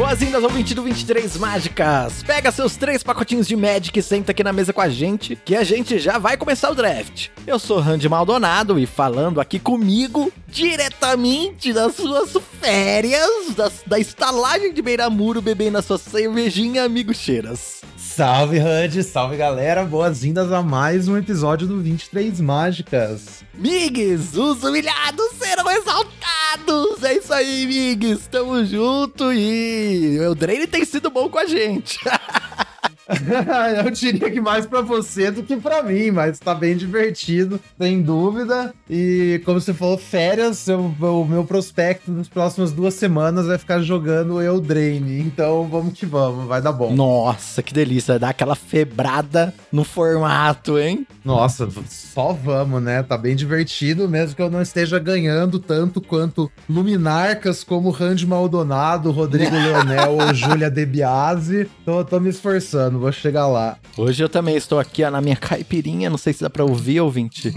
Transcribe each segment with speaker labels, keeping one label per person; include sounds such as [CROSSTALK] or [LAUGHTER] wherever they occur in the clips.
Speaker 1: Boas-vindas ao 20 do 23 Mágicas! Pega seus três pacotinhos de Magic e senta aqui na mesa com a gente, que a gente já vai começar o draft. Eu sou Randy Maldonado e falando aqui comigo, diretamente das suas férias, das, da estalagem de Beiramuro, bebendo a sua cervejinha, amigo Cheiras.
Speaker 2: Salve, Randy! Salve, galera! Boas-vindas a mais um episódio do 23 Mágicas.
Speaker 1: Migs, os humilhados serão exaltados! É isso aí, Migs! Tamo junto e o Draine tem sido bom com a gente. [LAUGHS] [LAUGHS]
Speaker 2: eu diria que mais para você do que para mim, mas tá bem divertido, sem dúvida. E como você falou, férias, eu, o meu prospecto nas próximas duas semanas vai ficar jogando Eldraine. Então vamos que vamos, vai dar bom.
Speaker 1: Nossa, que delícia, dar aquela febrada no formato, hein?
Speaker 2: Nossa, só vamos, né? Tá bem divertido, mesmo que eu não esteja ganhando tanto quanto Luminarcas como Randy Maldonado, Rodrigo [LAUGHS] Leonel ou Júlia Debiase. Tô, tô me esforçando vou chegar lá.
Speaker 1: Hoje eu também estou aqui ó, na minha caipirinha, não sei se dá pra ouvir, ouvinte.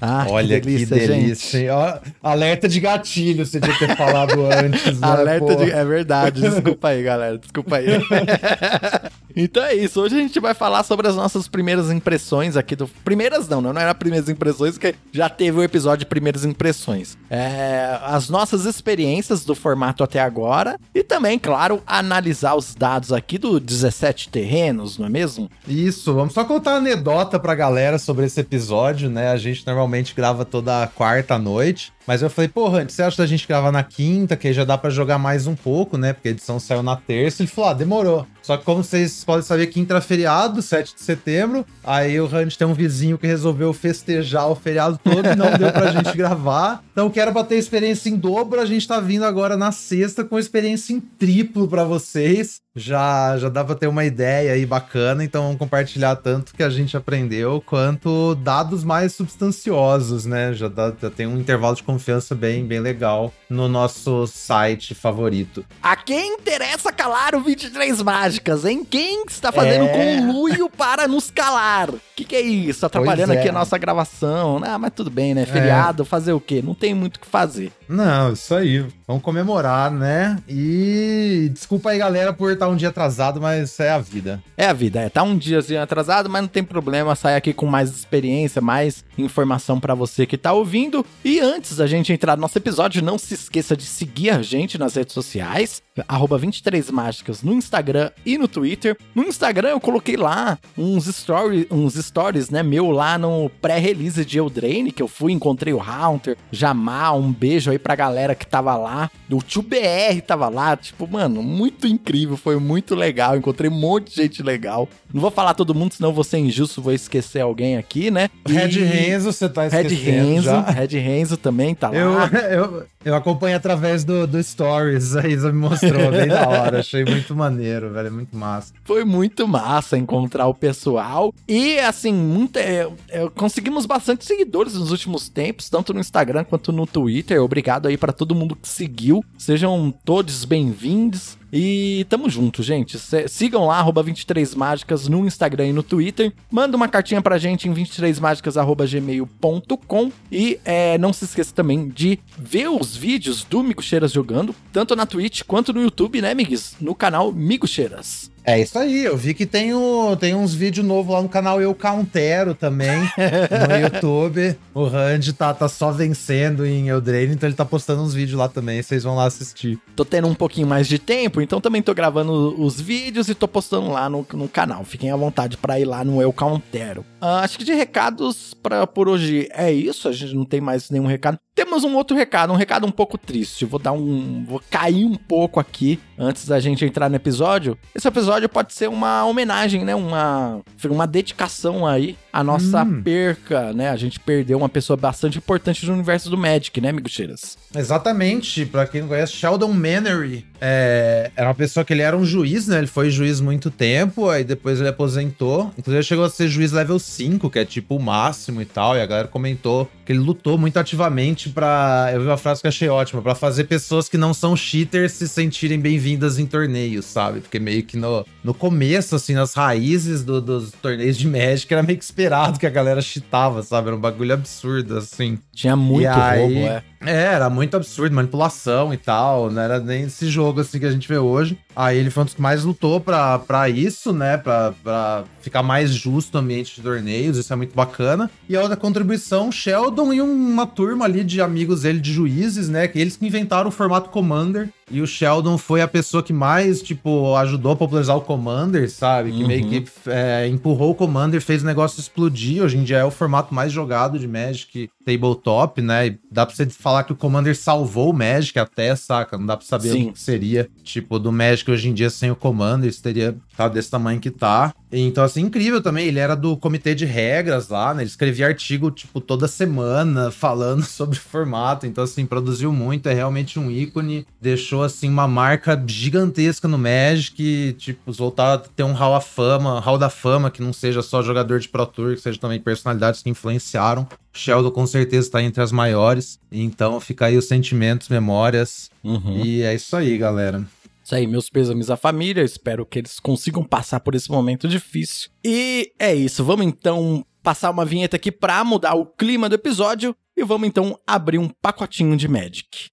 Speaker 2: Ah, Olha que delícia, que delícia. Ó, alerta de gatilho, você devia ter falado [LAUGHS] antes.
Speaker 1: Né, alerta de. É verdade, desculpa aí, galera. Desculpa aí. [LAUGHS] então é isso. Hoje a gente vai falar sobre as nossas primeiras impressões aqui do. Primeiras não, não, não era primeiras impressões, que já teve o episódio de primeiras impressões. É... As nossas experiências do formato até agora. E também, claro, analisar os dados aqui do 17 terrenos, não é mesmo?
Speaker 2: Isso, vamos só contar uma anedota pra galera sobre esse episódio, né? A gente normalmente grava toda quarta noite. Mas eu falei, porra, antes você acha da gente gravar na quinta, que aí já dá para jogar mais um pouco, né? Porque a edição saiu na terça. Ele falou, ah, demorou. Só que como vocês podem saber, quinta era feriado, 7 de setembro. Aí o Randy tem um vizinho que resolveu festejar o feriado todo e não deu pra [LAUGHS] gente gravar. Então quero bater experiência em dobro. A gente tá vindo agora na sexta com experiência em triplo para vocês. Já, já dá pra ter uma ideia aí bacana. Então vamos compartilhar tanto que a gente aprendeu, quanto dados mais substanciosos, né? Já, dá, já tem um intervalo de confiança bem, bem legal no nosso site favorito.
Speaker 1: A quem interessa calar o 23 Mágicas, hein? Quem está fazendo é... conluio para nos calar? O que, que é isso? Atrapalhando é. aqui a nossa gravação. Ah, mas tudo bem, né? Feriado, é. fazer o quê? Não tem muito o que fazer.
Speaker 2: Não, isso aí. Vamos comemorar, né? E desculpa aí, galera, por estar um dia atrasado, mas é a vida.
Speaker 1: É a vida, é. Tá um dia atrasado, mas não tem problema. Sai aqui com mais experiência, mais informação para você que tá ouvindo. E antes da gente entrar no nosso episódio, não se esqueça de seguir a gente nas redes sociais, arroba 23mágicas no Instagram e no Twitter. No Instagram eu coloquei lá uns stories, uns stories, né, meu lá no pré-release de Eldraine, que eu fui, encontrei o Haunter, Jamal, um beijo aí pra galera que tava lá. O tio BR tava lá, tipo, mano, muito incrível, foi muito legal, encontrei um monte de gente legal. Não vou falar todo mundo, senão vou ser injusto, vou esquecer alguém aqui, né?
Speaker 2: E... Red Renzo, você tá esquecendo Red Renzo, já.
Speaker 1: Red Renzo também tá
Speaker 2: lá. [LAUGHS] Eu, eu acompanho através do, do Stories, a Isa me mostrou, bem da hora. Achei muito maneiro, velho, muito massa.
Speaker 1: Foi muito massa encontrar o pessoal. E, assim, muito, é, é, conseguimos bastante seguidores nos últimos tempos, tanto no Instagram quanto no Twitter. Obrigado aí para todo mundo que seguiu. Sejam todos bem-vindos. E tamo junto, gente. sigam lá, arroba 23mágicas no Instagram e no Twitter. Manda uma cartinha pra gente em 23mágicas.gmail.com. E é, não se esqueça também de ver os vídeos do Mico Cheiras jogando, tanto na Twitch quanto no YouTube, né, amigos? No canal Mico Cheiras.
Speaker 2: É isso aí, eu vi que tem, o, tem uns vídeos novos lá no canal Eu Countero também, [LAUGHS] no YouTube. O Randy tá, tá só vencendo em Eldraine, então ele tá postando uns vídeos lá também, vocês vão lá assistir.
Speaker 1: Tô tendo um pouquinho mais de tempo, então também tô gravando os vídeos e tô postando lá no, no canal. Fiquem à vontade para ir lá no Eu Countero. Uh, acho que de recados pra, por hoje é isso, a gente não tem mais nenhum recado. Temos um outro recado, um recado um pouco triste. Vou dar um. Vou cair um pouco aqui antes da gente entrar no episódio. Esse episódio pode ser uma homenagem, né? Uma, uma dedicação aí à nossa hum. perca, né? A gente perdeu uma pessoa bastante importante no universo do Magic, né, amigo Cheiras?
Speaker 2: Exatamente. Pra quem não conhece, Sheldon Mannery é, era uma pessoa que ele era um juiz, né? Ele foi juiz muito tempo, aí depois ele aposentou. Inclusive, ele chegou a ser juiz level 5, que é tipo o máximo e tal. E a galera comentou que ele lutou muito ativamente para Eu vi uma frase que achei ótima, para fazer pessoas que não são cheaters se sentirem bem-vindas em torneios, sabe? Porque meio que no, no começo, assim, nas raízes do, dos torneios de Magic, era meio que esperado que a galera cheatava, sabe? Era um bagulho absurdo, assim.
Speaker 1: Tinha muito e roubo, é.
Speaker 2: É, era muito absurdo, manipulação e tal, não era nem esse jogo assim que a gente vê hoje. Aí ele foi um dos que mais lutou pra isso, né? Pra, pra ficar mais justo o ambiente de torneios, isso é muito bacana. E a outra contribuição, Sheldon e uma turma ali de amigos dele, de juízes, né? Que eles que inventaram o formato Commander. E o Sheldon foi a pessoa que mais, tipo, ajudou a popularizar o Commander, sabe? Que uhum. meio que é, empurrou o Commander, fez o negócio explodir. Hoje em dia é o formato mais jogado de Magic Tabletop, né? E dá pra você falar que o Commander salvou o Magic até, saca? Não dá pra saber Sim. o que seria, tipo, do Magic hoje em dia sem o Commander. Isso teria tá desse tamanho que tá. Então, assim, incrível também. Ele era do comitê de regras lá, né? Ele escrevia artigo, tipo, toda semana [LAUGHS] falando sobre formato. Então, assim, produziu muito. É realmente um ícone. Deixou, assim, uma marca gigantesca no Magic. Tipo, voltar a ter um Hall da Fama, Hall da Fama, que não seja só jogador de Pro Tour, que seja também personalidades que influenciaram. Sheldon com certeza está entre as maiores. Então, fica aí os sentimentos, memórias. Uhum. E é isso aí, galera.
Speaker 1: Isso aí, meus pêsames à família. Espero que eles consigam passar por esse momento difícil. E é isso. Vamos então passar uma vinheta aqui para mudar o clima do episódio. E vamos então abrir um pacotinho de Magic.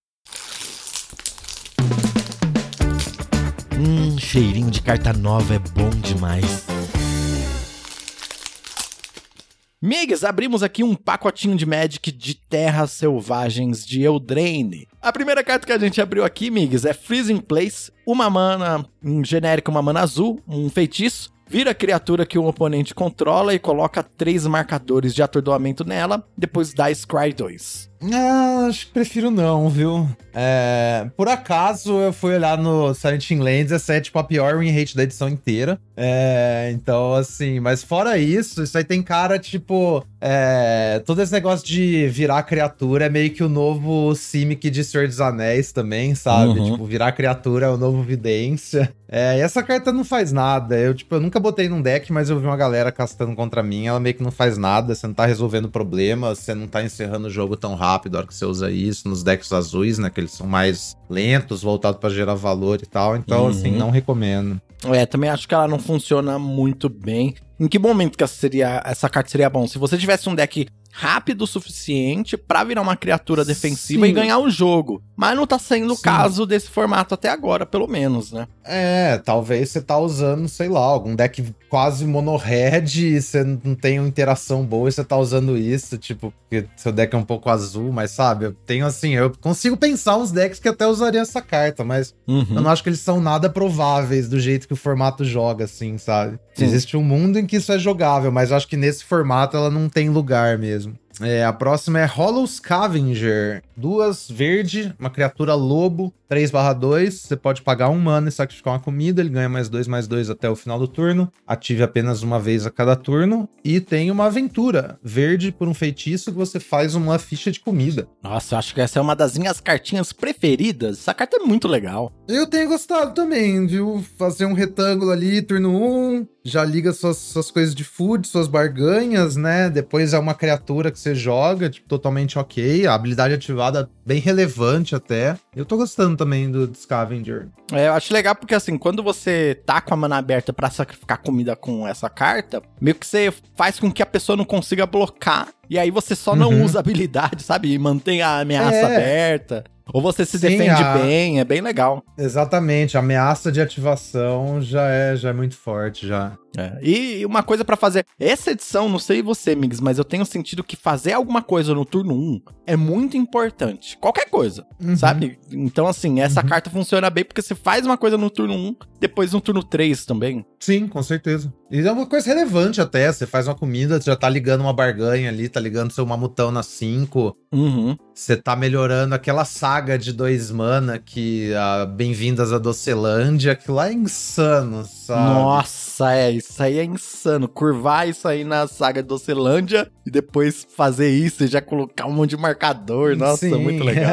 Speaker 3: Hum, cheirinho de carta nova é bom demais.
Speaker 1: Migs, abrimos aqui um pacotinho de Magic de Terras Selvagens de Eldraine. A primeira carta que a gente abriu aqui, Migs, é Freezing Place, uma mana, um genérico, uma mana azul, um feitiço. Vira a criatura que o oponente controla e coloca três marcadores de atordoamento nela, depois dá Scry 2.
Speaker 2: Ah, acho que prefiro não, viu? É, por acaso eu fui olhar no Silent Lands, essa é tipo a pior win rate da edição inteira. É, então, assim, mas fora isso, isso aí tem cara, tipo. É, todo esse negócio de virar criatura é meio que o novo Simic de Senhor dos Anéis também, sabe? Uhum. Tipo, virar criatura é o novo Vidência. É, e essa carta não faz nada. Eu, tipo, eu nunca botei num deck, mas eu vi uma galera castando contra mim. Ela meio que não faz nada. Você não tá resolvendo problema, você não tá encerrando o jogo tão rápido a hora que você usa isso. Nos decks azuis, né? Que eles são mais lentos, voltados para gerar valor e tal. Então, assim, uhum. assim, não recomendo.
Speaker 1: É, também acho que ela não funciona muito bem. Em que momento que essa, seria, essa carta seria bom? Se você tivesse um deck rápido o suficiente para virar uma criatura defensiva Sim. e ganhar o jogo. Mas não tá sendo o caso desse formato até agora, pelo menos, né?
Speaker 2: É, talvez você tá usando, sei lá, algum deck quase mono-red e você não tem uma interação boa e você tá usando isso, tipo, porque seu deck é um pouco azul, mas sabe, eu tenho assim, eu consigo pensar uns decks que até usariam essa carta, mas uhum. eu não acho que eles são nada prováveis do jeito que o formato joga, assim, sabe? Sim. Existe um mundo em que isso é jogável, mas eu acho que nesse formato ela não tem lugar mesmo. капитализм. É, a próxima é Hollow Scavenger. Duas verde, uma criatura lobo, 3/2. Você pode pagar um mana e sacrificar uma comida. Ele ganha mais dois, mais dois até o final do turno. Ative apenas uma vez a cada turno. E tem uma aventura verde por um feitiço que você faz uma ficha de comida.
Speaker 1: Nossa, acho que essa é uma das minhas cartinhas preferidas. Essa carta é muito legal.
Speaker 2: Eu tenho gostado também, viu? Fazer um retângulo ali, turno 1. Um, já liga suas, suas coisas de food, suas barganhas, né? Depois é uma criatura que você joga, tipo, totalmente ok. A habilidade ativada bem relevante até. Eu tô gostando também do Scavenger.
Speaker 1: É, eu acho legal porque, assim, quando você tá com a mana aberta para sacrificar comida com essa carta, meio que você faz com que a pessoa não consiga blocar. E aí você só não uhum. usa habilidade, [LAUGHS] sabe? E mantém a ameaça é. aberta. Ou você se Sim, defende a... bem, é bem legal.
Speaker 2: Exatamente, a ameaça de ativação já é, já é muito forte já.
Speaker 1: É. E uma coisa para fazer. Essa edição, não sei você, Migs, mas eu tenho sentido que fazer alguma coisa no turno 1 é muito importante. Qualquer coisa, uhum. sabe? Então, assim, essa uhum. carta funciona bem porque você faz uma coisa no turno 1, depois no turno 3 também.
Speaker 2: Sim, com certeza. E é uma coisa relevante até. Você faz uma comida, você já tá ligando uma barganha ali, tá ligando seu mamutão na 5. Uhum. Você tá melhorando aquela saga de dois mana que a Bem-vindas a Docelândia, aquilo lá é insano, sabe?
Speaker 1: Nossa, é isso isso aí é insano. Curvar isso aí na saga do Ocelândia e depois fazer isso e já colocar um monte de marcador. Nossa, Sim. muito legal.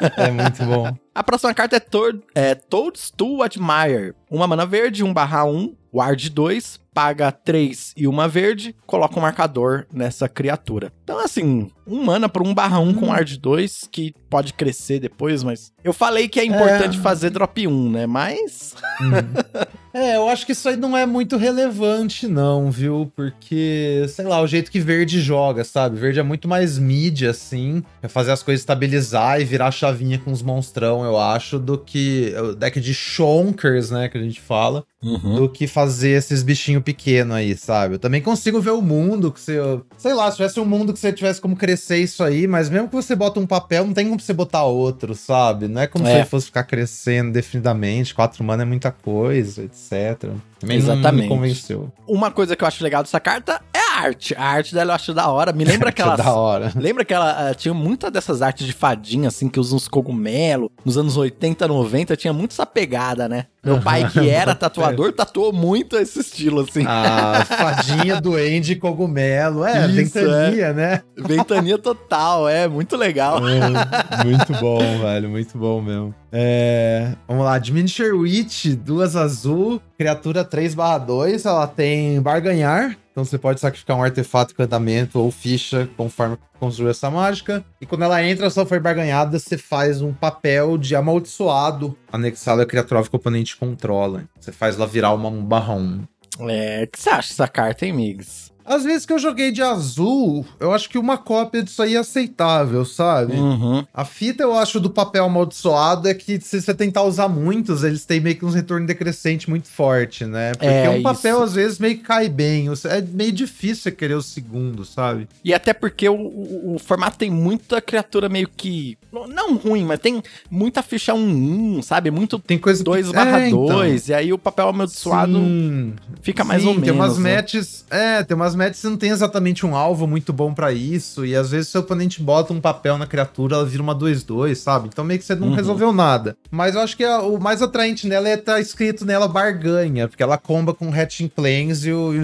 Speaker 1: [LAUGHS]
Speaker 2: É muito bom.
Speaker 1: A próxima carta é, Tor é Toadstool Admire. Uma mana verde, 1 barra 1, Ward 2, paga 3 e uma verde, coloca um marcador nessa criatura. Então, assim, um mana por 1 barra 1
Speaker 2: Hum.
Speaker 1: com Ward 2, que pode crescer depois, mas... Eu falei que é importante fazer drop 1, né? Mas... [LAUGHS]
Speaker 2: É, eu acho que isso aí não é muito relevante, não, viu? Porque, sei lá, o jeito que verde joga, sabe? Verde é muito mais mídia, assim. É fazer as coisas estabilizar e virar chavinha com os monstrão, eu acho, do que o deck de Shonkers, né? Que a gente fala.
Speaker 1: Uhum.
Speaker 2: do que fazer esses bichinhos pequenos aí, sabe? Eu também consigo ver o mundo que você. Sei lá, se tivesse um mundo que você tivesse como crescer isso aí, mas mesmo que você bota um papel, não tem como você botar outro, sabe? Não é como se
Speaker 1: É.
Speaker 2: ele fosse ficar crescendo definidamente. Quatro mana é muita coisa, etc. Também não
Speaker 1: Exatamente.
Speaker 2: me convenceu.
Speaker 1: Uma coisa que eu acho legal dessa carta é a arte. A arte dela eu acho da hora. Me lembra [LAUGHS] aquelas...
Speaker 2: da hora.
Speaker 1: Lembra que ela ah, tinha muitas dessas artes de fadinha, assim, que usam uns cogumelos. Nos anos 80, 90, tinha muito essa pegada, né? Meu pai, que era [LAUGHS] tatuador, tatuou muito esse estilo, assim.
Speaker 2: A fadinha doente cogumelo. É,
Speaker 1: Isso,
Speaker 2: ventania, né?
Speaker 1: Ventania total, é, muito legal.
Speaker 2: É, muito bom, [LAUGHS] velho, muito bom mesmo. É, vamos lá, Diminisher Witch, duas azul, criatura 3/2, ela tem barganhar, então você pode sacrificar um artefato, encantamento ou ficha conforme construiu essa mágica. E quando ela entra, só foi barganhada, você faz um papel de amaldiçoado anexado à criatura que o oponente controla. Você faz ela virar uma 1 barra 1.
Speaker 1: É, o que você acha dessa carta, hein, Migs?
Speaker 2: Às vezes que eu joguei de azul, eu acho que uma cópia disso aí é aceitável, sabe?
Speaker 1: Uhum.
Speaker 2: A fita, eu acho, do papel amaldiçoado é que se você tentar usar muitos, eles têm meio que um retorno decrescente muito forte, né? Porque
Speaker 1: É,
Speaker 2: um papel,
Speaker 1: isso.
Speaker 2: às vezes, meio que cai bem. É meio difícil você querer o segundo, sabe?
Speaker 1: E até porque o, o- o formato tem muita criatura meio que. Não, ruim, mas tem muita ficha 1-1, sabe? Muito
Speaker 2: Tem coisa
Speaker 1: 2
Speaker 2: que...
Speaker 1: barra
Speaker 2: É, então.
Speaker 1: 2. E aí o papel amaldiçoado
Speaker 2: Sim.
Speaker 1: fica mais
Speaker 2: Sim,
Speaker 1: ou menos.
Speaker 2: Tem umas
Speaker 1: né?
Speaker 2: matches. É, tem umas matches que não tem exatamente um alvo muito bom pra isso. E às vezes seu oponente bota um papel na criatura, ela vira uma 2-2, sabe? Então meio que você não
Speaker 1: Uhum.
Speaker 2: resolveu nada. Mas eu acho que a- o mais atraente nela é estar escrito nela barganha, porque ela comba com o Hatching Plains e o, e o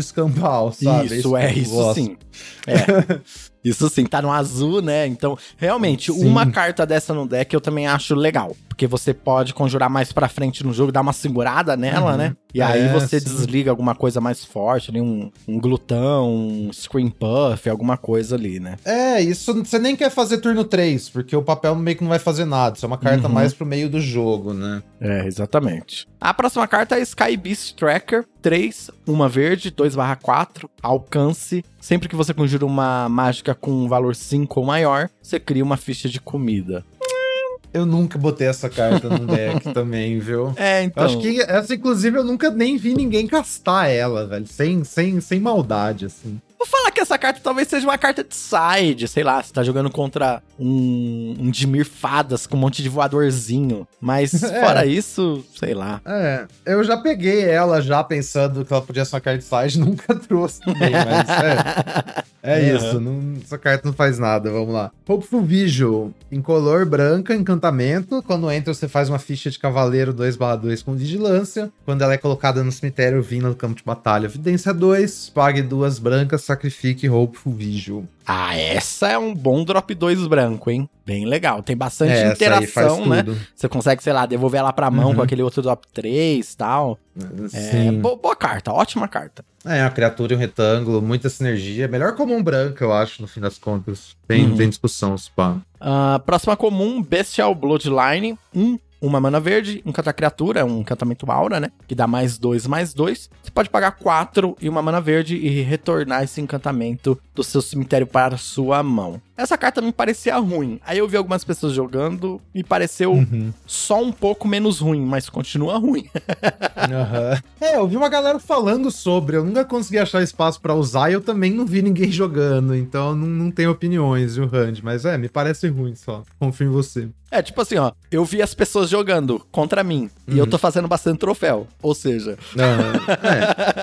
Speaker 2: sabe?
Speaker 1: Isso, é,
Speaker 2: que eu
Speaker 1: isso sim. [LAUGHS] É. Isso sim, tá no azul, né? Então, realmente,
Speaker 2: Sim.
Speaker 1: uma carta dessa no deck eu também acho legal. Porque você pode conjurar mais pra frente no jogo, dar uma segurada nela,
Speaker 2: Uhum.
Speaker 1: né? E aí
Speaker 2: É,
Speaker 1: você
Speaker 2: sim.
Speaker 1: desliga alguma coisa mais forte, ali, um, um glutão, um screen puff, alguma coisa ali, né?
Speaker 2: É, isso você nem quer fazer turno 3, porque o papel meio que não vai fazer nada. Isso é uma carta
Speaker 1: Uhum.
Speaker 2: mais pro meio do jogo, né?
Speaker 1: É, exatamente. A próxima carta é Sky Beast Tracker 3, uma verde, 2/4, alcance. Sempre que você conjura uma mágica com um valor 5 ou maior, você cria uma ficha de comida.
Speaker 2: Eu nunca botei essa carta no deck [LAUGHS] também, viu?
Speaker 1: É, então.
Speaker 2: Eu acho que essa, inclusive, eu nunca nem vi ninguém castar ela, velho. Sem, sem, sem maldade, assim.
Speaker 1: Vou falar que essa carta talvez seja uma carta de side, sei lá, você tá jogando contra um, um Dimir Fadas com um monte de voadorzinho. Mas [LAUGHS]
Speaker 2: É.
Speaker 1: fora isso, sei lá.
Speaker 2: É, eu já peguei ela já pensando que ela podia ser uma carta de side, [LAUGHS] nunca trouxe também, mas é, é
Speaker 1: Uhum.
Speaker 2: isso, não- essa carta não faz nada, vamos lá. Hopeful Vigil, incolor branca, encantamento, quando entra você faz uma ficha de cavaleiro 2/2 com vigilância, quando ela é colocada no cemitério vindo no campo de batalha, evidência 2, pague duas brancas, sacrifique Hopeful Vigil.
Speaker 1: Ah, essa é um bom drop 2 branco, hein? Bem legal. Tem bastante
Speaker 2: É,
Speaker 1: interação, né?
Speaker 2: tudo.
Speaker 1: Você consegue, sei lá, devolver ela pra mão
Speaker 2: Uhum.
Speaker 1: com aquele outro drop 3 e tal. É,
Speaker 2: Sim.
Speaker 1: bo- boa carta, ótima carta.
Speaker 2: É, uma criatura e um retângulo, muita sinergia. Melhor comum branca, eu acho, no fim das contas. Tem,
Speaker 1: Uhum.
Speaker 2: tem discussão, se pá.
Speaker 1: Ah, próxima comum, Bestial Bloodline. Um, uma mana verde, encantar criatura, um encantamento aura, né? Que dá mais dois, mais dois. Você pode pagar quatro e uma mana verde e retornar esse encantamento do seu cemitério para sua mão. Essa carta me parecia ruim. Aí eu vi algumas pessoas jogando e pareceu
Speaker 2: Uhum.
Speaker 1: só um pouco menos ruim, mas continua ruim. [LAUGHS]
Speaker 2: Aham. É, eu vi uma galera falando sobre, eu nunca consegui achar espaço pra usar e eu também não vi ninguém [LAUGHS] jogando, então não, não tenho opiniões, viu, Randy? Mas é, me parece ruim só. Confio em você.
Speaker 1: É, tipo assim, ó, eu vi as pessoas jogando contra mim e eu tô fazendo bastante troféu. Ou seja,
Speaker 2: Aham.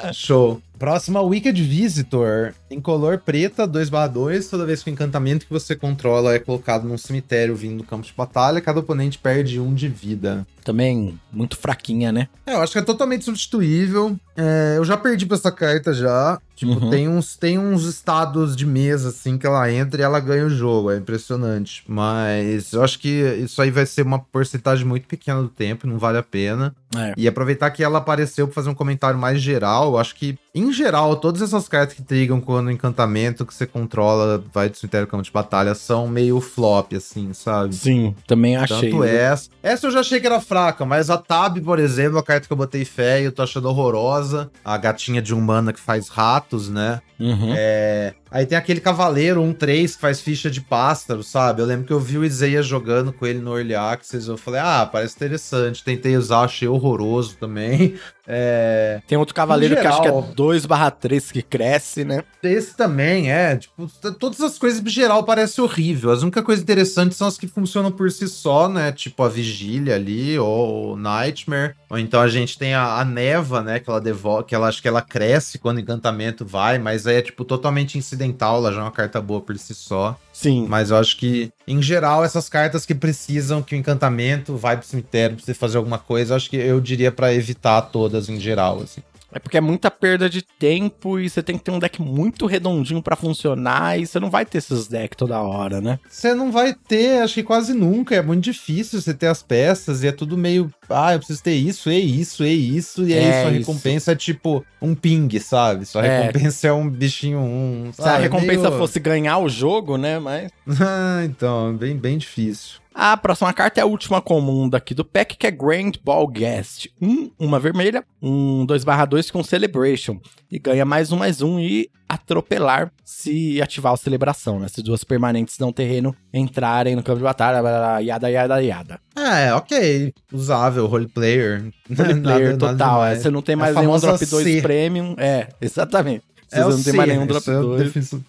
Speaker 2: É, [LAUGHS] show. Próxima, Wicked Visitor. Em color preta, 2/2. Toda vez que o encantamento que você controla é colocado num cemitério vindo do campo de batalha, cada oponente perde um de vida.
Speaker 1: Também muito fraquinha, né?
Speaker 2: É, eu acho que é totalmente substituível. É, eu já perdi pra essa carta já. Tipo,
Speaker 1: Uhum.
Speaker 2: tem, uns, tem uns estados de mesa, assim, que ela entra e ela ganha o jogo. É impressionante. Mas eu acho que isso aí vai ser uma porcentagem muito pequena do tempo, não vale a pena.
Speaker 1: É.
Speaker 2: E aproveitar que ela apareceu pra fazer um comentário mais geral, eu acho que, em geral, todas essas cartas que trigam quando o encantamento que você controla vai do cemitério campo de batalha são meio flop, assim, sabe?
Speaker 1: Sim, também achei.
Speaker 2: Tanto essa. Essa eu já achei que era fraca, mas a Tab, por exemplo, a carta que eu botei fé e eu tô achando horrorosa. A gatinha de humana que faz ratos, né?
Speaker 1: Uhum.
Speaker 2: É. Aí tem aquele cavaleiro, um 3, que faz ficha de pássaro, sabe? Eu lembro que eu vi o Isaiah jogando com ele no Early Access. Eu falei, ah, parece interessante. Tentei usar, achei horroroso também. [LAUGHS] É.
Speaker 1: Tem outro cavaleiro
Speaker 2: Em
Speaker 1: que acho que é
Speaker 2: geral.
Speaker 1: 2/3 que cresce, né?
Speaker 2: Esse também é, tipo, todas as coisas em geral parecem horrível. As únicas coisas interessantes são as que funcionam por si só, né? Tipo a Vigília ali, ou o Nightmare. Ou então a gente tem a, a Neva, né? Que ela devolve, que ela acho que ela cresce quando o encantamento vai, mas aí é tipo totalmente incidental, ela já é uma carta boa por si só.
Speaker 1: Sim.
Speaker 2: Mas eu acho que, em geral, essas cartas que precisam que o encantamento vai pro cemitério pra você fazer alguma coisa, eu acho que eu diria pra evitar todas em geral, assim.
Speaker 1: É porque é muita perda de tempo e você tem que ter um deck muito redondinho pra funcionar e você não vai ter esses decks toda hora, né?
Speaker 2: Você não vai ter, acho que quase nunca. É muito difícil você ter as peças e é tudo meio. Ah, eu preciso ter isso, e isso, e isso. E aí
Speaker 1: É,
Speaker 2: sua
Speaker 1: isso.
Speaker 2: recompensa é tipo um ping, sabe? Sua
Speaker 1: É.
Speaker 2: recompensa é, um bichinho um.
Speaker 1: Se a recompensa
Speaker 2: Meio-
Speaker 1: fosse ganhar o jogo, né? Mas. [LAUGHS]
Speaker 2: Ah, então, bem, bem difícil.
Speaker 1: A próxima carta é a última comum daqui do pack, que é Grand Ball Guest. Um, uma vermelha, um 2/2 com Celebration. E ganha mais um, mais um e atropelar se ativar a celebração, né? Se duas permanentes não terreno entrarem no campo de batalha, blá, blá, yada, yada, yada.
Speaker 2: É, ok. Usável, roleplayer.
Speaker 1: Roleplayer [LAUGHS] total, é. Você não tem
Speaker 2: A
Speaker 1: mais nenhum drop 2
Speaker 2: C.
Speaker 1: premium. É, exatamente. Você
Speaker 2: É o
Speaker 1: não tem mais nenhum drop
Speaker 2: isso é a
Speaker 1: 2.
Speaker 2: definição-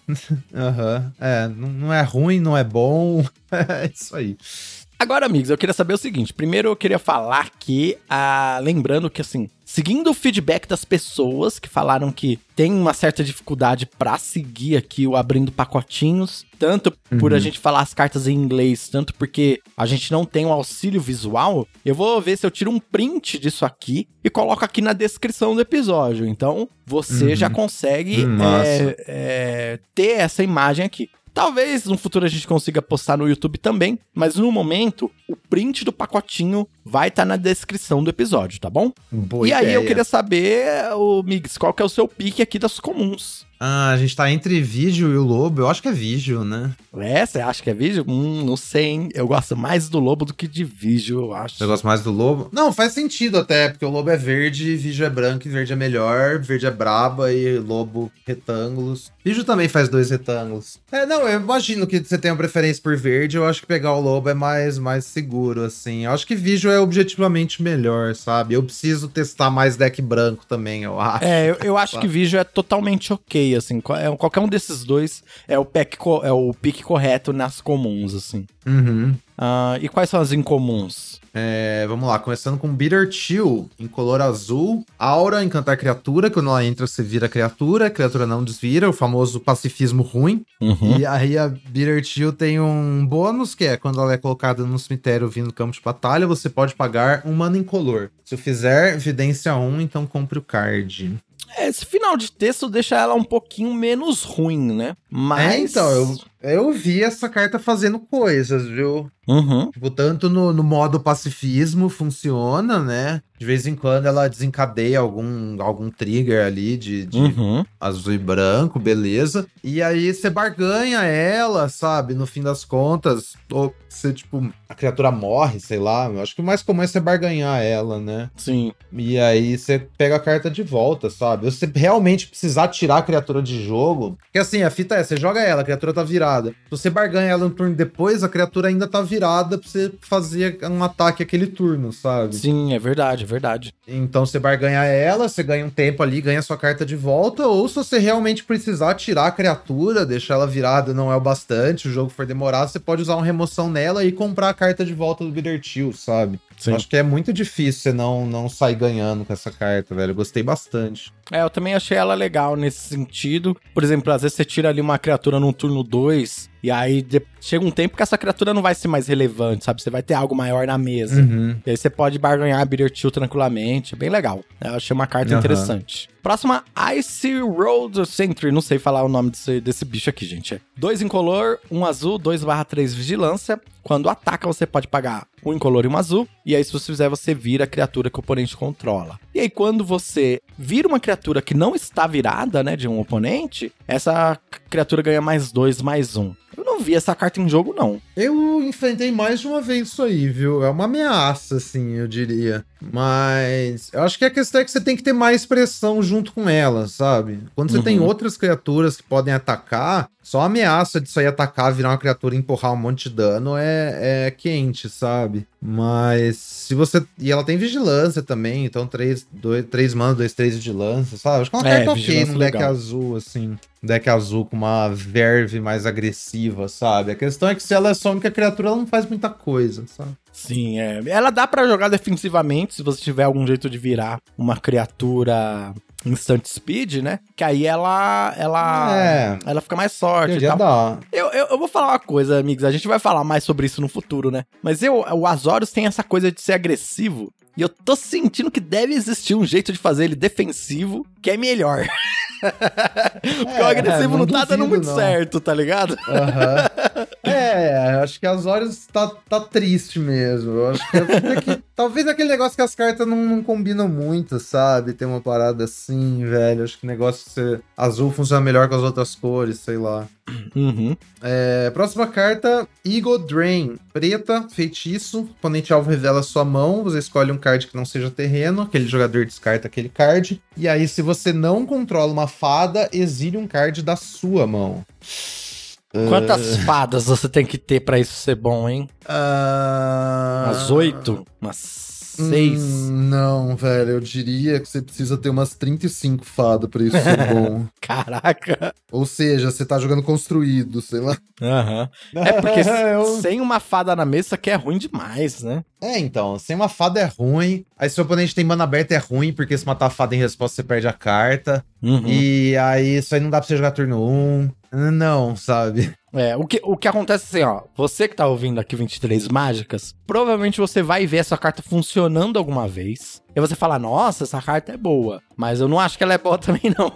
Speaker 2: Aham. É, não, não é ruim, não é bom. [LAUGHS] é isso aí.
Speaker 1: Agora, amigos, eu queria saber o seguinte. Primeiro, eu queria falar que, ah, lembrando que, assim, seguindo o feedback das pessoas que falaram que tem uma certa dificuldade pra seguir aqui o abrindo pacotinhos, tanto por a gente falar as cartas em inglês, tanto porque a gente não tem o auxílio visual, eu vou ver se eu tiro um print disso aqui e coloco aqui na descrição do episódio. Então, você
Speaker 2: Uhum.
Speaker 1: já consegue é, é, ter essa imagem aqui. Talvez no futuro a gente consiga postar no YouTube também, mas no momento o print do pacotinho vai estar na descrição do episódio, tá bom?
Speaker 2: Boa
Speaker 1: e aí eu
Speaker 2: ideia.
Speaker 1: queria saber, o Migs, qual que é o seu pique aqui das comuns?
Speaker 2: Ah, a gente tá entre vídeo e o lobo. Eu acho que é vídeo, né?
Speaker 1: É, você acha que é vídeo? Hum, não sei, hein? Eu gosto mais do lobo do que de vídeo, eu acho.
Speaker 2: Você gosta mais do lobo? Não, faz sentido até, porque o lobo é verde, vídeo é branco e verde é melhor, verde é braba e lobo retângulos. Vídeo também faz dois retângulos. É, não, eu imagino que você tenha uma preferência por verde, eu acho que pegar o lobo é mais, mais seguro, assim. Eu acho que vídeo é objetivamente melhor, sabe? Eu preciso testar mais deck branco também, eu acho.
Speaker 1: É, eu, eu acho que vídeo é totalmente ok, assim. qual- é- Qualquer um desses dois é o, pack é o pique correto nas comuns, assim.
Speaker 2: Uhum.
Speaker 1: Ah, e quais são as incomuns?
Speaker 2: É, vamos lá, começando com Bitter Chill, em color azul. Aura, encantar criatura, quando ela entra você vira criatura, a criatura não desvira, o famoso pacifismo ruim.
Speaker 1: Uhum.
Speaker 2: E aí a Bitter Chill tem um bônus, que é quando ela é colocada no cemitério vindo do campo de batalha, você pode pagar um mana incolor. Se eu fizer evidência 1, então compre o card.
Speaker 1: É, Esse final de texto deixa ela um pouquinho menos ruim, né? Mas.
Speaker 2: É, então, eu, eu vi essa carta fazendo coisas, viu?
Speaker 1: Uhum.
Speaker 2: Tipo, tanto no, no modo pacifismo funciona, né? De vez em quando ela desencadeia algum, algum trigger ali de, de
Speaker 1: Uhum.
Speaker 2: azul e branco, beleza. E aí você barganha ela, sabe? No fim das contas, ou você, tipo, a criatura morre, sei lá. Eu acho que o mais comum é você barganhar ela, né?
Speaker 1: Sim.
Speaker 2: E aí você pega a carta de volta, sabe? Se você realmente precisar tirar a criatura de jogo. Porque assim, a fita é, você joga ela, a criatura tá virada. Se você barganha ela um turno depois, a criatura ainda tá virada pra você fazer um ataque aquele turno, sabe?
Speaker 1: Sim, é verdade, é verdade.
Speaker 2: Então você barganha ela, você ganha um tempo ali, ganha sua carta de volta, ou se você realmente precisar tirar a criatura, deixar ela virada não é o bastante, o jogo for demorar, você pode usar uma remoção nela e comprar a carta de volta do Bitter Chill, sabe?
Speaker 1: Sim.
Speaker 2: Acho que é muito difícil você não, não sair ganhando com essa carta, velho. Eu gostei bastante.
Speaker 1: É, eu também achei ela legal nesse sentido. Por exemplo, às vezes você tira ali uma criatura num turno 2, e aí de- chega um tempo que essa criatura não vai ser mais relevante, sabe? Você vai ter algo maior na mesa.
Speaker 2: Uhum.
Speaker 1: E aí você pode barganhar a Bitter Chill tranquilamente. É bem legal. Eu achei uma carta
Speaker 2: Aham.
Speaker 1: interessante. Próxima, Ice Road Sentry. Não sei falar o nome desse, desse bicho aqui, gente. É dois incolor, um azul, 2 barra 3 vigilância. Quando ataca, você pode pagar um incolor e um azul. E aí, se você fizer, você vira a criatura que o oponente controla. E aí, quando você vira uma criatura que não está virada, né, de um oponente, essa criatura ganha mais dois, mais um. Eu não vi essa carta em jogo, não.
Speaker 2: Eu enfrentei mais de uma vez isso aí, viu? É uma ameaça, assim, eu diria. Mas eu acho que a questão é que você tem que ter mais pressão junto com ela, sabe? Quando você
Speaker 1: Uhum.
Speaker 2: tem outras criaturas que podem atacar, só a ameaça de sair atacar, virar uma criatura e empurrar um monte de dano é, é quente, sabe? Mas se você. E ela tem vigilância também, então 3, 2, 3 manos, 2, 3 vigilância, sabe? Acho que é uma
Speaker 1: É,
Speaker 2: carta ok num deck azul, assim. Deck azul com uma verve mais agressiva, sabe? A questão é que se ela é só a única criatura, ela não faz muita coisa, sabe?
Speaker 1: Sim, é. Ela dá pra jogar defensivamente se você tiver algum jeito de virar uma criatura instant speed, né? Que aí ela ela
Speaker 2: É.
Speaker 1: ela fica mais forte e tal. Eu, eu, eu vou falar uma coisa, amigos. A gente vai falar mais sobre isso no futuro, né? Mas eu, o Azorius tem essa coisa de ser agressivo. E eu tô sentindo que deve existir um jeito de fazer ele defensivo que é melhor. [LAUGHS] [LAUGHS] Porque o agressivo
Speaker 2: não
Speaker 1: não, tá dando muito
Speaker 2: não.
Speaker 1: certo, tá ligado?
Speaker 2: Aham. [LAUGHS] É, acho que as horas tá, tá triste mesmo. Eu acho que, é que [LAUGHS] talvez aquele negócio que as cartas não, não combinam muito, sabe? Tem uma parada assim, velho. Acho que o negócio de ser azul funciona melhor com as outras cores, sei lá.
Speaker 1: Uhum.
Speaker 2: É, próxima carta, Eagle Drain. Preta, feitiço. Oponente alvo revela sua mão. Você escolhe um card que não seja terreno. Aquele jogador descarta aquele card. E aí, se você não controla uma fada, exile um card da sua mão.
Speaker 1: Quantas fadas você tem que ter pra isso ser bom, hein?
Speaker 2: Ah,
Speaker 1: Umas oito? Umas seis?
Speaker 2: Hum, não, velho. Eu diria que você precisa ter umas 35 fadas pra isso ser [LAUGHS] bom.
Speaker 1: Caraca!
Speaker 2: Ou seja, você tá jogando construído, sei lá.
Speaker 1: Aham. É porque [LAUGHS]
Speaker 2: Eu-
Speaker 1: sem uma fada na mesa que é ruim demais, né?
Speaker 2: É, então, sem uma fada é ruim. Aí se o oponente tem mana aberta é ruim, porque se matar a fada em resposta você perde a carta.
Speaker 1: Uhum.
Speaker 2: E aí isso aí não dá pra você jogar turno 1. Não, sabe?
Speaker 1: É, o que, o que acontece assim, ó, você que tá ouvindo aqui 23 mágicas, provavelmente você vai ver essa carta funcionando alguma vez. E você fala, nossa, essa carta é boa. Mas eu não acho que ela é boa [LAUGHS] também, não.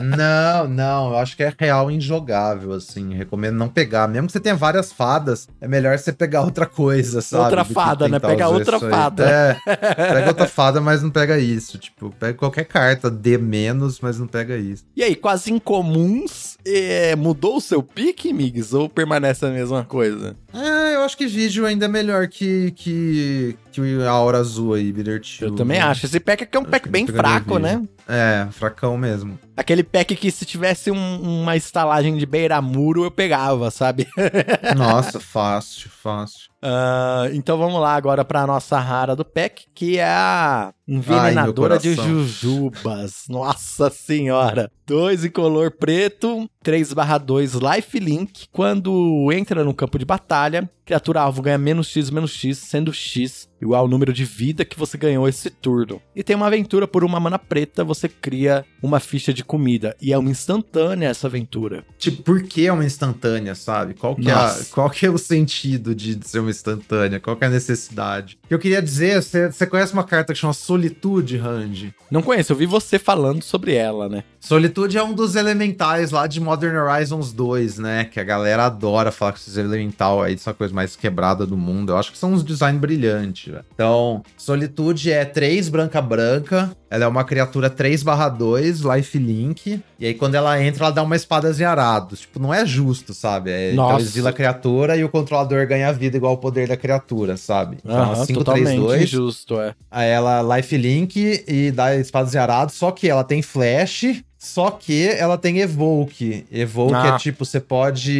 Speaker 2: não, não, eu acho que é real injogável, assim. Recomendo não pegar. Mesmo que você tenha várias fadas, é melhor você pegar outra coisa, sabe?
Speaker 1: Outra fada, né? Pega outra
Speaker 2: aí.
Speaker 1: fada.
Speaker 2: É, pega outra fada, mas não pega isso. Tipo, pega qualquer carta, D menos, mas não pega isso.
Speaker 1: e aí, com as incomuns, é, mudou o seu pique, Migs? Ou permanece a mesma coisa?
Speaker 2: É, eu acho que vídeo ainda é melhor que, que, que a Aura Azul aí, Bitter
Speaker 1: Eu também acho. Esse pack aqui é um
Speaker 2: Acho
Speaker 1: pack bem fraco, né?
Speaker 2: É, fracão mesmo.
Speaker 1: Aquele pack que se tivesse um- uma estalagem de beira-muro, eu pegava, sabe? [LAUGHS]
Speaker 2: Nossa, fácil, fácil.
Speaker 1: Ah, então vamos lá agora pra nossa rara do pack, que é a envenenadora
Speaker 2: Ai,
Speaker 1: de jujubas. Nossa senhora! 2 em color preto, 3 2 lifelink. Quando entra no campo de batalha, criatura alvo ganha menos X, menos X, sendo X igual ao número de vida que você ganhou esse turno. E tem uma aventura por uma mana preta, você cria uma ficha de comida. E é uma instantânea essa aventura.
Speaker 2: Tipo, por que é uma instantânea, sabe? Qual que, é, a- qual que é o sentido de ser uma instantânea? Qual que é a necessidade? Eu queria dizer, você você conhece uma carta que chama Solitude, Randy?
Speaker 1: Não conheço, eu vi você falando sobre ela, né?
Speaker 2: Solitude é um dos elementais lá de Modern Horizons 2, né? Que a galera adora falar que esses elemental aí são a coisa mais quebrada do mundo. Eu acho que são uns design brilhantes, velho. Então, Solitude é 3 branca branca. Ela é uma criatura 3/2, lifelink. E aí, quando ela entra, ela dá uma espadas em arados. Tipo, não é justo, sabe? É, então,
Speaker 1: Nossa.
Speaker 2: exila a criatura e o controlador ganha vida igual ao poder da criatura, sabe? Então, ela 5, 3,
Speaker 1: totalmente
Speaker 2: 2.
Speaker 1: injusto, é.
Speaker 2: Aí ela lifelink e dá espadas em arado, só que ela tem flash, só que ela tem evoke. Evoke
Speaker 1: Ah.
Speaker 2: é tipo, você pode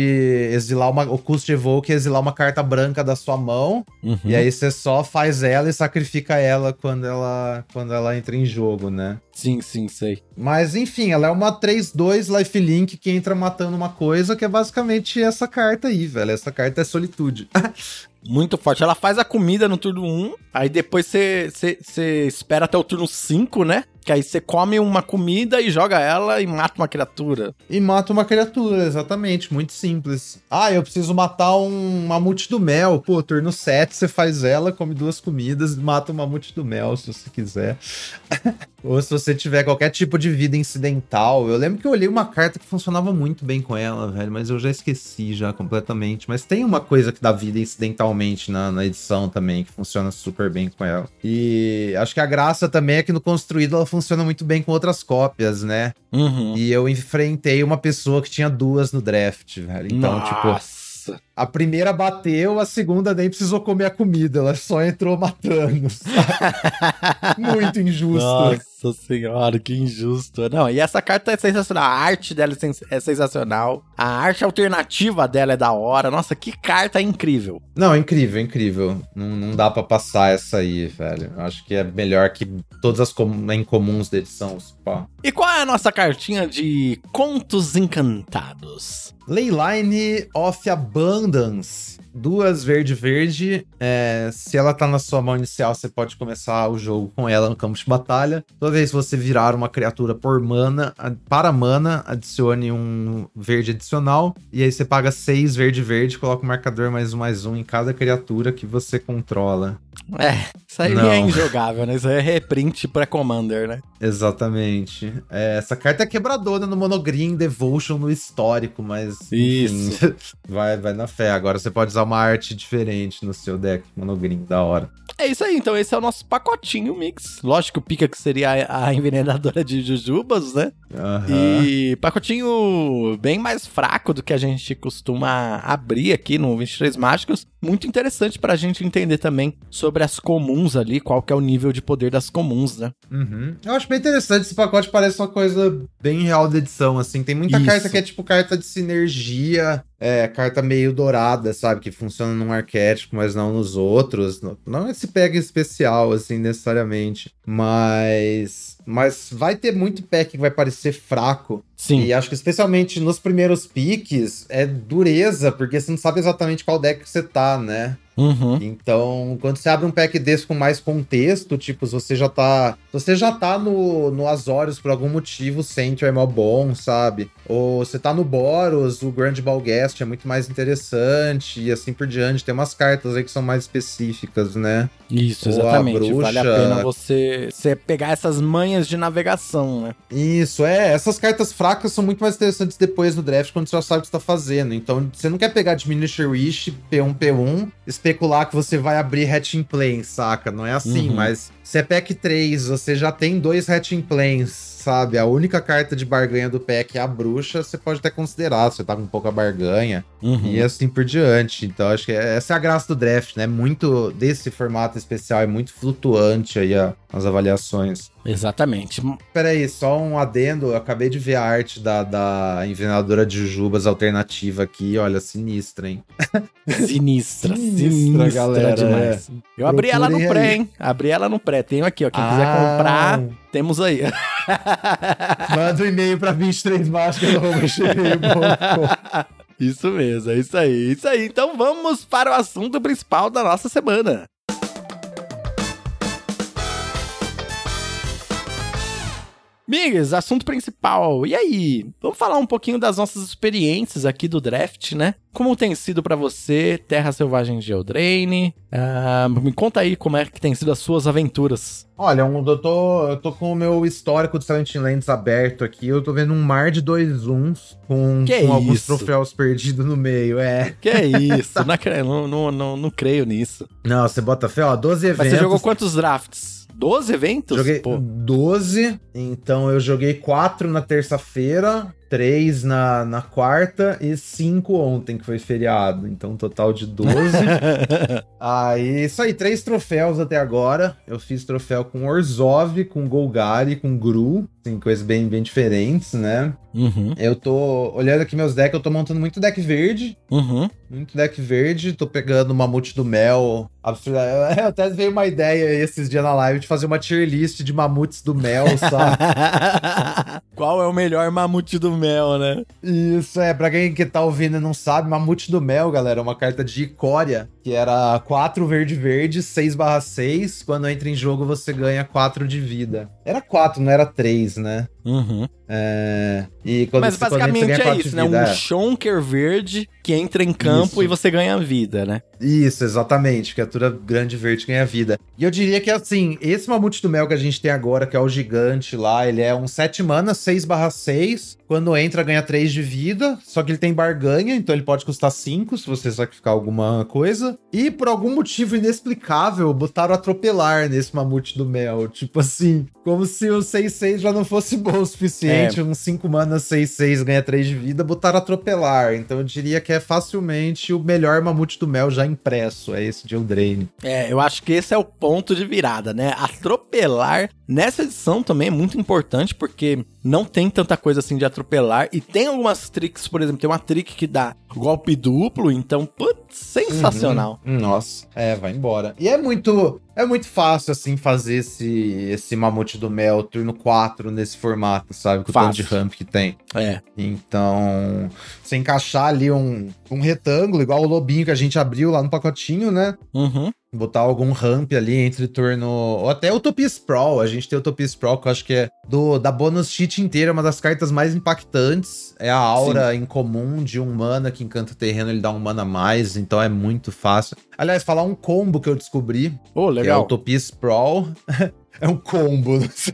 Speaker 2: exilar uma. O custo de evoke é exilar uma carta branca da sua mão.
Speaker 1: Uhum.
Speaker 2: E aí você só faz ela e sacrifica ela quando ela quando ela entra em jogo, né?
Speaker 1: Sim, sim, sei.
Speaker 2: Mas enfim, ela é uma 3-2 lifelink que entra matando uma coisa, que é basicamente essa carta aí, velho. Essa carta é solitude. [LAUGHS]
Speaker 1: Muito forte. Ela faz a comida no turno 1, aí depois você espera até o turno 5, né? Que aí você come uma comida e joga ela e mata uma criatura.
Speaker 2: E mata uma criatura, exatamente. Muito simples. Ah, eu preciso matar um mamute do mel. Pô, turno 7, você faz ela, come duas comidas e mata o mamute do mel, se você quiser. [LAUGHS] Ou se você tiver qualquer tipo de vida incidental. Eu lembro que eu olhei uma carta que funcionava muito bem com ela, velho, mas eu já esqueci já completamente. Mas tem uma coisa que dá vida incidentalmente na, na edição também, que funciona super bem com ela. E acho que a graça também é que no construído ela funciona muito bem com outras cópias, né?
Speaker 1: Uhum.
Speaker 2: E eu enfrentei uma pessoa que tinha duas no draft, velho. Então, tipo,
Speaker 1: Nossa.
Speaker 2: A primeira bateu, a segunda nem precisou comer a comida, ela só entrou matando. [LAUGHS] Muito injusto.
Speaker 1: Nossa senhora, que injusto. Não, e essa carta é sensacional. A arte dela é é sensacional. A arte alternativa dela é da hora. Nossa, que carta incrível.
Speaker 2: Não, incrível, incrível. Não, não dá pra passar essa aí, velho. Acho que é melhor que todas as com... incomuns da edição. Pá.
Speaker 1: E qual é a nossa cartinha de contos encantados?
Speaker 2: Leyline of Abundance. Duas verde-verde. É, se ela tá na sua mão inicial, você pode começar o jogo com ela no campo de batalha. Toda vez que você virar uma criatura por mana, para mana, adicione um verde adicional. E aí você paga seis verde-verde, coloca o marcador mais um mais um em cada criatura que você controla.
Speaker 1: É, isso aí
Speaker 2: Não.
Speaker 1: é injogável, né? Isso aí é reprint pra Commander, né?
Speaker 2: Exatamente. É, essa carta é quebradora no Monogreen Devotion no histórico, mas.
Speaker 1: Isso.
Speaker 2: enfim, [LAUGHS] vai, vai na fé. Agora você pode usar uma arte diferente no seu deck Monogreen, da hora.
Speaker 1: É isso aí, então esse é o nosso pacotinho mix. Lógico que o Pika que seria a a envenenadora de jujubas, né?
Speaker 2: Aham.
Speaker 1: E pacotinho bem mais fraco do que a gente costuma abrir aqui no 23 Mágicos. Muito interessante pra gente entender também sobre as comuns ali, qual que é o nível de poder das comuns, né?
Speaker 2: Uhum. Eu acho bem interessante. Esse pacote parece uma coisa bem real da edição, assim. Tem muita
Speaker 1: Isso.
Speaker 2: carta que é tipo carta de sinergia, é, carta meio dourada, sabe? Que funciona num arquétipo, mas não nos outros. Não, esse pega especial, assim, necessariamente. Mas. Mas vai ter muito pack que vai parecer fraco.
Speaker 1: Sim.
Speaker 2: E acho que especialmente nos primeiros piques é dureza, porque você não sabe exatamente qual deck que você tá, né?
Speaker 1: Uhum.
Speaker 2: Então, quando você abre um pack desse com mais contexto, tipo, se você já tá. Se você já tá no, no Azorius por algum motivo, o Centro é mó bom, sabe? Ou você tá no Boros, o Grand Balguest é muito mais interessante, e assim por diante. Tem umas cartas aí que são mais específicas, né?
Speaker 1: Isso,
Speaker 2: Ou a
Speaker 1: exatamente. Vale a
Speaker 2: bruxa-
Speaker 1: pena você, você pegar essas manhas de navegação, né?
Speaker 2: Isso, é. Essas cartas fracas são muito mais interessantes depois no draft, quando você já sabe o que você tá fazendo. Então, você não quer pegar Diminisher Wish, P1, P1, especular que você vai abrir Hatching Planes, saca? Não é assim,
Speaker 1: Uhum.
Speaker 2: mas se é pack 3, você já tem dois Hatching Planes, sabe? A única carta de barganha do pack é a bruxa, você pode até considerar, você tá com pouca barganha.
Speaker 1: Uhum.
Speaker 2: E assim por diante. Então, acho que essa é a graça do draft, né? Muito desse formato especial, é muito flutuante aí a- as avaliações.
Speaker 1: Exatamente.
Speaker 2: Peraí, só um adendo. Eu acabei de ver a arte da, da envenenadora de jujubas alternativa aqui. Olha, sinistra, hein? [LAUGHS]
Speaker 1: Sinistra,
Speaker 2: Sinistra,
Speaker 1: sinistra,
Speaker 2: galera,
Speaker 1: demais. Eu abri ela no
Speaker 2: Procurem
Speaker 1: pré,
Speaker 2: aí.
Speaker 1: hein? Abri ela no pré. Tenho aqui, ó. Quem quiser
Speaker 2: Ah.
Speaker 1: comprar, temos aí. [LAUGHS]
Speaker 2: Manda um e-mail pra 23 [LAUGHS]
Speaker 1: Isso mesmo, é isso aí, isso aí. Então vamos para o assunto principal da nossa semana. Migas, assunto principal. E aí? Vamos falar um pouquinho das nossas experiências aqui do draft, né? Como tem sido pra você, Terra Selvagem de Eldraine? Ah, me conta aí como é que tem sido as suas aventuras.
Speaker 2: Olha, eu, tô, eu tô com o meu histórico de Silent Lands aberto aqui. Eu tô vendo um mar de dois uns com, com alguns troféus perdidos no meio. É.
Speaker 1: Que é isso? [LAUGHS] não, não, não, não creio nisso.
Speaker 2: Não, você bota fé, ó. 12 eventos.
Speaker 1: Mas você jogou quantos drafts? 12 eventos?
Speaker 2: Joguei
Speaker 1: Pô,
Speaker 2: 12, então eu joguei 4 na terça-feira, 3 na, na quarta e 5 ontem, que foi feriado. Então, um total de 12. [LAUGHS] aí, isso aí, três troféus até agora. Eu fiz troféu com Orzhov, com Golgari, com Gru. Assim, coisas bem, bem diferentes, né?
Speaker 1: Uhum,
Speaker 2: Eu tô olhando aqui meus decks, eu tô montando muito deck verde.
Speaker 1: uhum.
Speaker 2: Muito deck verde, tô pegando o Mamute do Mel. Absurda- [LAUGHS] Eu até veio uma ideia esses dias na live de fazer uma tier list de mamutes do Mel, sabe? [LAUGHS]
Speaker 1: Qual é o melhor mamute do mel, né?
Speaker 2: Isso, é, pra quem que tá ouvindo e não sabe, Mamute do Mel, galera, é uma carta de Icória, que era 4 verde-verde, 6 barra 6. Quando entra em jogo, você ganha 4 de vida. Era 4, não era 3, né?
Speaker 1: Uhum.
Speaker 2: É... E quando
Speaker 1: Mas
Speaker 2: você, quando entra,
Speaker 1: basicamente é isso, né?
Speaker 2: vida,
Speaker 1: Um
Speaker 2: é.
Speaker 1: Shonker verde que entra em campo
Speaker 2: Isso.
Speaker 1: e você ganha vida, né?
Speaker 2: Isso, exatamente. Criatura grande verde ganha vida. E eu diria que, assim, esse Mamute do Mel que a gente tem agora, que é o gigante lá, ele é um 7 mana, 6 barra 6. Quando entra, ganha 3 de vida. Só que ele tem barganha, então ele pode custar 5 se você sacrificar alguma coisa. E por algum motivo inexplicável, botaram atropelar nesse Mamute do Mel. Tipo assim, como se o 6-6 já não fosse bom o suficiente. Um 5 mana, 6-6 ganha 3 de vida, botaram atropelar. Então eu diria que é facilmente o melhor Mamute do Mel já impresso. É esse de Eldraine.
Speaker 1: É, eu acho que esse é o ponto de virada, né? Atropelar nessa edição também é muito importante porque não tem tanta coisa assim de atropelar e tem algumas tricks, por exemplo, tem uma trick que dá golpe duplo, então, putz, sensacional.
Speaker 2: Uhum. Nossa, é, vai embora. E é muito, é muito fácil assim fazer esse esse mamute do mel turno 4 nesse formato, sabe? Com o tanto de
Speaker 1: Fácil.
Speaker 2: ramp que tem.
Speaker 1: É.
Speaker 2: Então, você encaixar ali um, um retângulo, igual o lobinho que a gente abriu lá no pacotinho, né?
Speaker 1: Uhum.
Speaker 2: Botar algum ramp ali entre turno. Ou até Utopia Sprawl. A gente tem Utopia Sprawl, que eu acho que é do, da bonus sheet inteira, uma das cartas mais impactantes. É a aura incomum de um mana que encanta o terreno, ele dá um mana a mais, então é muito fácil. Aliás, falar um combo que eu descobri,
Speaker 1: Pô,
Speaker 2: que é
Speaker 1: legal.
Speaker 2: Utopia Sprawl. [LAUGHS] é um combo, não [LAUGHS] sei.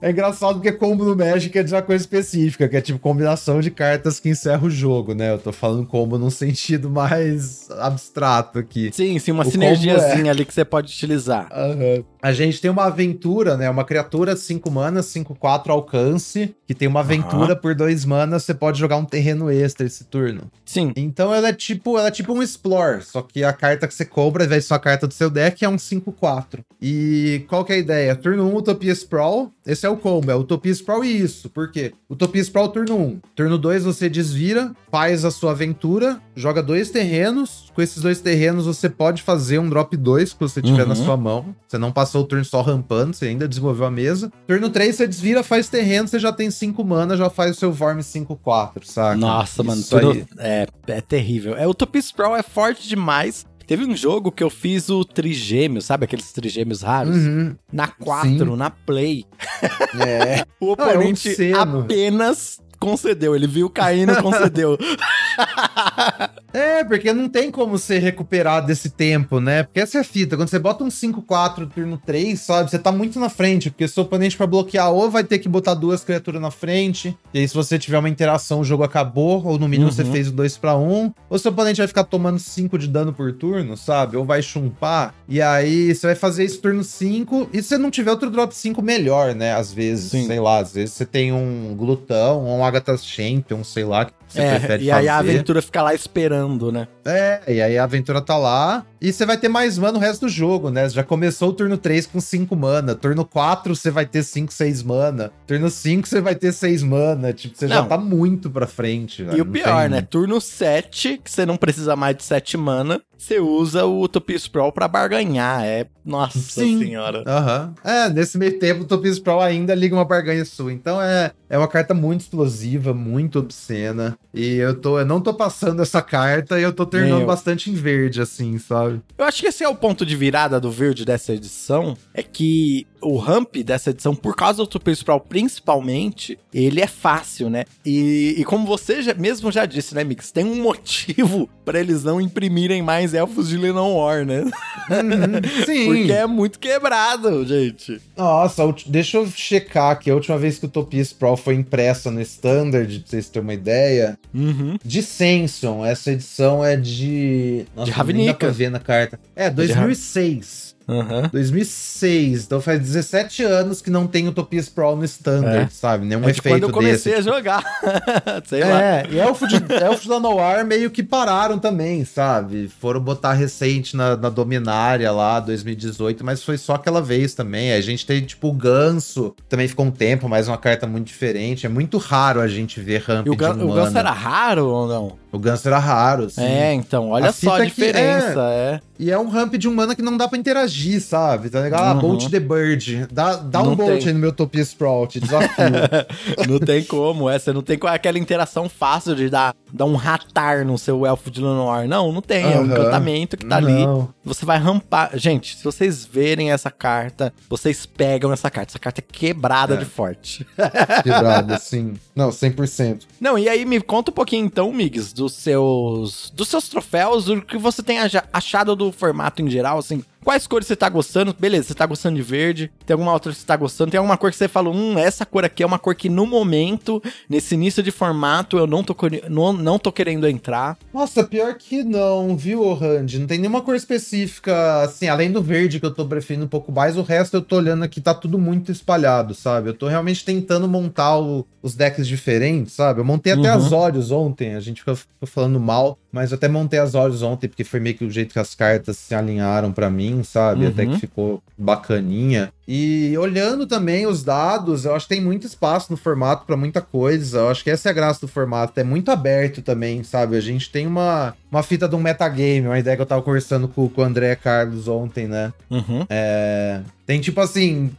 Speaker 2: é engraçado porque combo no Magic é de uma coisa específica, que é tipo combinação de cartas que encerra o jogo, né? Eu tô falando combo num sentido mais abstrato aqui.
Speaker 1: Sim, sim, uma
Speaker 2: O
Speaker 1: sinergiazinha ali que você pode utilizar.
Speaker 2: Aham. A gente tem uma aventura, né? Uma criatura 5 manas, 5-4 alcance, que tem uma aventura por 2 manas, você pode jogar um terreno extra esse turno.
Speaker 1: Sim.
Speaker 2: Então ela é tipo, ela é tipo um explore, só que a carta que você cobra, ao invés de ser a carta do seu deck, é um 5-4. E qual que é a ideia? Turno 1, Utopia Sprawl. Esse é o combo, é Utopia Sprawl e isso. Por quê? Utopia Sprawl turno 1. Turno 2 você desvira, faz a sua aventura, joga dois terrenos. Com esses dois terrenos você pode fazer um drop 2 que você tiver
Speaker 1: Uhum.
Speaker 2: na sua mão. Você não passou o turno só rampando, você ainda desenvolveu a mesa. Turno 3 você desvira, faz terreno, você já tem 5 mana, já faz o seu Vorm 5-4, saca?
Speaker 1: Nossa, mano,
Speaker 2: Isso
Speaker 1: tudo
Speaker 2: aí.
Speaker 1: é, é terrível. É, o Utopia Sprawl é forte demais. Teve um jogo que eu fiz o trigêmeo, sabe? Aqueles trigêmeos raros.
Speaker 2: Uhum.
Speaker 1: Na 4, na Play. [LAUGHS]
Speaker 2: É.
Speaker 1: O
Speaker 2: Ah, é
Speaker 1: oponente
Speaker 2: obsceno.
Speaker 1: apenas concedeu. Ele viu caindo e concedeu. [LAUGHS] [LAUGHS]
Speaker 2: É, porque não tem como você recuperar desse tempo, né? Porque essa é a fita. Quando você bota um 5-4 turno 3, sabe? Você tá muito na frente. Porque seu oponente, pra bloquear, ou vai ter que botar duas criaturas na frente. E aí, se você tiver uma interação, o jogo acabou. Ou no mínimo
Speaker 1: Uhum.
Speaker 2: você fez o 2 pra 1. Ou seu oponente vai ficar tomando 5 de dano por turno, sabe? Ou vai chumpar. E aí, você vai fazer isso turno 5. E se você não tiver outro drop 5 melhor, né? Às vezes,
Speaker 1: Sim.
Speaker 2: sei lá. Às vezes você tem um glutão, ou um Agatha Champion, sei lá. Que você
Speaker 1: é,
Speaker 2: prefere
Speaker 1: e aí a
Speaker 2: fazer.
Speaker 1: aventura fica lá esperando, né?
Speaker 2: É, e aí a aventura tá lá. E você vai ter mais mana no resto do jogo, né? Já começou o turno 3 com 5 mana. Turno 4 você vai ter 5, 6 mana. Turno 5 você vai ter 6 mana. Tipo, você já tá muito pra frente. velho.
Speaker 1: E o pior,
Speaker 2: tem-
Speaker 1: né? Turno 7, que você não precisa mais de 7 mana, você usa o Utopia Sprawl pra barganhar. É. Nossa
Speaker 2: Sim.
Speaker 1: senhora.
Speaker 2: Aham. É, nesse meio tempo o Topia Sprawl ainda liga uma barganha sua. Então é, é uma carta muito explosiva, muito obscena. E eu, tô, eu não tô passando essa carta e eu tô terminando bastante em verde, assim, sabe?
Speaker 1: Eu acho que esse é o ponto de virada do verde dessa edição. É que o ramp dessa edição, por causa do Utopia Sprawl principalmente, ele é fácil, né? E, e como você já- mesmo já disse, né, Mix? Tem um motivo pra eles não imprimirem mais elfos de Lenonor, né?
Speaker 2: Uhum, [LAUGHS] Sim.
Speaker 1: Porque é muito quebrado, gente.
Speaker 2: Nossa, deixa eu checar aqui. A última vez que o Utopia Sprawl foi impressa no Standard, pra vocês terem uma ideia.
Speaker 1: Uhum.
Speaker 2: De Senson, essa edição é de. Nossa,
Speaker 1: De
Speaker 2: nem dá
Speaker 1: Ravnica.
Speaker 2: pra ver na carta. É, 2006.
Speaker 1: Aham.
Speaker 2: 2006. Então faz 17 anos que não tem Utopia Sprawl no Standard,
Speaker 1: É.
Speaker 2: sabe? Nenhum
Speaker 1: É
Speaker 2: efeito
Speaker 1: quando eu comecei
Speaker 2: desse.
Speaker 1: a jogar. [LAUGHS] Sei lá.
Speaker 2: É, e Elfos de, da Noir meio que pararam também, sabe? Foram botar recente na, na Dominária lá, 2018, mas foi só aquela vez também. A gente tem, tipo, o Ganso, também ficou um tempo, mas uma carta muito diferente. É muito raro a gente ver ramp
Speaker 1: E o, Gan o Ganso era raro ou não?
Speaker 2: O Ganso era raro, sim.
Speaker 1: É, então, olha
Speaker 2: A
Speaker 1: só a
Speaker 2: fita é
Speaker 1: diferença. É.
Speaker 2: E é um ramp de um mana que não dá pra interagir, sabe? Tá ligado? Ah,
Speaker 1: Uhum.
Speaker 2: Bolt the Bird. Dá, dá um Bolt
Speaker 1: tem.
Speaker 2: aí no meu Utopia Sprawl, te desafio. [LAUGHS]
Speaker 1: não tem como, é. Você não tem aquela interação fácil de dar dar um ratar no seu elfo de Lenoir. Não, não tem. É um encantamento que tá ali.
Speaker 2: Não.
Speaker 1: Você vai rampar. Gente, se vocês verem essa carta, vocês pegam essa carta. Essa carta é quebrada
Speaker 2: É.
Speaker 1: de forte. [LAUGHS]
Speaker 2: Quebrado, assim. Não, 100%.
Speaker 1: Não, e aí me conta um pouquinho então, Migs, dos seus dos seus troféus, do que você tem achado do formato em geral, assim. Quais cores você tá gostando? Beleza, você tá gostando de verde. Tem alguma outra que você tá gostando? Tem alguma cor que você falou, hum, essa cor aqui é uma cor que no momento, nesse início de formato, eu não tô, não, não tô querendo entrar.
Speaker 2: Nossa, pior que não, viu, Randy? Não tem nenhuma cor específica, assim, além do verde que eu tô preferindo um pouco mais, o resto eu tô olhando aqui, tá tudo muito espalhado, sabe? Eu tô realmente tentando montar o- os decks diferentes, sabe? Eu montei até
Speaker 1: Uhum.
Speaker 2: as olhos ontem, a gente ficou, ficou falando mal, mas eu até montei as olhos ontem, porque foi meio que o jeito que as cartas se alinharam pra mim, sabe?
Speaker 1: Uhum.
Speaker 2: Até que ficou bacaninha. E olhando também os dados, eu acho que tem muito espaço no formato pra muita coisa. Eu acho que essa é a graça do formato. É muito aberto também, sabe? A gente tem uma, uma fita de um metagame, uma ideia que eu tava conversando com, com o André Carlos ontem, né?
Speaker 1: Uhum.
Speaker 2: É, tem tipo assim.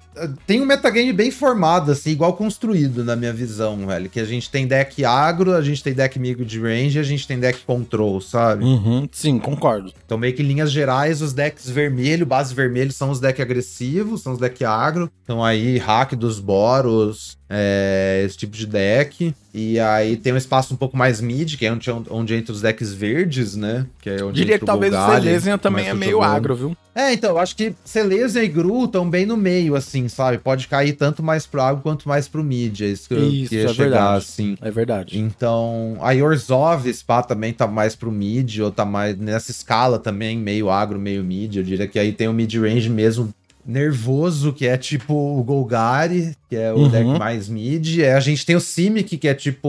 Speaker 2: Tem um metagame bem formado, assim, igual construído na minha visão, velho. Que a gente tem deck agro, a gente tem deck migo de range e a gente tem deck control, sabe?
Speaker 1: Uhum. Sim, concordo.
Speaker 2: Então, meio que em linhas gerais, os decks vermelho, base vermelho, são os decks agressivos, são os decks agro. Então aí, hack dos boros, é, esse tipo de deck. E aí tem um espaço um pouco mais mid, que é onde, onde entra os decks verdes, né? Que é onde
Speaker 1: Diria que talvez o
Speaker 2: Golgari,
Speaker 1: Selesian também é meio agro, viu?
Speaker 2: É, então, eu acho que Selesian e Gru estão bem no meio, assim, sabe? Pode cair tanto mais pro agro quanto mais pro mid. É isso que eu
Speaker 1: Isso,
Speaker 2: queria
Speaker 1: é
Speaker 2: chegar,
Speaker 1: verdade.
Speaker 2: assim.
Speaker 1: É verdade.
Speaker 2: Então, a Yorzov, Spa também tá mais pro mid, ou tá mais nessa escala também, meio agro, meio mid. Eu diria que aí tem o mid-range mesmo nervoso, que é tipo o Golgari, que é o
Speaker 1: Uhum.
Speaker 2: deck mais mid. É, a gente tem o Simic, que é tipo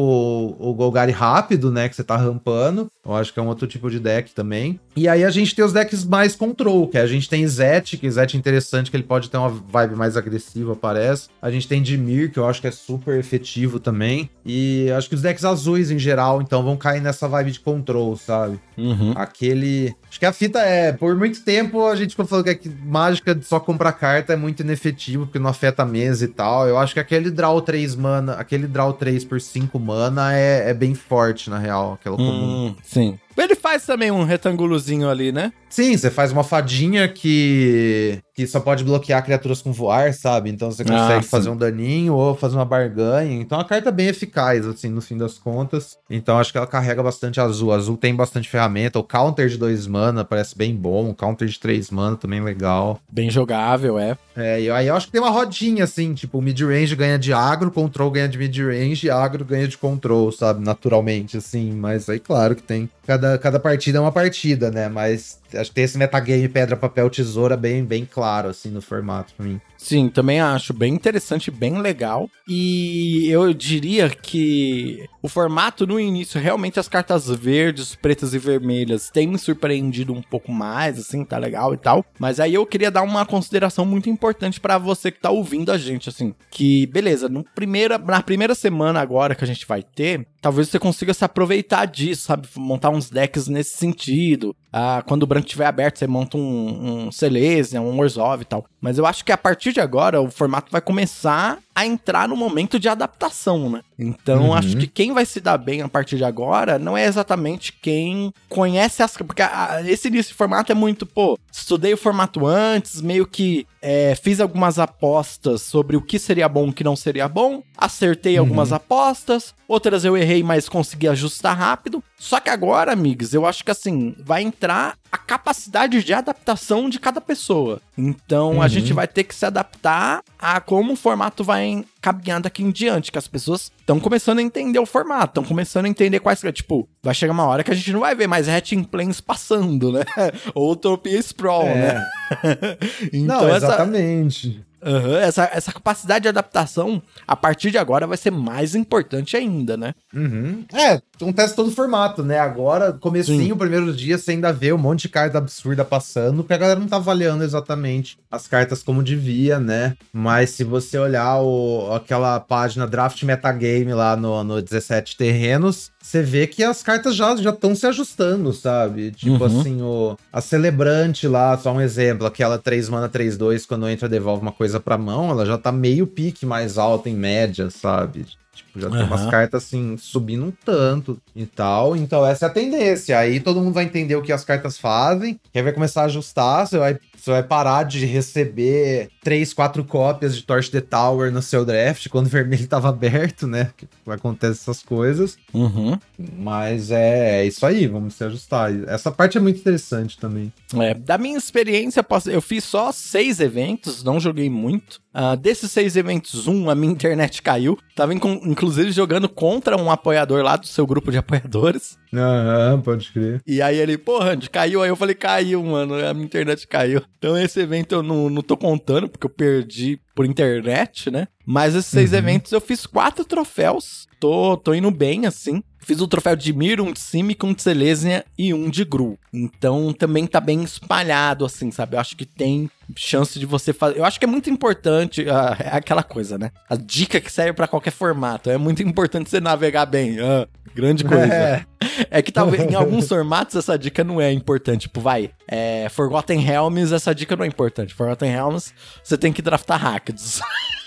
Speaker 2: o Golgari rápido, né, que você tá rampando. Eu acho que é um outro tipo de deck também. E aí a gente tem os decks mais control, que a gente tem Zet, que Zet é interessante, que ele pode ter uma vibe mais agressiva, parece. A gente tem Dimir, que eu acho que é super efetivo também. E acho que os decks azuis em geral, então, vão cair nessa vibe de control, sabe?
Speaker 1: Uhum.
Speaker 2: Aquele. Acho que a fita é. Por muito tempo a gente ficou falando que a mágica de só comprar carta é muito inefetivo, porque não afeta a mesa e tal. Eu acho que aquele draw 3 mana, aquele draw 3 por 5 mana é, é bem forte, na real. Aquela comum.
Speaker 1: Hum, sim. Ele faz também um retângulozinho ali, né?
Speaker 2: Sim, você faz uma fadinha que. Que só pode bloquear criaturas com voar, sabe? Então você consegue
Speaker 1: sim.
Speaker 2: fazer um daninho ou fazer uma barganha. Então a carta é bem eficaz, assim, no fim das contas. Então acho que ela carrega bastante azul. Azul tem bastante ferramenta. O counter de 2 mana parece bem bom. O counter de 3 mana também legal.
Speaker 1: Bem jogável, é.
Speaker 2: É, e aí eu acho que tem uma rodinha, assim, tipo, o mid-range ganha de agro, control ganha de mid-range, agro ganha de control, sabe? Naturalmente, assim. Mas aí, claro que tem. Cada, cada partida é uma partida, né? Mas acho que tem esse metagame pedra, papel, tesoura bem, bem claro, assim, no formato pra mim.
Speaker 1: Sim, também acho bem interessante, bem legal. E eu diria que o formato no início, realmente as cartas verdes, pretas e vermelhas têm me surpreendido um pouco mais, assim, tá legal e tal. Mas aí eu queria dar uma consideração muito importante pra você que tá ouvindo a gente, assim, que beleza, no primeira, na primeira semana agora que a gente vai ter, talvez você consiga se aproveitar disso, sabe? Montar uns decks nesse sentido. Ah, quando o branco estiver aberto, você monta um, um Selesian, um Orzhov e tal. Mas eu acho que a partir de agora, o formato vai começar a entrar no momento de adaptação, né? Então,
Speaker 2: Uhum.
Speaker 1: acho que quem vai se dar bem a partir de agora não é exatamente quem conhece as... Porque ah, esse início de formato é muito, pô, estudei o formato antes, meio que é, fiz algumas apostas sobre o que seria bom e o que não seria bom, acertei
Speaker 2: Uhum.
Speaker 1: algumas apostas, outras eu errei, mas consegui ajustar rápido. Só que agora, amigos, eu acho que assim, vai entrar a capacidade de adaptação de cada pessoa. Então a
Speaker 2: Uhum.
Speaker 1: gente vai ter que se adaptar a como o formato vai caminhar daqui em diante, que as pessoas estão começando a entender o formato, estão começando a entender quais. Tipo, vai chegar uma hora que a gente não vai ver mais Hatching Planes passando, né? [LAUGHS] Ou Utopia Sprawl, né? [LAUGHS] Então,
Speaker 2: Não, exatamente.
Speaker 1: Aham, essa, essa capacidade de adaptação, a partir de agora, vai ser mais importante ainda, né?
Speaker 2: Uhum. É, acontece todo formato, né? Agora, comecinho,
Speaker 1: Sim.
Speaker 2: primeiro dia, você ainda vê um monte de carta absurda passando, porque a galera não tá avaliando exatamente as cartas como devia, né? Mas se você olhar o, aquela página Draft Metagame lá no, no 17 Terrenos, você vê que as cartas já estão se ajustando, sabe? Tipo
Speaker 1: Uhum.
Speaker 2: assim, o, a Celebrante lá, só um exemplo, aquela 3 mana 3-2, quando entra devolve uma coisa pra mão, ela já tá meio pique mais alta em média, sabe? Tipo, já tem umas cartas assim subindo um tanto e tal. Então essa é a tendência. Aí todo mundo vai entender o que as cartas fazem, que aí vai começar a ajustar, você vai você vai parar de receber três, quatro cópias de Torch the Tower no seu draft quando o [LAUGHS] vermelho estava aberto, né? Que acontece essas coisas.
Speaker 1: Uhum.
Speaker 2: Mas é, é, isso aí, vamos se ajustar. Essa parte é muito interessante também.
Speaker 1: É, da minha experiência, eu fiz só seis eventos, não joguei muito. Uh, desses seis eventos, um, a minha internet caiu. Tava inclusive jogando contra um apoiador lá do seu grupo de apoiadores.
Speaker 2: Aham, pode crer.
Speaker 1: E aí ele, porra, Andy, caiu. Aí eu falei, caiu, mano. A minha internet caiu. Então esse evento eu não, não tô contando, porque eu perdi por internet, né? Mas esses seis uhum. eventos eu fiz quatro troféus. Tô, tô indo bem, assim. Fiz o troféu de Mir, um de Simic, um de Selesnya e um de Gru. Então também tá bem espalhado, assim, sabe? Eu acho que tem chance de você fazer. Eu acho que é muito importante. Uh, é aquela coisa, né? A dica que serve para qualquer formato. É muito importante você navegar bem. Uh, grande coisa. É. [LAUGHS] é. que talvez em [LAUGHS] alguns formatos essa dica não é importante. Tipo, vai. É, Forgotten Realms, essa dica não é importante. Forgotten Realms, você tem que draftar Rakdos. [LAUGHS]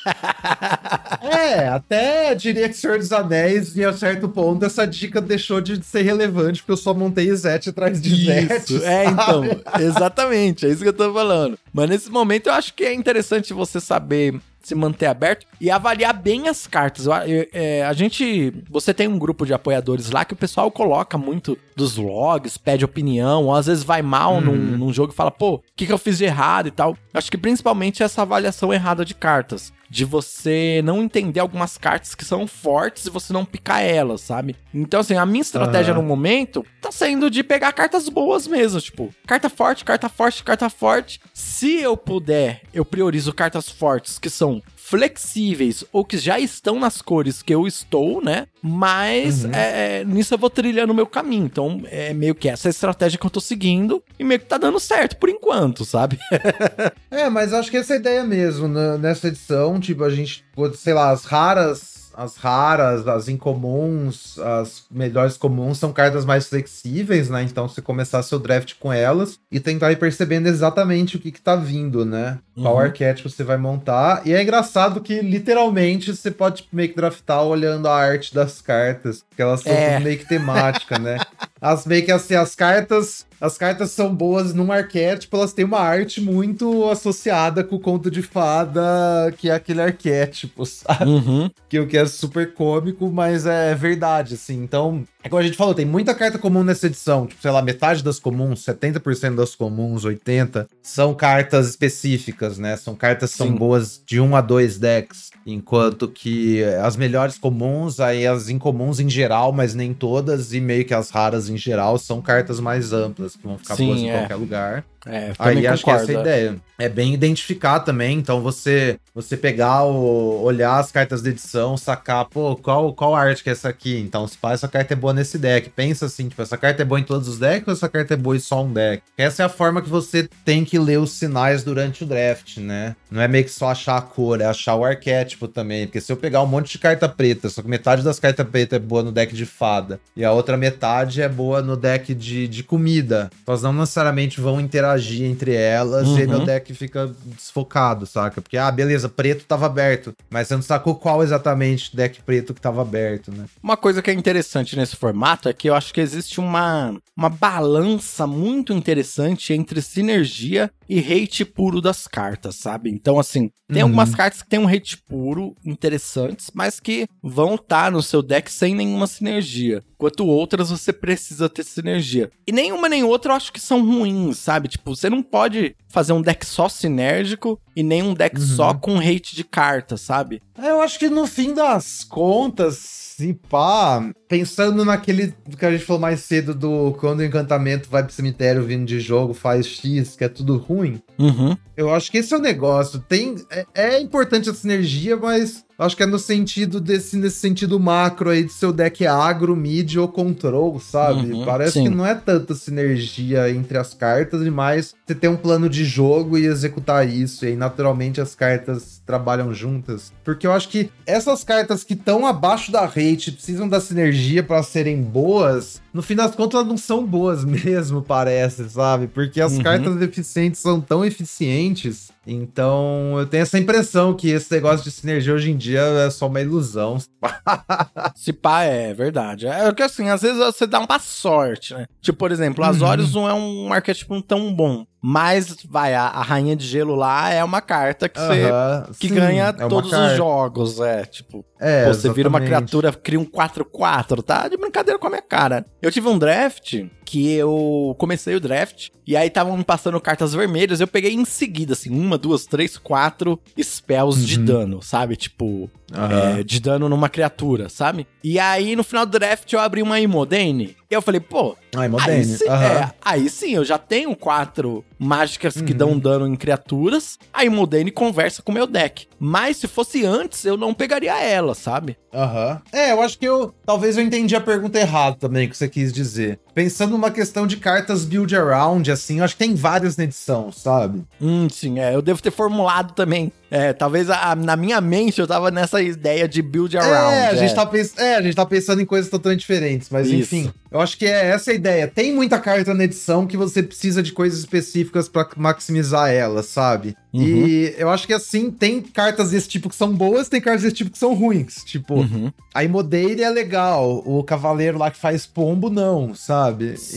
Speaker 2: é, até diria que Senhor dos Anéis, em um certo ponto, essa dica deixou de ser relevante, porque eu só montei Zet atrás de Zet.
Speaker 1: É, então, exatamente, é isso que eu tô falando. Mas nesse momento eu acho que é interessante você saber se manter aberto e avaliar bem as cartas. Eu, eu, é, a gente. Você tem um grupo de apoiadores lá que o pessoal coloca muito dos logs, pede opinião, ou às vezes vai mal num, uhum. num, jogo e fala, pô, o que, que eu fiz de errado e tal. Acho que principalmente essa avaliação errada de cartas de você não entender algumas cartas que são fortes e você não picar elas, sabe? Então, assim, a minha estratégia uhum. no momento tá sendo de pegar cartas boas mesmo, tipo, carta forte, carta forte, carta forte. Se eu puder, eu priorizo cartas fortes que são flexíveis ou que já estão nas cores que eu estou, né? Mas uhum. é, é nisso eu vou trilhando o meu caminho. Então é meio que essa estratégia que eu tô seguindo e meio que tá dando certo por enquanto, sabe? [LAUGHS]
Speaker 2: é, mas acho que essa é a ideia mesmo. Né? Nessa edição, tipo, a gente, sei lá, as raras as raras, as incomuns, as melhores comuns são cartas mais flexíveis, né? Então você começar seu draft com elas e tentar ir percebendo exatamente o que, que tá vindo, né? Uhum. Qual arquétipo você vai montar. E é engraçado que literalmente você pode meio que draftar olhando a arte das cartas, porque elas são é. meio que temática, né? [LAUGHS] As meio que assim, as cartas as cartas são boas num arquétipo, elas têm uma arte muito associada com o conto de fada, que é aquele arquétipo, [LAUGHS] sabe? Uhum. Que o que é super cômico, mas é verdade, assim. Então, é como a gente falou, tem muita carta comum nessa edição. Tipo, sei lá, metade das comuns, 70% das comuns, 80%, são cartas específicas, né? São cartas que são boas de um a dois decks. Enquanto que as melhores comuns, aí as incomuns em geral, mas nem todas, e meio que as raras em geral, são cartas mais amplas, que vão ficar Sim, boas é. em qualquer lugar.
Speaker 1: É,
Speaker 2: Aí acho concordo, que essa é a ideia. É bem identificar também, então você você pegar o olhar as cartas de edição, sacar, pô, qual qual arte que é essa aqui? Então, se essa carta é boa nesse deck, pensa assim, tipo, essa carta é boa em todos os decks ou essa carta é boa em só um deck? Essa é a forma que você tem que ler os sinais durante o draft, né? Não é meio que só achar a cor, é achar o arquétipo também, porque se eu pegar um monte de carta preta, só que metade das cartas pretas é boa no deck de fada e a outra metade é boa no deck de, de comida, elas não necessariamente vão interagir interagir entre elas uhum. e meu deck fica desfocado, saca? Porque, ah, beleza, preto tava aberto, mas você não sacou qual exatamente deck preto que tava aberto, né?
Speaker 1: Uma coisa que é interessante nesse formato é que eu acho que existe uma, uma balança muito interessante entre sinergia e hate puro das cartas, sabe? Então, assim, tem uhum. algumas cartas que tem um hate puro interessantes, mas que vão estar tá no seu deck sem nenhuma sinergia. Enquanto outras você precisa ter sinergia. E nenhuma nem outra eu acho que são ruins, sabe? Tipo, Tipo, você não pode fazer um deck só sinérgico e nem um deck uhum. só com hate de carta, sabe?
Speaker 2: É, eu acho que no fim das contas, se pá, pensando naquele que a gente falou mais cedo do quando o encantamento vai pro cemitério vindo de jogo, faz X, que é tudo ruim.
Speaker 1: Uhum.
Speaker 2: Eu acho que esse é o negócio. Tem, é, é importante a sinergia, mas Acho que é no sentido desse, nesse sentido macro aí de seu deck agro, mid ou control, sabe? Uhum, Parece sim. que não é tanta sinergia entre as cartas, e mais você ter um plano de jogo e executar isso. E aí, naturalmente, as cartas trabalham juntas. Porque eu acho que essas cartas que estão abaixo da rate, precisam da sinergia para serem boas, no fim das contas, elas não são boas [LAUGHS] mesmo, parece, sabe? Porque as
Speaker 1: Uhum.
Speaker 2: cartas eficientes são tão eficientes. Então, eu tenho essa impressão que esse negócio de sinergia hoje em dia é só uma ilusão. [LAUGHS]
Speaker 1: Se pá, é verdade. É que assim, às vezes você dá uma sorte, né? Tipo, por exemplo,
Speaker 2: Uhum.
Speaker 1: Azorius não é um arquétipo tão bom. Mas, vai, a, a Rainha de Gelo lá é uma carta que você. Que
Speaker 2: sim,
Speaker 1: ganha
Speaker 2: é
Speaker 1: todos
Speaker 2: carta.
Speaker 1: os jogos, é. Tipo,
Speaker 2: É,
Speaker 1: Pô, você vira uma
Speaker 2: exatamente.
Speaker 1: criatura, cria um 4-4, tá? De brincadeira com a minha cara. Eu tive um draft que eu comecei o draft e aí estavam me passando cartas vermelhas. Eu peguei em seguida, assim, uma, duas, três, quatro spells de
Speaker 2: Uhum.
Speaker 1: dano, sabe? Tipo,
Speaker 2: Aham.
Speaker 1: é, de dano numa criatura, sabe? E aí no final do draft eu abri uma Imodane. E eu falei, pô,
Speaker 2: Ai,
Speaker 1: aí
Speaker 2: Modene.
Speaker 1: sim,
Speaker 2: aham.
Speaker 1: é, aí sim, eu já tenho quatro mágicas que
Speaker 2: Uhum.
Speaker 1: dão dano em criaturas. A Imodane conversa com o meu deck. Mas se fosse antes, eu não pegaria ela, sabe?
Speaker 2: Aham. É, eu acho que eu. Talvez eu entendi a pergunta errada também, que você quis dizer. Pensando numa questão de cartas build around, assim, eu acho que tem várias na edição, sabe?
Speaker 1: Hum, sim, é. Eu devo ter formulado também. É, talvez a- na minha mente eu tava nessa ideia de build around.
Speaker 2: é, a gente Tá pens... é, a gente tá pensando em coisas totalmente diferentes, mas
Speaker 1: Isso.
Speaker 2: enfim. Eu acho que é essa a ideia. Tem muita carta na edição que você precisa de coisas específicas pra maximizar ela, sabe?
Speaker 1: Uhum.
Speaker 2: E eu acho que assim, tem cartas desse tipo que são boas, tem cartas desse tipo que são ruins. Tipo,
Speaker 1: Uhum.
Speaker 2: a Imodeire é legal, o cavaleiro lá que faz pombo, não, sabe?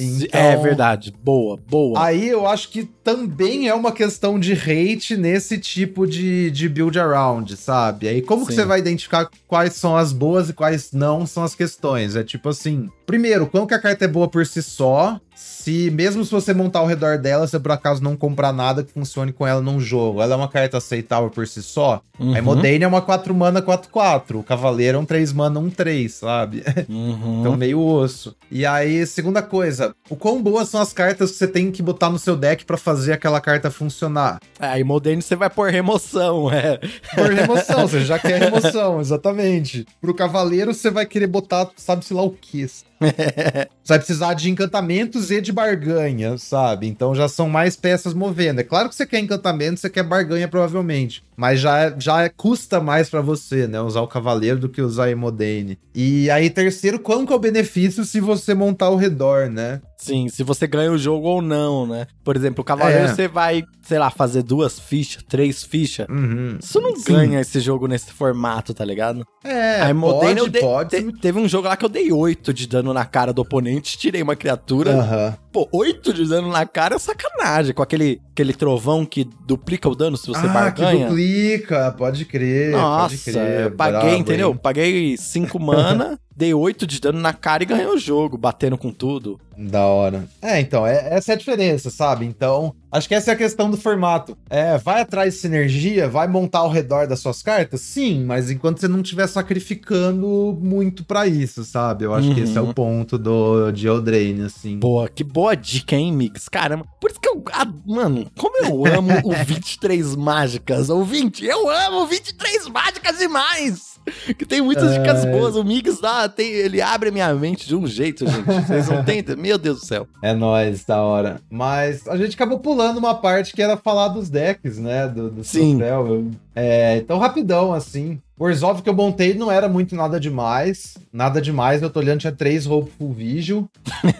Speaker 2: Então,
Speaker 1: É verdade. Boa, boa.
Speaker 2: Aí eu acho que também é uma questão de hate nesse tipo de, de build around, sabe? Aí como que
Speaker 1: Sim.
Speaker 2: você vai identificar quais são as boas e quais não são as questões? É tipo assim, primeiro, quando que a carta é boa por si só, se mesmo se você montar ao redor dela, você por acaso não comprar nada que funcione com ela num jogo, ela é uma carta aceitável por si só?
Speaker 1: Uhum.
Speaker 2: A Imodane é uma 4 mana 4-4, o Cavaleiro é um 3 mana 1-3, sabe?
Speaker 1: Uhum.
Speaker 2: Então, meio osso. E aí, segunda coisa, o quão boas são as cartas que você tem que botar no seu deck pra fazer aquela carta funcionar?
Speaker 1: É, aí Modene você vai por remoção, é.
Speaker 2: Por remoção, [LAUGHS] você já quer remoção, exatamente. Pro cavaleiro, você vai querer botar, sabe-se lá o que. Você vai precisar de encantamentos e de barganha, sabe? Então já são mais peças movendo. É claro que você quer encantamento, você quer barganha, provavelmente. Mas já, já custa mais pra você, né? Usar o cavaleiro do que usar a Emodane. E aí, terceiro, qual que é o benefício se você montar ao redor, né?
Speaker 1: Sim, se você ganha o jogo ou não, né? Por exemplo, o Cavaleiro
Speaker 2: É.
Speaker 1: você vai, sei lá, fazer duas fichas, três fichas.
Speaker 2: Uhum.
Speaker 1: Isso não
Speaker 2: Sim.
Speaker 1: ganha esse jogo nesse formato, tá ligado?
Speaker 2: É,
Speaker 1: Aí Modene
Speaker 2: pode,
Speaker 1: eu dei-
Speaker 2: pode.
Speaker 1: te- teve um jogo lá que eu dei 8 de dano na cara do oponente, tirei uma criatura.
Speaker 2: Aham.
Speaker 1: Pô, 8 de dano na cara é sacanagem. Com aquele, aquele trovão que duplica o dano se você
Speaker 2: ah,
Speaker 1: barganha.
Speaker 2: que duplica, pode crer, pode
Speaker 1: Nossa,
Speaker 2: crer.
Speaker 1: eu paguei,
Speaker 2: brabo,
Speaker 1: entendeu?
Speaker 2: hein?
Speaker 1: Paguei 5 mana, [LAUGHS] dei 8 de dano na cara e ganhei o jogo, batendo com tudo.
Speaker 2: Da hora. É, então, é- essa é a diferença, sabe? Então, acho que essa é a questão do formato. É, vai atrás de sinergia, vai montar ao redor das suas cartas? Sim, mas enquanto você não estiver sacrificando muito pra isso, sabe? Eu acho que esse é
Speaker 1: Uhum.
Speaker 2: o ponto do de Eldraine, assim.
Speaker 1: Boa, que boa dica, hein, Migs? Caramba, por isso que eu. ah, mano, como eu amo o [LAUGHS] 23 Mágicas. Ouvinte, eu amo 23 Mágicas demais! [LAUGHS] Que tem muitas dicas
Speaker 2: É.
Speaker 1: boas. O Migs dá, tem, ele abre a minha mente de um jeito, gente. Vocês não têm. [LAUGHS] Meu Deus do céu.
Speaker 2: É nóis, da hora. Mas a gente acabou pulando uma parte que era falar dos decks, né? Do, do
Speaker 1: Sim.
Speaker 2: É, então, rapidão, assim. O Orzhov que eu montei não era muito nada demais. Nada demais. Eu tô olhando, tinha três Hopeful Vigil.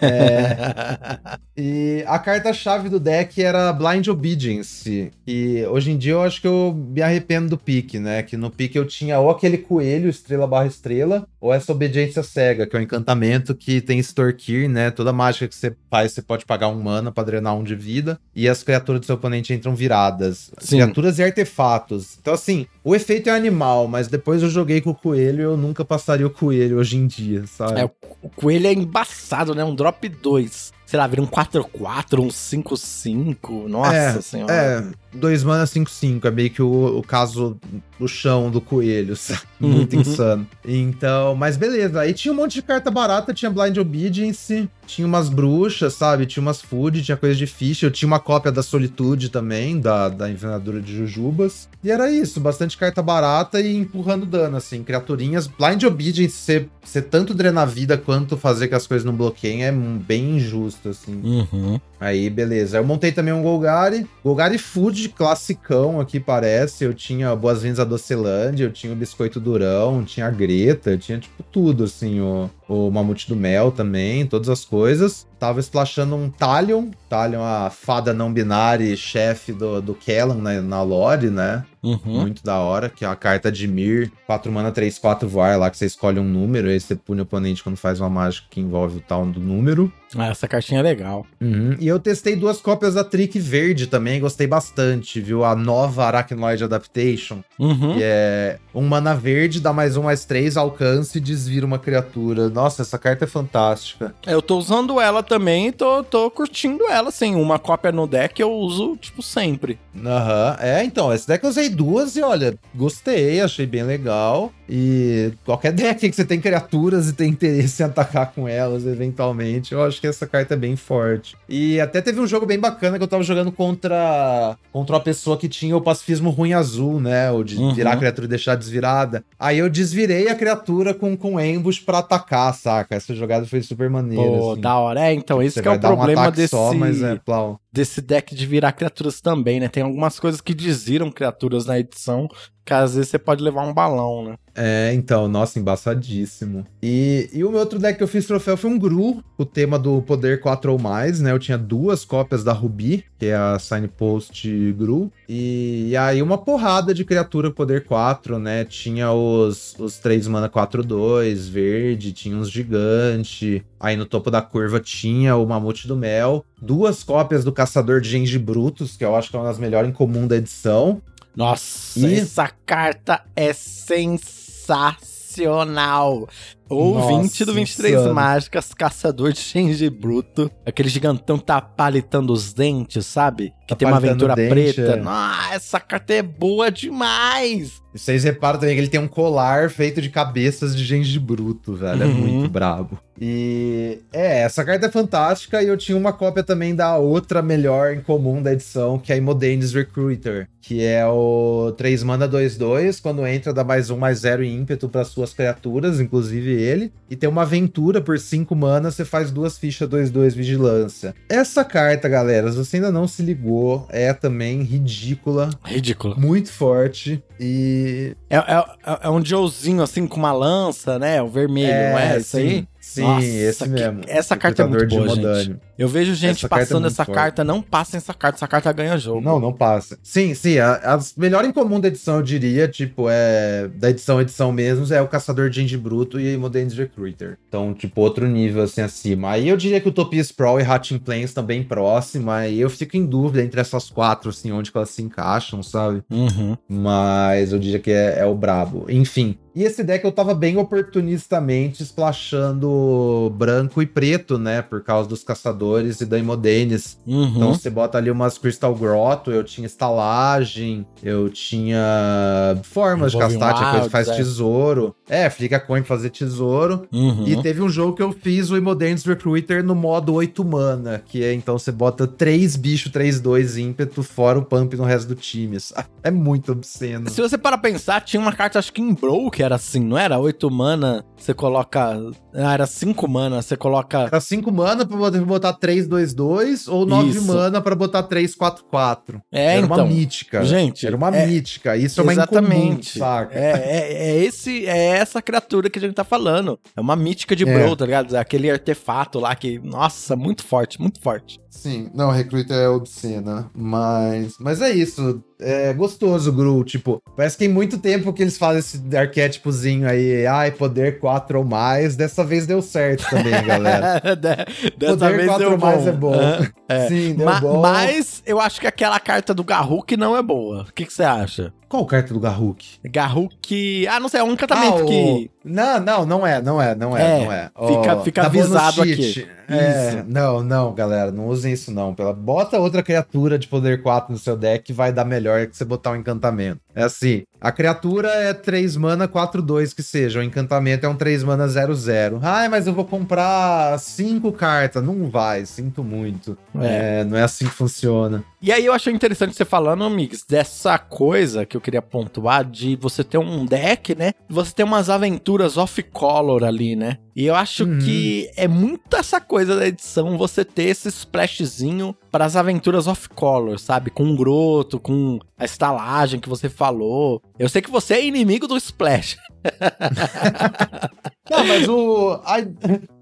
Speaker 2: É, [LAUGHS] e a carta-chave do deck era Blind Obedience. E hoje em dia eu acho que eu me arrependo do pique, né? Que no pique eu tinha ou aquele coelho, estrela barra estrela, ou essa obediência cega, que é um encantamento que tem extorquir, né? Toda mágica que você faz, você pode pagar um mana pra drenar um de vida. E as criaturas do seu oponente entram viradas.
Speaker 1: Sim.
Speaker 2: Criaturas e artefatos. Então, assim, o efeito é animal, mas depois eu joguei com o coelho e eu nunca passaria o coelho hoje em dia, sabe?
Speaker 1: É, o o coelho é embaçado, né? Um drop 2. Sei lá, vira um 4-4, um 5-5. Nossa
Speaker 2: É,
Speaker 1: senhora.
Speaker 2: É, 2 mana 5-5, é meio que o, o caso do chão do coelho, [LAUGHS] sabe? Muito
Speaker 1: Uhum.
Speaker 2: insano. Então, mas beleza, aí tinha um monte de carta barata, tinha Blind Obedience, tinha umas bruxas, sabe? Tinha umas food, tinha coisa de ficha, eu tinha uma cópia da Solitude também, da, da envenenadora de jujubas. E era isso, bastante carta barata e empurrando dano, assim, criaturinhas. Blind Obedience, ser, ser tanto drenar vida quanto fazer que as coisas não bloqueiem é bem injusto, assim.
Speaker 1: Uhum.
Speaker 2: Aí, beleza. Eu montei também um Golgari. Golgari Food classicão aqui, parece. Eu tinha Boas-Vindas a Docelândia, eu tinha o Biscoito Durão, tinha a Greta, eu tinha, tipo, tudo, assim. O, o Mamute do Mel também, todas as coisas. Tava splashando um Talion. Talion, a fada não binária, chefe do, do Kellan na, na lore, né?
Speaker 1: Uhum.
Speaker 2: Muito da hora, que é a carta de Mir, 4 mana, 3, 4 voar, lá que você escolhe um número, aí você pune o oponente quando faz uma mágica que envolve o tal do número.
Speaker 1: Ah, essa cartinha é legal.
Speaker 2: Uhum. E eu testei duas cópias da Trick Verde também, gostei bastante, viu? A nova Arachnoid Adaptation,
Speaker 1: Uhum.
Speaker 2: que é um mana verde, dá mais um, mais três, alcance e desvira uma criatura. Nossa, essa carta é fantástica.
Speaker 1: Eu tô usando ela também e tô, tô curtindo ela, assim. Uma cópia no deck eu uso, tipo, sempre.
Speaker 2: Aham, é, então, esse deck eu usei duas e olha, gostei, achei bem legal. E qualquer [LAUGHS] deck que você tem criaturas e tem interesse em atacar com elas, eventualmente, eu acho que essa carta é bem forte. E até teve um jogo bem bacana que eu tava jogando contra, contra uma pessoa que tinha o pacifismo ruim azul, né? O de
Speaker 1: Uhum.
Speaker 2: virar a criatura e deixar desvirada. Aí eu desvirei a criatura com, com ambush pra atacar, saca? Essa jogada foi super maneira.
Speaker 1: Pô,
Speaker 2: assim.
Speaker 1: da hora. É, então, esse que é o
Speaker 2: um
Speaker 1: problema
Speaker 2: ataque
Speaker 1: desse,
Speaker 2: Só, mas é plau.
Speaker 1: desse deck de virar criaturas também, né? Tem algumas coisas que desviram criaturas na edição, que às vezes você pode levar um balão, né?
Speaker 2: É, então, nossa, embaçadíssimo. E, e o meu outro deck que eu fiz troféu foi um Gru, o tema do poder 4 ou mais, né? Eu tinha duas cópias da Ruby, que é a Signpost Gru, e, e aí uma porrada de criatura poder 4, né? Tinha os, os 3 mana 4-2, verde, tinha uns gigante. Aí no topo da curva tinha o Mamute do Mel, duas cópias do Caçador de Gengibrutos, que eu acho que é uma das melhores em comum da edição.
Speaker 1: Nossa,
Speaker 2: E-
Speaker 1: essa carta é sensacional. Ouvinte
Speaker 2: Nossa,
Speaker 1: do 23
Speaker 2: insano.
Speaker 1: Mágicas, caçador de Shenji Bruto. Aquele gigantão tá palitando os dentes, sabe? Que
Speaker 2: Tá
Speaker 1: tem uma aventura
Speaker 2: dente,
Speaker 1: preta.
Speaker 2: é.
Speaker 1: Ah, essa carta é boa demais.
Speaker 2: E vocês reparam também que ele tem um colar feito de cabeças de gengibruto, velho. É
Speaker 1: Uhum.
Speaker 2: muito brabo. E é, essa carta é fantástica e eu tinha uma cópia também da outra melhor em comum da edição, que é a Imodanes Recruiter, que é o 3 mana 2-2, quando entra dá mais um mais zero ímpeto para suas criaturas, inclusive ele. E tem uma aventura por 5 mana, você faz duas fichas 2-2 vigilância. Essa carta, galera, se você ainda não se ligou, é também ridícula,
Speaker 1: Ridículo.
Speaker 2: muito forte e
Speaker 1: É, é, é um Joezinho assim com uma lança, né? O vermelho, não é? Isso aí?
Speaker 2: Sim,
Speaker 1: Nossa,
Speaker 2: esse
Speaker 1: que-
Speaker 2: mesmo.
Speaker 1: essa carta é muito boa, gente. Eu vejo gente
Speaker 2: Essa carta é
Speaker 1: passando essa
Speaker 2: forte.
Speaker 1: carta, não passem essa carta, essa carta ganha jogo.
Speaker 2: Não, não passa. Sim, sim. a- As melhores em comum da edição, eu diria, tipo, é. Da edição edição mesmo, é o Caçador de Gente Bruto e Moderns Recruiter. Então, tipo, outro nível assim acima. Aí eu diria que o Utopia Sprawl e Hatching Plains estão bem próximos. Aí eu fico em dúvida entre essas quatro, assim, onde que elas se encaixam, sabe?
Speaker 1: Uhum.
Speaker 2: Mas eu diria que é, é o brabo. Enfim. E esse deck eu tava bem oportunistamente splashando branco e preto, né? Por causa dos caçadores e da Imodenes.
Speaker 1: Uhum.
Speaker 2: Então você bota ali umas Crystal Grotto, eu tinha estalagem, eu tinha formas de
Speaker 1: Envolve
Speaker 2: castar, tinha coisa que faz
Speaker 1: é.
Speaker 2: tesouro. É, Flica Coin pra fazer tesouro.
Speaker 1: Uhum.
Speaker 2: E teve um jogo que eu fiz, o Imoderns Recruiter, no modo 8 mana, que é então você bota 3 bicho, 3, 2 ímpeto, fora o pump no resto do time. É muito obsceno.
Speaker 1: Se você para pensar, tinha uma carta, acho que em que era assim, não era? 8 mana, você coloca. Ah, era 5 mana, você coloca.
Speaker 2: Era 5 mana pra poder botar 3, 2, 2, ou 9
Speaker 1: Isso.
Speaker 2: mana pra botar 3, 4, 4.
Speaker 1: É,
Speaker 2: Era
Speaker 1: então.
Speaker 2: uma mítica.
Speaker 1: Gente,
Speaker 2: Era uma
Speaker 1: é-
Speaker 2: mítica. Isso é uma incomum,
Speaker 1: Exatamente.
Speaker 2: saca?
Speaker 1: É, é, é esse, é essa criatura que a gente tá falando. É uma mítica de
Speaker 2: É.
Speaker 1: Brawl, tá ligado? Aquele artefato lá que, nossa, muito forte, muito forte.
Speaker 2: Sim, não, Recruiter é obscena, mas... Mas é isso, é gostoso, Gru, tipo, parece que tem muito tempo que eles fazem esse arquétipozinho aí, ai, poder 4 ou mais, dessa vez deu certo também, galera. [LAUGHS]
Speaker 1: De- Dessa
Speaker 2: poder
Speaker 1: vez
Speaker 2: 4
Speaker 1: deu
Speaker 2: ou mais
Speaker 1: bom.
Speaker 2: é bom.
Speaker 1: Hã? É.
Speaker 2: Sim, deu
Speaker 1: Ma-
Speaker 2: bom.
Speaker 1: Mas eu acho que aquela carta do Garruk não é boa. O que você acha?
Speaker 2: Qual carta do Garruk?
Speaker 1: Garruk. Ah, não sei, é um encantamento
Speaker 2: Ah, o-
Speaker 1: que.
Speaker 2: Não, não, não é, não é, não é,
Speaker 1: É,
Speaker 2: não é.
Speaker 1: fica-
Speaker 2: Ó,
Speaker 1: fica
Speaker 2: bônus
Speaker 1: avisado aqui.
Speaker 2: É, não, não, galera, não usem isso não. Pela... Bota outra criatura de poder 4 no seu deck que vai dar melhor que você botar um encantamento. É assim, A criatura é 3 mana 4, 2 que seja. O encantamento é um 3 mana 0, 0. Ai, mas eu vou comprar 5 cartas. Não vai, sinto muito.
Speaker 1: É.
Speaker 2: É, não é assim que funciona.
Speaker 1: E aí eu achei interessante você falando, Mix, dessa coisa que eu queria pontuar de você ter um deck, né? Você ter umas aventuras off-color ali, né? E eu acho
Speaker 2: Uhum.
Speaker 1: que é muito essa coisa da edição, você ter esse splashzinho para as aventuras off-color, sabe? Com o groto, com a estalagem que você falou. Eu sei que você é inimigo do splash. [LAUGHS]
Speaker 2: Não, mas o, a,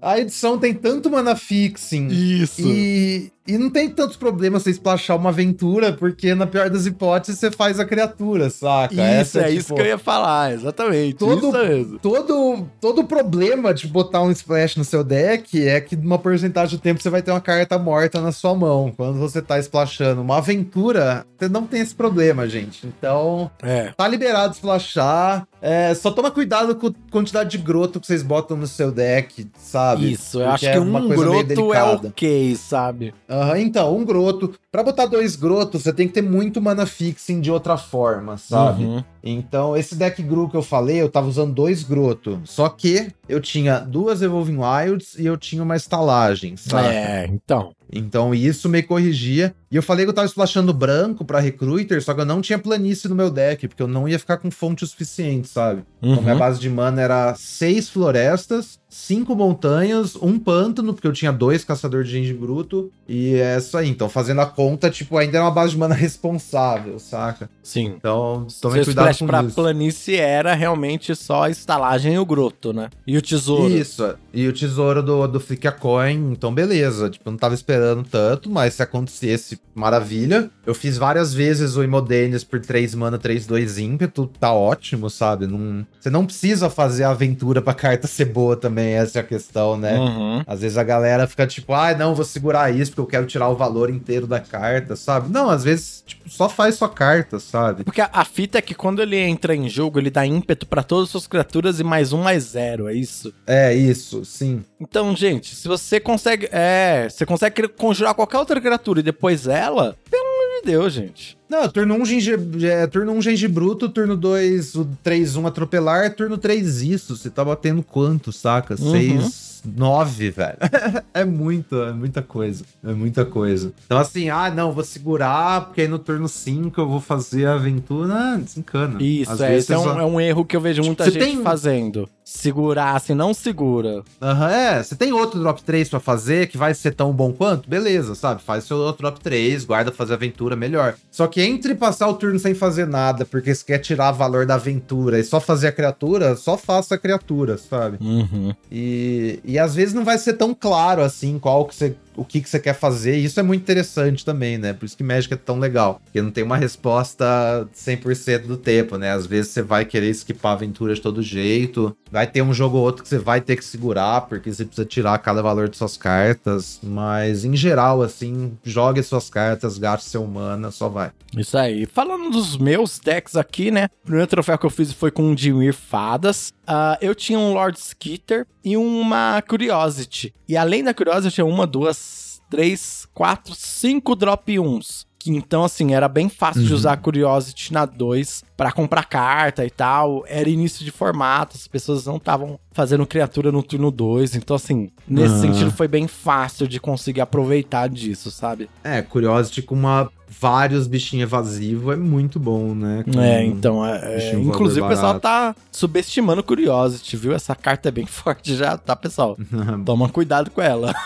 Speaker 2: a edição tem tanto mana fixing.
Speaker 1: Isso.
Speaker 2: E, e não tem tantos problemas você splashar uma aventura, porque na pior das hipóteses você faz a criatura, saca?
Speaker 1: Isso,
Speaker 2: Essa,
Speaker 1: é isso
Speaker 2: tipo,
Speaker 1: que eu ia falar, exatamente.
Speaker 2: Todo-
Speaker 1: Isso mesmo.
Speaker 2: Todo, todo problema de botar um splash no seu deck é que numa porcentagem do tempo você vai ter uma carta morta na sua mão. Quando você tá splashando uma aventura, você não tem esse problema, gente. Então,
Speaker 1: É.
Speaker 2: tá liberado splashar. É, só toma cuidado com a quantidade de groto que vocês botam no seu deck, sabe?
Speaker 1: Isso, eu
Speaker 2: Porque
Speaker 1: acho
Speaker 2: é
Speaker 1: que
Speaker 2: uma
Speaker 1: um
Speaker 2: coisa
Speaker 1: groto é ok, sabe?
Speaker 2: Aham, então, um groto. Pra botar dois grotos, você tem que ter muito mana fixing de outra forma, sabe?
Speaker 1: Uhum.
Speaker 2: Então, esse deck Gru que eu falei, eu tava usando dois grotos. Só que eu tinha duas Evolving Wilds e eu tinha uma estalagem, sabe?
Speaker 1: É, então.
Speaker 2: Então, isso me corrigia. E eu falei que eu tava splashando branco pra Recruiter, só que eu não tinha planície no meu deck, porque eu não ia ficar com fonte o suficiente, sabe? Então, minha
Speaker 1: Uhum.
Speaker 2: base de mana era seis florestas, cinco montanhas, um pântano, porque eu tinha dois caçador de gengibre bruto. E é isso aí. Então, fazendo a conta, tipo, ainda era uma base de mana [LAUGHS] responsável, saca?
Speaker 1: Sim.
Speaker 2: Então,
Speaker 1: Seu
Speaker 2: tome cuidado
Speaker 1: splash
Speaker 2: com
Speaker 1: pra
Speaker 2: isso.
Speaker 1: planície era realmente só a estalagem e o groto, né? E o tesouro.
Speaker 2: Isso. E o tesouro do, do Flick a Coin, então beleza. Tipo, eu não tava esperando tanto, mas se acontecesse, maravilha. Eu fiz várias vezes o Imodenes por 3 mana, 3, 2 ímpeto, tá ótimo, sabe? Não, você não precisa fazer a aventura pra carta ser boa também, essa é a questão, né?
Speaker 1: Uhum.
Speaker 2: Às vezes a galera fica tipo, ah, não, vou segurar isso porque eu quero tirar o valor inteiro da carta, sabe? Não, às vezes, tipo, só faz sua carta, sabe?
Speaker 1: Porque a, a fita é que quando ele entra em jogo, ele dá ímpeto pra todas as suas criaturas e mais um, mais zero, é isso?
Speaker 2: É isso, sim.
Speaker 1: Então, gente, se você consegue. É, você consegue conjurar qualquer outra criatura e depois ela, pelo Deus, gente.
Speaker 2: Não, turno 1 um, gengi, é, turno 1 um, gengi bruto, turno 2 o 3 1 atropelar, turno 3 isso. Você tá batendo quanto, saca?
Speaker 1: Uhum.
Speaker 2: 6 9, velho. [LAUGHS] é muito, é muita coisa. É muita coisa. Então assim, ah, não, vou segurar, porque aí no turno 5 eu vou fazer a aventura. Ah, desencana.
Speaker 1: Isso,
Speaker 2: Às
Speaker 1: é, esse é um,
Speaker 2: só-
Speaker 1: é um erro que eu vejo muita
Speaker 2: Você
Speaker 1: gente
Speaker 2: tem-
Speaker 1: fazendo. Segurar, assim, não segura.
Speaker 2: Aham, é. Você tem outro drop 3 pra fazer que vai ser tão bom quanto? Beleza, sabe? Faz seu outro drop 3, guarda fazer aventura melhor. Só que entre passar o turno sem fazer nada, porque você quer tirar valor da aventura e só fazer a criatura, só faça a criatura, sabe?
Speaker 1: Uhum.
Speaker 2: E, e às vezes não vai ser tão claro assim qual que você. O que, que você quer fazer, e isso é muito interessante também, né? Por isso que Magic é tão legal. Porque não tem uma resposta 100% do tempo, né? Às vezes você vai querer esquipar a aventura de todo jeito. Vai ter um jogo ou outro que você vai ter que segurar, porque você precisa tirar cada valor de suas cartas. Mas, em geral, assim, jogue suas cartas, gaste seu mana, só vai.
Speaker 1: Isso aí. Falando dos meus decks aqui, né? O primeiro troféu que eu fiz foi com um Dimir Fadas. Ah, eu tinha um Lord Skitter e uma Curiosity. E além da Curiosity, eu tinha uma, duas, três, quatro, cinco drop 1s. Que então, assim, era bem fácil de
Speaker 2: Uhum.
Speaker 1: usar a Curiosity na 2 pra comprar carta e tal. Era início de formato, as pessoas não estavam fazendo criatura no turno 2. Então, assim, nesse
Speaker 2: Aham.
Speaker 1: sentido foi bem fácil de conseguir aproveitar disso, sabe?
Speaker 2: É, Curiosity com uma, vários bichinhos evasivos é muito bom, né? Com-
Speaker 1: É, então, é, é, inclusive o pessoal tá subestimando Curiosity, viu? Essa carta é bem [LAUGHS] forte já, tá, pessoal? [LAUGHS] Toma cuidado com ela. [LAUGHS]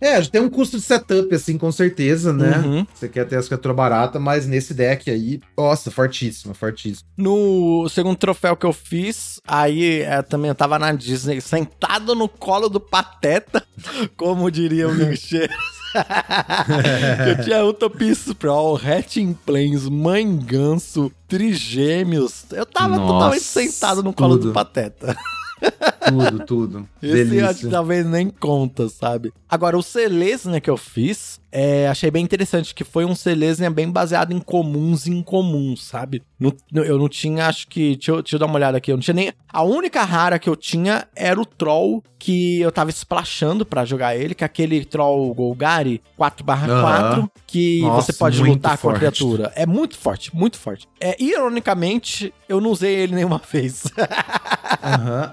Speaker 2: É, tem um custo de setup, assim, com certeza, né?
Speaker 1: Uhum.
Speaker 2: Você quer ter as criaturas baratas, mas nesse deck aí, nossa, fortíssimo, fortíssimo.
Speaker 1: No segundo troféu que eu fiz, aí é, também eu tava na Disney, sentado no colo do Pateta, [LAUGHS] como diria o Michel. [LAUGHS] eu tinha Utopia Sprawl, Hatching Plains, Mãe Ganso, Trigêmeos. Eu tava
Speaker 2: Nossa,
Speaker 1: totalmente sentado no colo
Speaker 2: tudo.
Speaker 1: do Pateta. [LAUGHS]
Speaker 2: tudo, tudo. [LAUGHS]
Speaker 1: Esse eu acho que talvez nem conta, sabe? Agora, o Selesnya que eu fiz, é, achei bem interessante, que foi um Selesnya bem baseado em comuns e incomuns, sabe? No- no- eu não tinha, acho que. Deixa eu, deixa eu dar uma olhada aqui. Eu não tinha nem. A única rara que eu tinha era o Troll, que eu tava splashando pra jogar ele, que é aquele Troll Golgari 4/4,
Speaker 2: Aham.
Speaker 1: que
Speaker 2: Nossa,
Speaker 1: você pode lutar com a
Speaker 2: forte.
Speaker 1: criatura. É muito forte, muito forte. É, ironicamente, eu não usei ele nenhuma [LAUGHS] vez.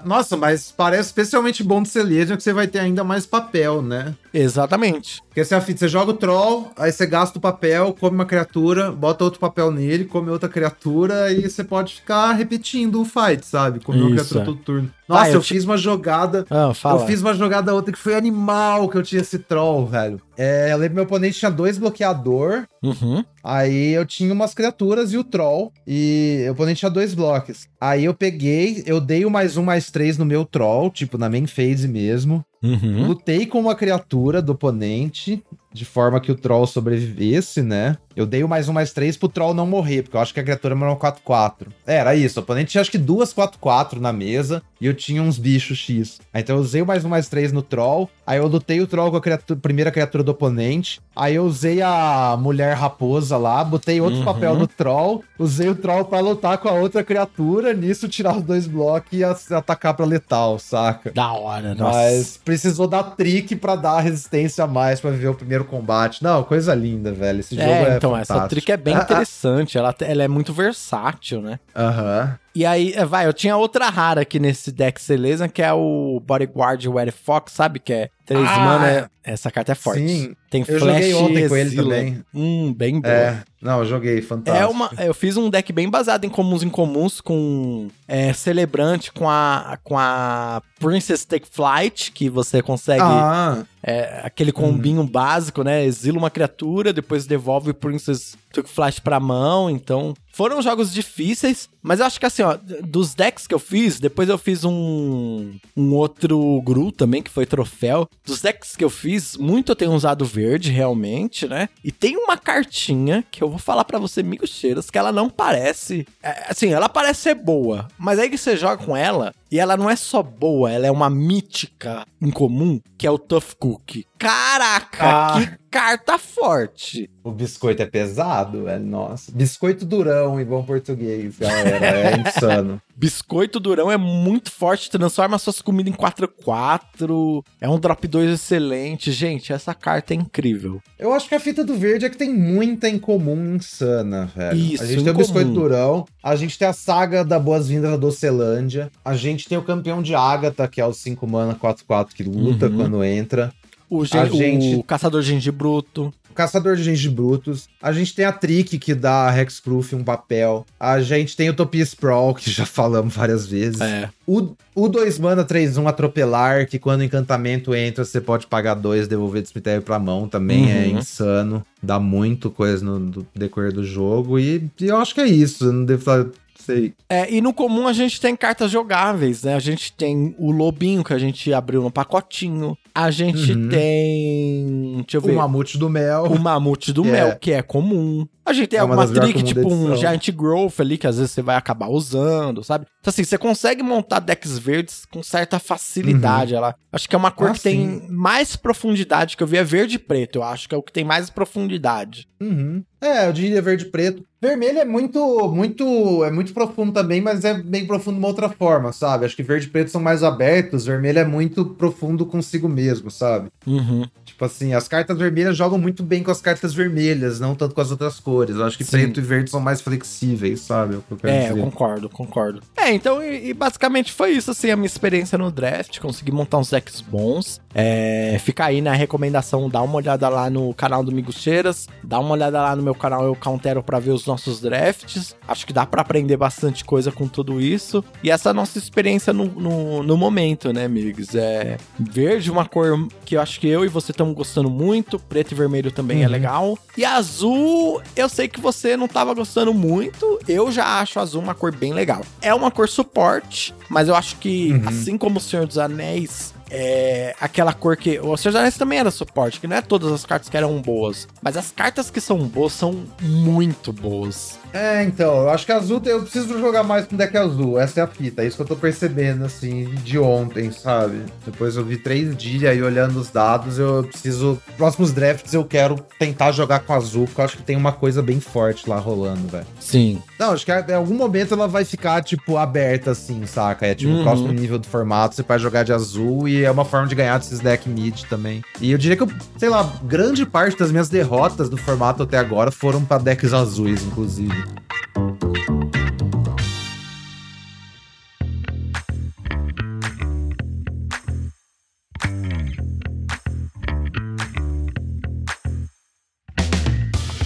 Speaker 2: Nossa, mas parece especialmente bom de Celestia que você vai ter ainda mais papel, né?
Speaker 1: Exatamente.
Speaker 2: Porque assim, você joga o troll, aí você gasta o papel, come uma criatura, bota outro papel nele, come outra criatura, e você pode ficar repetindo o fight, sabe? Comer uma criatura
Speaker 1: é.
Speaker 2: todo turno. Nossa,
Speaker 1: Ah, eu
Speaker 2: eu, fiz uma jogada.
Speaker 1: Ah.
Speaker 2: Eu fiz uma jogada outra que foi animal que eu tinha esse troll, velho. É, eu lembro que meu oponente tinha dois bloqueador,
Speaker 1: Uhum.
Speaker 2: Aí eu tinha umas criaturas e o troll. E o oponente tinha dois blocos. Aí eu peguei, eu dei o mais um, mais três no meu troll, tipo, na main phase mesmo.
Speaker 1: Uhum.
Speaker 2: Lutei com uma criatura do oponente, de forma que o troll sobrevivesse, né? Eu dei o mais um, mais três pro troll não morrer, porque eu acho que a criatura era uma 4-4. É, era isso. O oponente tinha acho que duas 4-4 na mesa e eu tinha uns bichos X. Aí, então eu usei o mais um, mais três no troll. Aí eu lutei o troll com a criatura- primeira criatura do oponente. Aí eu usei a mulher raposa lá, botei outro
Speaker 1: Uhum.
Speaker 2: papel no troll. Usei o troll pra lutar com a outra criatura. Nisso, tirar os dois blocos e atacar pra letal, saca?
Speaker 1: Da hora, nossa.
Speaker 2: Mas precisou dar trick pra dar resistência a mais pra viver o primeiro combate. Não, coisa linda, velho. Esse jogo é,
Speaker 1: É, então, essa
Speaker 2: fantástico.
Speaker 1: trick é bem [LAUGHS] interessante. Ela, ela é muito versátil, né?
Speaker 2: Aham.
Speaker 1: E aí, é, vai, eu tinha outra rara aqui nesse deck Celeza, que é o Bodyguard Were Fox, sabe? Que é 3
Speaker 2: Ah,
Speaker 1: mana. Essa carta é forte.
Speaker 2: sim.
Speaker 1: Tem
Speaker 2: Eu
Speaker 1: Flash
Speaker 2: joguei ontem com ele também.
Speaker 1: Hum, bem boa.
Speaker 2: É. Não, eu joguei, fantástico.
Speaker 1: É uma, eu fiz um deck bem baseado em comuns incomuns com é, Celebrante, com a, com a Princess Take Flight, que você consegue
Speaker 2: Ah,
Speaker 1: é, aquele combinho básico, né? Exila uma criatura, depois devolve o Princess Took Flash pra mão. Então, foram jogos difíceis, mas eu acho que assim, ó, dos decks que eu fiz, depois eu fiz um, um outro Gru também, que foi troféu. Dos decks que eu fiz, muito eu tenho usado verde, realmente, né? E tem uma cartinha que eu vou falar pra você, amigos cheiros, que ela não parece. é, assim, ela parece ser boa, mas aí que você joga com ela, e ela não é só boa, ela é uma mítica incomum, que é o Tough Cookie. Caraca,
Speaker 2: Ah.
Speaker 1: que carta forte!
Speaker 2: o biscoito é pesado, velho. Nossa. Biscoito durão em bom português, galera. É [LAUGHS] insano.
Speaker 1: Biscoito Durão é muito forte, transforma suas comidas em 4x4. É um drop 2 excelente. Gente, essa carta é incrível.
Speaker 2: Eu acho que a fita do verde é que tem muita em comum insana, velho.
Speaker 1: Isso,
Speaker 2: a gente tem o. Biscoito Durão, a gente tem a saga da Boas-Vindas da Docelândia, a gente tem o campeão de Ágata, que é o 5 mana 4-4 que luta
Speaker 1: Uhum.
Speaker 2: quando entra.
Speaker 1: O, gen-
Speaker 2: gente-
Speaker 1: o Caçador Gengibruto.
Speaker 2: O Caçador de Gengibrutos. A gente tem a Trick, que dá a Hexproof um papel. A gente tem o Topia Sprawl, que já [LAUGHS] falamos várias vezes.
Speaker 1: É.
Speaker 2: O, o 2 mana 3-1 atropelar, que quando o encantamento entra, você pode pagar 2 devolver do cemitério pra mão, também é
Speaker 1: Uhum.
Speaker 2: insano. Dá muito coisa no, do decorrer do jogo. E, e eu acho que é isso. Eu não devo falar. Sei.
Speaker 1: É, e no comum a gente tem cartas jogáveis, né? A gente tem o Lobinho, que a gente abriu no pacotinho. A gente
Speaker 2: Uhum.
Speaker 1: tem. Deixa eu ver.
Speaker 2: O Mamute do Mel.
Speaker 1: O Mamute do [LAUGHS] Mel,
Speaker 2: é-
Speaker 1: que é comum. A gente tem
Speaker 2: É uma
Speaker 1: alguma
Speaker 2: das melhores
Speaker 1: trick,
Speaker 2: comuns
Speaker 1: tipo um. Giant Growth ali, que às vezes você vai acabar usando, sabe? Então, assim, você consegue montar decks verdes com certa facilidade. Ela, acho que é uma cor
Speaker 2: Ah,
Speaker 1: que tem mais profundidade, que eu vi é verde e preto. Eu acho que é o que tem mais profundidade.
Speaker 2: Uhum. É, eu diria verde preto. Vermelho é muito, muito, é muito profundo também, mas é bem profundo de uma outra forma, sabe? Acho que verde e preto são mais abertos, vermelho é muito profundo consigo mesmo, sabe?
Speaker 1: Uhum.
Speaker 2: Tipo assim, as cartas vermelhas jogam muito bem com as cartas vermelhas, não tanto com as outras cores. Eu acho que
Speaker 1: Sim.
Speaker 2: preto e verde são mais flexíveis, sabe? É eu
Speaker 1: É, eu
Speaker 2: dizer.
Speaker 1: concordo, concordo. É, então, e, e basicamente foi isso, assim, a minha experiência no draft. Consegui montar uns decks bons. É, fica aí na recomendação, dá uma olhada lá no canal do Migucheiras, dá uma olhada lá no meu canal Eu Countero pra ver os nossos drafts. Acho que dá pra aprender bastante coisa com tudo isso. E essa nossa experiência no, no, no momento, né, amigos? É verde, uma cor que eu acho que eu e você estamos gostando muito. Preto e vermelho também é
Speaker 2: Uhum.
Speaker 1: legal. E azul, eu sei que você não tava gostando muito. Eu já acho azul uma cor bem legal. É uma cor suporte, mas eu acho que,
Speaker 2: Uhum.
Speaker 1: assim como o Senhor dos Anéis é aquela cor que. O Senhor dos Anéis também era suporte, que não é todas as cartas que eram boas. Mas as cartas que são boas são muito boas.
Speaker 2: É, então, eu acho que azul eu preciso jogar mais com deck azul. Essa é a fita, é isso que eu tô percebendo, assim, de ontem, sabe? Depois eu vi três dias aí olhando os dados, eu preciso. Próximos drafts eu quero tentar jogar com azul, porque eu acho que tem uma coisa bem forte lá rolando, velho.
Speaker 1: Sim.
Speaker 2: Não, acho que em algum momento ela vai ficar, tipo, aberta, assim, saca? É tipo
Speaker 1: Uhum.
Speaker 2: próximo nível do formato, você pode jogar de azul e é uma forma de ganhar desses deck mid também. E eu diria que, eu, sei lá, grande parte das minhas derrotas do formato até agora foram pra decks azuis, inclusive.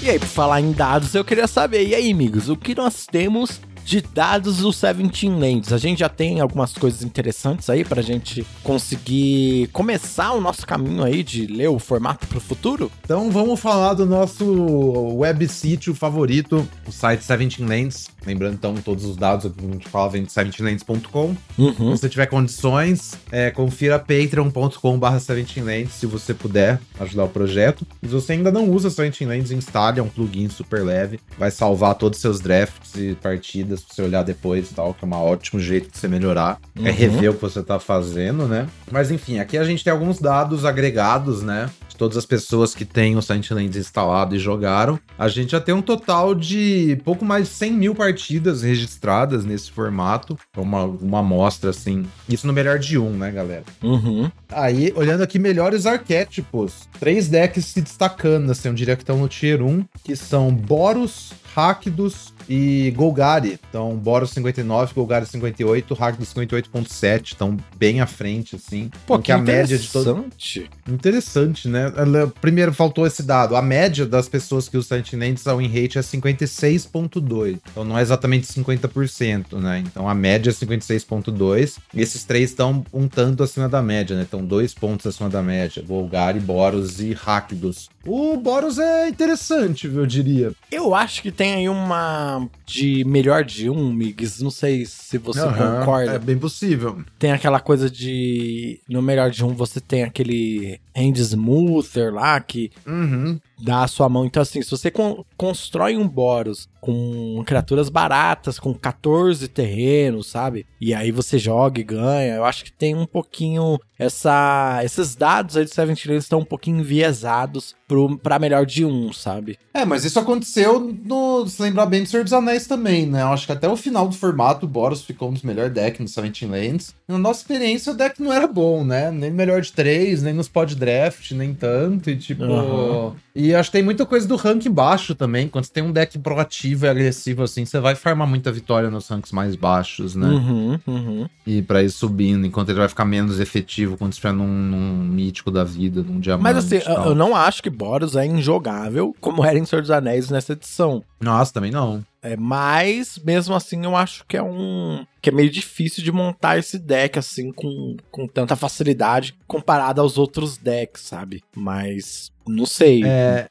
Speaker 1: E aí, por falar em dados, eu queria saber, e aí, amigos, o que nós temos de dados do 17 Lands? A gente já tem algumas coisas interessantes aí pra gente conseguir começar o nosso caminho aí de ler o formato pro futuro?
Speaker 2: Então vamos falar do nosso web sítio favorito, o site 17 Lands. Lembrando, então, todos os dados que a gente fala vem de 17lands.com. Se
Speaker 1: Uhum.
Speaker 2: você tiver condições, é, confira patreon.com.br 17lands se você puder ajudar o projeto. E se você ainda não usa 17 Lands, instale, é um plugin super leve. Vai salvar todos os seus drafts e partidas pra você olhar depois e tal, que é um ótimo jeito de você melhorar. É
Speaker 1: Uhum.
Speaker 2: rever o que você tá fazendo, né? Mas enfim, aqui a gente tem alguns dados agregados, né? Todas as pessoas que têm o Silent Lands instalado e jogaram. A gente já tem um total de pouco mais de 100 mil partidas registradas nesse formato. Uma, uma amostra, assim. Isso no melhor de um, né, galera?
Speaker 1: Uhum.
Speaker 2: Aí, olhando aqui, melhores arquétipos. Três decks se destacando, assim, eu diria que estão no Tier 1, que são Boros, Rakdos e Golgari. Então, Boros 59, Golgari 58, Rakdos 58.7. Estão bem à frente, assim.
Speaker 1: Pô,
Speaker 2: Porque a média de todo
Speaker 1: interessante.
Speaker 2: Interessante, né? Ela- Primeiro, faltou esse dado. A média das pessoas que usam Sentinels ao win rate é 56,2. Então não é exatamente 50%, né? Então a média é 56,2. E esses três estão um tanto acima da média, né? Estão dois pontos acima da média. Volgari, Boros e Rakdos. O Boros é interessante, eu diria.
Speaker 1: Eu acho que tem aí uma de melhor de um, Migs. Não sei se você
Speaker 2: Aham,
Speaker 1: concorda.
Speaker 2: É bem possível.
Speaker 1: Tem aquela coisa de. No melhor de um, você tem aquele hand smoother lá que
Speaker 2: Uhum.
Speaker 1: Dá a sua mão. Então, assim, se você con- constrói um Boros com criaturas baratas, com 14 terrenos, sabe? E aí você joga e ganha. Eu acho que tem um pouquinho. Essa, esses dados aí de Seven Lands estão um pouquinho enviesados pro, pra melhor de um, sabe?
Speaker 2: É, mas isso aconteceu no. Se lembrar bem do Senhor dos Anéis também, né? Eu acho que até o final do formato, o Boros ficou um dos melhores decks no Seventeen Lands. Na nossa experiência, o deck não era bom, né? Nem melhor de três, nem nos pod draft, nem tanto. E tipo.
Speaker 1: Aham.
Speaker 2: E acho que tem muita coisa do rank baixo também. Quando você tem um deck proativo e agressivo assim, você vai farmar muita vitória nos ranks mais baixos, né?
Speaker 1: Uhum, uhum.
Speaker 2: E pra ir subindo, enquanto ele vai ficar menos efetivo quando estiver num, num mítico da vida, num diamante.
Speaker 1: Mas assim,
Speaker 2: e
Speaker 1: eu não acho que Boros é injogável como era em Senhor dos Anéis nessa edição.
Speaker 2: Nossa, também não.
Speaker 1: É, mas, mesmo assim, eu acho que é um. que é meio difícil de montar esse deck, assim, com, com tanta facilidade comparado aos outros decks, sabe? Mas. Não sei.
Speaker 2: É,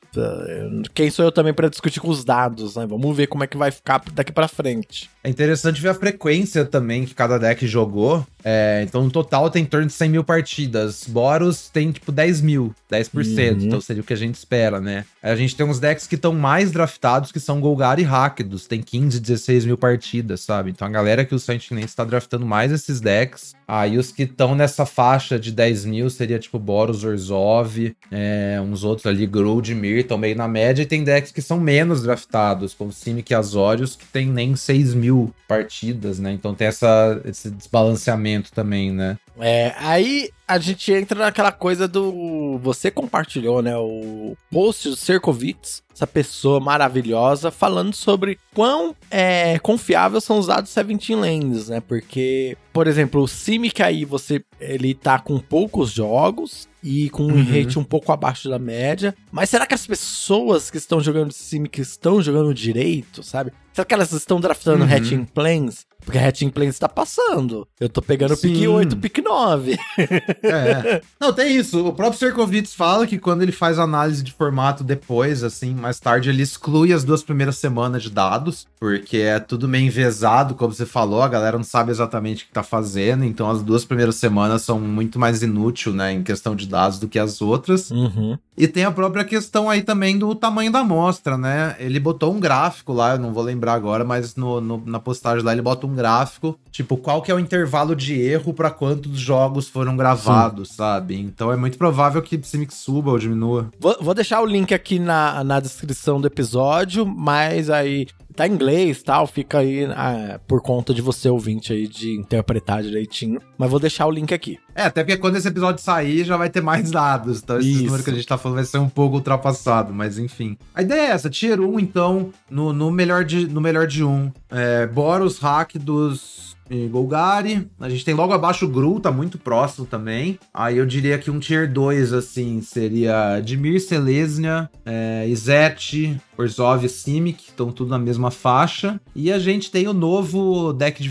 Speaker 1: Quem sou eu também pra discutir com os dados, né? Vamos ver como é que vai ficar daqui pra frente.
Speaker 2: É interessante ver a frequência também que cada deck jogou. É, então, no total, tem em torno de 100 mil partidas. Boros tem, tipo, 10 mil, 10%.
Speaker 1: Uhum.
Speaker 2: Então, seria o que a gente espera, né? A gente tem uns decks que estão mais draftados, que são Golgari e Rakdos. Tem 15, 16 mil partidas, sabe? Então, a galera que o Sentinels está draftando mais esses decks. Aí, os que estão nessa faixa de 10 mil seria, tipo, Boros, Orzhov, é, uns outros ali, Grold, Mir, estão meio na média. E tem decks que são menos draftados, como Simic e Azorius, que tem nem 6 mil partidas, né? Então tem essa, esse desbalanceamento também, né?
Speaker 1: É, aí a gente entra naquela coisa do. Você compartilhou, né? O post do Cercovitz, essa pessoa maravilhosa, falando sobre quão é, confiável são os dados 17 Lands, né? Porque, por exemplo, o Simic aí, você. Ele tá com poucos jogos. e com um uhum. rate um pouco abaixo da média. Mas será que as pessoas que estão jogando Simic estão jogando direito, sabe? Será que elas estão draftando uhum. Hatching Plans? Porque a Hatching Plans tá passando. Eu tô pegando Sim. pique 8, pique 9.
Speaker 2: é. Não, tem isso. O próprio Serkovitz fala que quando ele faz análise de formato depois, assim, mais tarde, ele exclui as duas primeiras semanas de dados, porque é tudo meio envezado, como você falou, a galera não sabe exatamente o que tá fazendo, então as duas primeiras semanas são muito mais inútil, né, em questão de dados do que as outras.
Speaker 1: Uhum.
Speaker 2: E tem a própria questão aí também do tamanho da amostra, né? Ele botou um gráfico lá, eu não vou lembrar agora, mas no, no, na postagem lá ele bota um gráfico, tipo, qual que é o intervalo de erro para quantos jogos foram gravados, Sim. sabe? Então é muito provável que Simic suba ou diminua.
Speaker 1: Vou, vou deixar o link aqui na, na descrição do episódio, mas aí tá em inglês tal, fica aí ah, por conta de você ouvinte aí de interpretar direitinho. Mas vou deixar o link aqui.
Speaker 2: É, até porque quando esse episódio sair já vai ter mais dados. Então esse número que a gente tá falando vai ser um pouco ultrapassado, mas enfim. A ideia é essa, tier 1 então, no, no, melhor, de, no melhor de 1. É, Boros, Hack dos Golgari. A gente tem logo abaixo o Gru, tá muito próximo também. Aí eu diria que um tier 2, assim, seria Dimir, Selesnia, é, Izete, Orzhov e Simic, estão tudo na mesma faixa. E a gente tem o novo deck de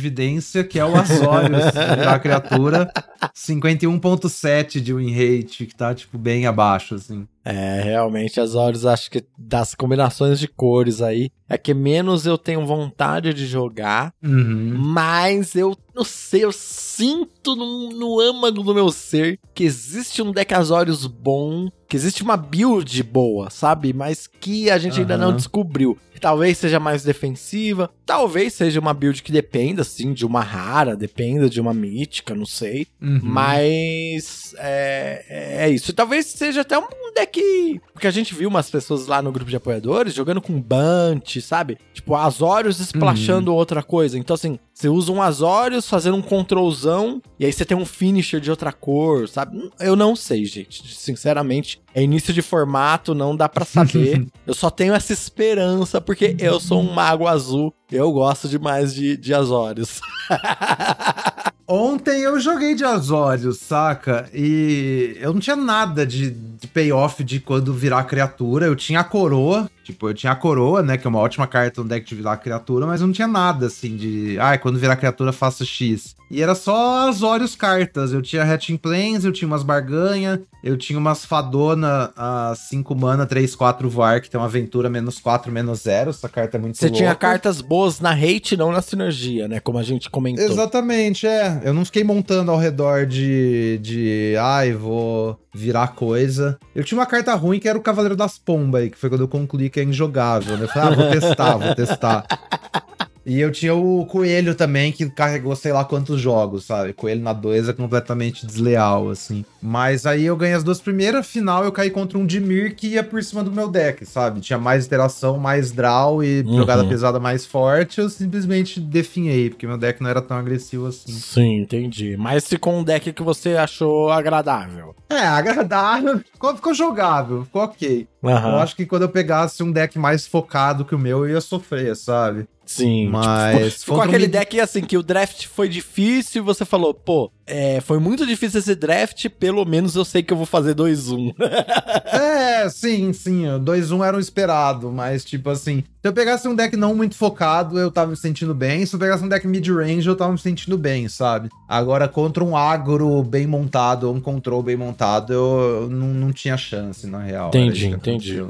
Speaker 2: que é o Azorius, [LAUGHS] da criatura. 51.7 de win rate, que tá, tipo, bem abaixo, assim.
Speaker 1: É, realmente, Azorius, acho que das combinações de cores aí, é que menos eu tenho vontade de jogar,
Speaker 2: uhum.
Speaker 1: mas eu não sei, eu sinto no, no âmago do meu ser que existe um deck Azorius bom, que existe uma build boa, sabe? Mas que a gente uhum. ainda não descobriu talvez seja mais defensiva, talvez seja uma build que dependa, assim, de uma rara, dependa de uma mítica, não sei.
Speaker 2: Uhum.
Speaker 1: Mas é, é isso. Talvez seja até um deck. Porque a gente viu umas pessoas lá no grupo de apoiadores jogando com Bunt, sabe? Tipo, Azorius splashando uhum. outra coisa. Então, assim, você usa um Azorius fazendo um controlzão e aí você tem um finisher de outra cor, sabe? Eu não sei, gente. Sinceramente, é início de formato, não dá para saber. [LAUGHS] eu só tenho essa esperança porque eu sou um mago azul. Eu gosto demais de, de Azorius. [LAUGHS]
Speaker 2: Ontem eu joguei de Azorius, saca? E eu não tinha nada de, de payoff de quando virar criatura. Eu tinha a coroa, tipo, eu tinha a coroa, né? Que é uma ótima carta no deck de virar criatura, mas eu não tinha nada assim de. Ah, quando virar criatura faça X. E era só Azorius cartas. Eu tinha Hatching Plains, eu tinha umas barganha, eu tinha umas Fadona a 5 mana, 3, 4 voar, que tem uma aventura menos 4, menos 0. Essa carta é muito
Speaker 1: Você louca. tinha cartas boas na hate, não na sinergia, né? Como a gente comentou.
Speaker 2: Exatamente, é. Eu não fiquei montando ao redor de. de. Ai, vou virar coisa. Eu tinha uma carta ruim que era o Cavaleiro das Pombas aí, que foi quando eu concluí que é injogável. Né? Eu falei, ah, vou testar, vou testar. [LAUGHS] E eu tinha o Coelho também, que carregou sei lá quantos jogos, sabe? Coelho na 2 é completamente desleal, assim. Mas aí eu ganhei as duas primeiras, final eu caí contra um Dimir que ia por cima do meu deck, sabe? Tinha mais interação, mais draw e uhum. jogada pesada mais forte, eu simplesmente definhei, porque meu deck não era tão agressivo assim.
Speaker 1: Sim, entendi. Mas ficou um deck que você achou agradável.
Speaker 2: É, agradável. Ficou, ficou jogável, ficou ok. Uhum. Eu acho que quando eu pegasse um deck mais focado que o meu, eu ia sofrer, sabe?
Speaker 1: Sim.
Speaker 2: Tipo, Mas. [LAUGHS]
Speaker 1: Tipo, ficou aquele um... deck assim que o draft foi difícil e você falou, pô, é, foi muito difícil esse draft, pelo menos eu sei que eu vou fazer 2-1. [LAUGHS]
Speaker 2: é, sim, sim. 2-1 era o esperado, mas tipo assim, se eu pegasse um deck não muito focado, eu tava me sentindo bem. Se eu pegasse um deck mid-range, eu tava me sentindo bem, sabe? Agora, contra um agro bem montado, um control bem montado, eu, eu não, não tinha chance, na real.
Speaker 1: Entendi, entendi.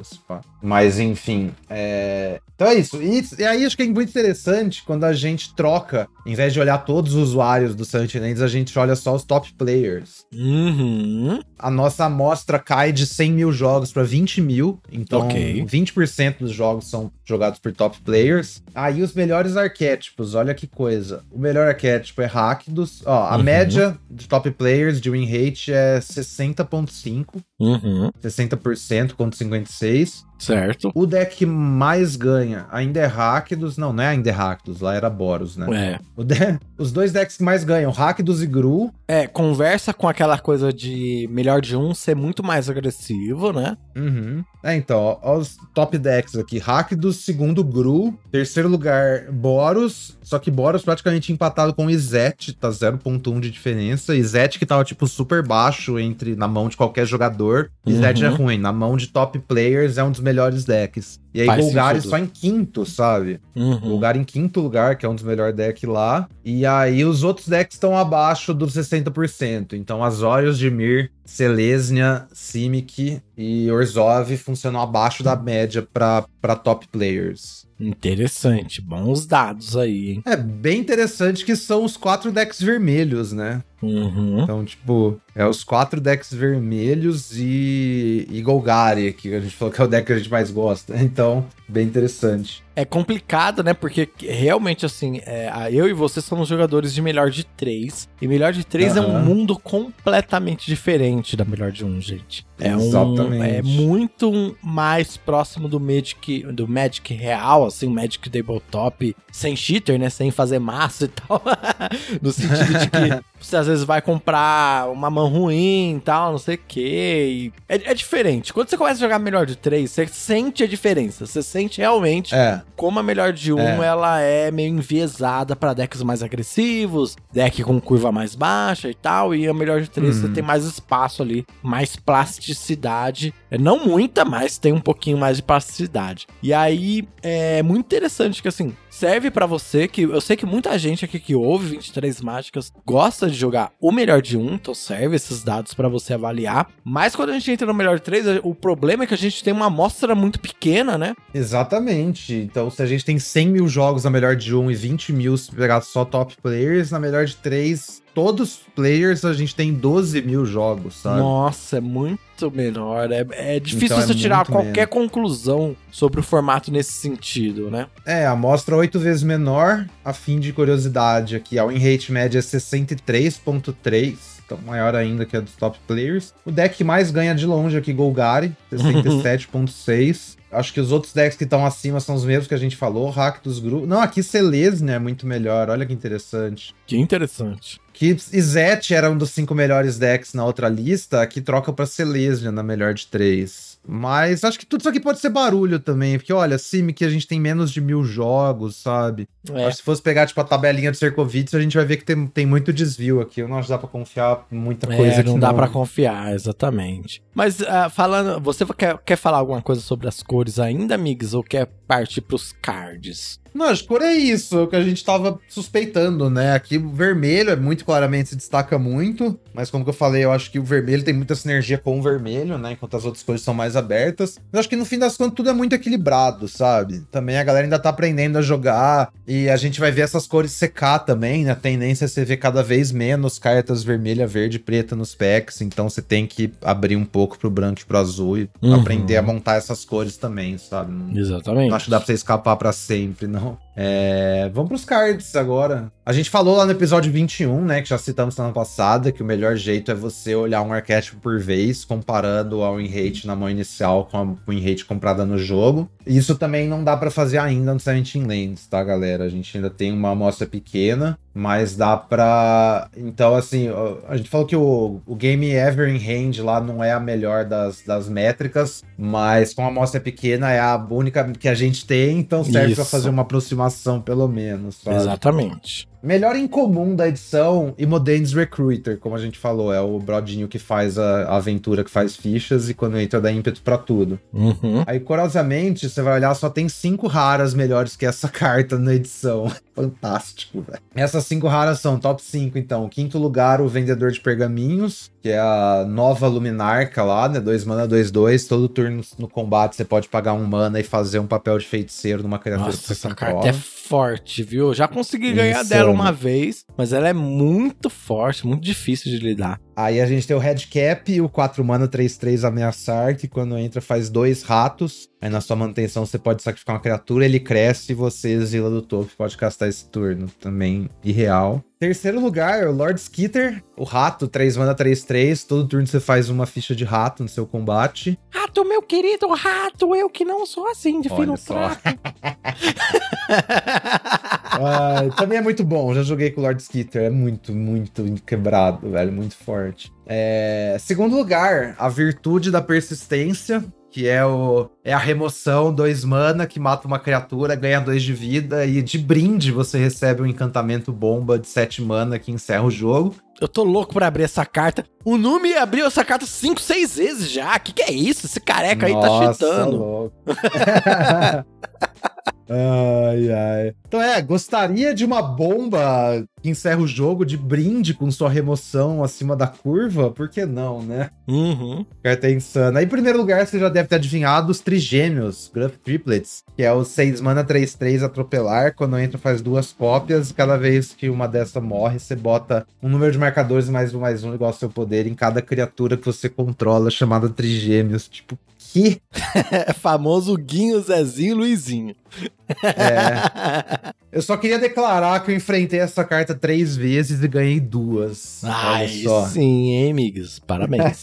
Speaker 2: Mas enfim, é... Então é isso. E, e, aí acho que é muito interessante quando a gente troca, em vez de olhar todos os usuários do Sentinels, a gente olha só os top players.
Speaker 1: Uhum.
Speaker 2: A nossa amostra cai de 100 mil jogos para 20 mil. Então, okay. 20% dos jogos são jogados por top players. Aí os melhores arquétipos, olha que coisa. O melhor arquétipo é Rakdos. Ó, a uhum. média de top players de win rate é 60.5.
Speaker 1: Uhum.
Speaker 2: 60% contra 56%.
Speaker 1: Certo.
Speaker 2: O deck que mais ganha ainda é Rakdos. Não, não é ainda é Rakdos, lá era Boros, né?
Speaker 1: É.
Speaker 2: O de- [LAUGHS] Os dois decks que mais ganham, Rakdos e Gru.
Speaker 1: É, conversa com aquela coisa de melhor de um ser muito mais agressivo, né?
Speaker 2: Uhum. É, então, ó, ó os top decks aqui. Rakdos, segundo Gru. Terceiro lugar, Boros. Só que Boros praticamente empatado com Izet, tá 0.1 de diferença. Izet que tava, tipo, super baixo entre na mão de qualquer jogador. Izet é
Speaker 1: Uhum.
Speaker 2: ruim, na mão de top players é um dos melhores decks. E aí,
Speaker 1: Faz
Speaker 2: Golgari só em quinto, sabe?
Speaker 1: Uhum.
Speaker 2: Golgari em quinto lugar, que é um dos melhores decks lá. E aí os outros decks estão abaixo dos 60%. Então Azorius, Dimir, Selesnya, Simic e Orzhov funcionam abaixo da média para top players.
Speaker 1: Interessante. Bons dados aí, hein?
Speaker 2: É bem interessante que são os quatro decks vermelhos, né?
Speaker 1: Uhum.
Speaker 2: Então, tipo, é os quatro decks vermelhos e, e Golgari, que a gente falou que é o deck que a gente mais gosta. [LAUGHS] Então, bem interessante.
Speaker 1: É complicado, né? Porque realmente, assim, é, eu e você somos jogadores de melhor de três. E melhor de três é um mundo completamente diferente da melhor de um, gente. É um,
Speaker 2: Exatamente.
Speaker 1: é muito mais próximo do Magic, do Magic real, assim, o Magic Tabletop, sem cheater, né? Sem fazer massa e tal. [LAUGHS] no sentido de que [LAUGHS] você às vezes vai comprar uma mão ruim e tal, não sei o quê. É, é diferente. Quando você começa a jogar melhor de três, você sente a diferença. Você sente realmente
Speaker 2: É,
Speaker 1: como a melhor de um,
Speaker 2: É.
Speaker 1: ela é meio enviesada pra decks mais agressivos, deck com curva mais baixa e tal, e a melhor de três
Speaker 2: Uhum.
Speaker 1: você tem mais espaço ali, mais plasticidade, não muita, mas tem um pouquinho mais de plasticidade. E aí é muito interessante que assim, serve pra você que eu sei que muita gente aqui que ouve 23 mágicas gosta de jogar o melhor de um, então serve esses dados pra você avaliar. Mas quando a gente entra no melhor de três, o problema é que a gente tem uma amostra muito pequena, né?
Speaker 2: Exatamente. Então, se a gente tem 100 mil jogos na melhor de 1 e 20 mil se pegar só top players, na melhor de 3, todos os players a gente tem 12 mil jogos, sabe?
Speaker 1: Nossa, é muito menor. É, é difícil
Speaker 2: Então é
Speaker 1: você tirar
Speaker 2: muito
Speaker 1: qualquer
Speaker 2: menos.
Speaker 1: conclusão sobre o formato nesse sentido, né?
Speaker 2: É, a amostra 8 vezes menor, a fim de curiosidade aqui, a win rate média é 63.3, então maior ainda que a dos top players. O deck que mais ganha de longe aqui, Golgari, [LAUGHS] 67.6. Acho que os outros decks que estão acima são os mesmos que a gente falou, Rakdos, Gru... Não, aqui Selesnya é muito melhor, olha que interessante.
Speaker 1: Que interessante.
Speaker 2: Que Izet era um dos cinco melhores decks na outra lista, aqui troca pra Selesnya na melhor de três. Mas acho que tudo isso aqui pode ser barulho também, porque olha, Simic a gente tem menos de mil jogos, sabe?
Speaker 1: É,
Speaker 2: Acho que se fosse pegar, tipo, a tabelinha de Cercovitz, a gente vai ver que tem, tem muito desvio aqui. Eu não acho que dá pra confiar muita coisa
Speaker 1: é,
Speaker 2: aqui,
Speaker 1: não dá pra confiar, exatamente. Mas ah, falando, você quer, quer falar alguma coisa sobre as cores ainda, amigos, ou quer partir pros cards?
Speaker 2: Não, acho que cor é isso, é o que a gente tava suspeitando, né? Aqui o vermelho é muito claramente se destaca muito, mas como que eu falei, eu acho que o vermelho tem muita sinergia com o vermelho, né? Enquanto as outras cores são mais abertas. Eu acho que no fim das contas tudo é muito equilibrado, sabe? Também a galera ainda tá aprendendo a jogar e a gente vai ver essas cores secar também, né? A tendência é você ver cada vez menos cartas vermelha, verde e preta nos packs, então você tem que abrir um pouco pro branco e pro azul e
Speaker 1: Uhum.
Speaker 2: aprender a montar essas cores também, sabe? Não-
Speaker 1: Exatamente.
Speaker 2: não acho que dá pra você escapar pra sempre, não carro é, vamos pros cards agora. A gente falou lá no episódio 21, né, que já citamos semana passada, que o melhor jeito é você olhar um arquétipo por vez, comparando a win rate na mão inicial com a win rate comprada no jogo. Isso também não dá pra fazer ainda no 17 Lands, tá, galera? A gente ainda tem uma amostra pequena, mas dá pra... Então, assim, a gente falou que o, o Game Ever in Hand lá não é a melhor das, das métricas, mas com a amostra pequena é a única que a gente tem, então serve pra
Speaker 1: Isso.
Speaker 2: fazer uma aproximação pelo menos, sabe?
Speaker 1: Exatamente.
Speaker 2: Melhor em comum da edição, Imodane's Recruiter, como a gente falou, é o brodinho que faz a, a aventura, que faz fichas e quando entra dá ímpeto pra tudo.
Speaker 1: Uhum.
Speaker 2: Aí, curiosamente, você vai olhar, só tem cinco raras melhores que essa [LAUGHS] carta na edição. Fantástico, velho. Essas cinco raras são top 5, então. Quinto lugar, o Vendedor de Pergaminhos, que é a nova Luminarca lá, né? 2 mana, 2, 2. Todo turno no combate você pode pagar um mana e fazer um papel de feiticeiro numa criatura que
Speaker 1: Nossa,
Speaker 2: você
Speaker 1: essa
Speaker 2: controla.
Speaker 1: carta é forte, viu? Já consegui ganhar
Speaker 2: Insano.
Speaker 1: dela uma vez, mas ela é muito forte, muito difícil de lidar.
Speaker 2: Aí a gente tem o Red Cap, o 4 mana 3-3 ameaçar, que quando entra faz dois ratos. Aí na sua manutenção você pode sacrificar uma criatura, ele cresce e você exila do topo. Pode castar esse turno. Também irreal. Terceiro lugar, o Lord Skitter, o rato, 3 mana 3-3. Todo turno você faz uma ficha de rato no seu combate.
Speaker 1: Rato, meu querido rato, eu que não sou assim de fino trato.
Speaker 2: Ah, [LAUGHS] também é muito bom, já joguei com o Lord Skitter, é muito, muito quebrado, velho, muito forte. É, Segundo lugar, a virtude da persistência, que é, o, é a remoção, dois mana, que mata uma criatura, ganha dois de vida, e de brinde você recebe um encantamento bomba de 7 mana que encerra o jogo.
Speaker 1: Eu tô louco pra abrir essa carta. O Numi abriu essa carta 5, 6 vezes já. Que que é isso? Esse careca aí tá
Speaker 2: Nossa,
Speaker 1: cheatando.
Speaker 2: louco. [LAUGHS] ai, ai. Então é, gostaria de uma bomba que encerra o jogo de brinde com sua remoção acima da curva? Por que não, né?
Speaker 1: Uhum.
Speaker 2: Carta insana. Aí, em primeiro lugar, você já deve ter adivinhado os trigêmeos, Gruff Triplets, que é o 6 mana 3-3 atropelar. Quando entra, faz duas cópias. Cada vez que uma dessa morre, você bota um número de marcadores mais um, mais um, igual ao seu poder, em cada criatura que você controla, chamada trigêmeos. Tipo,
Speaker 1: É [LAUGHS] famoso Guinho, Zezinho Luizinho.
Speaker 2: É. Eu só queria declarar que eu enfrentei essa carta três vezes e ganhei duas.
Speaker 1: Ai, sim, hein, amigos? Parabéns.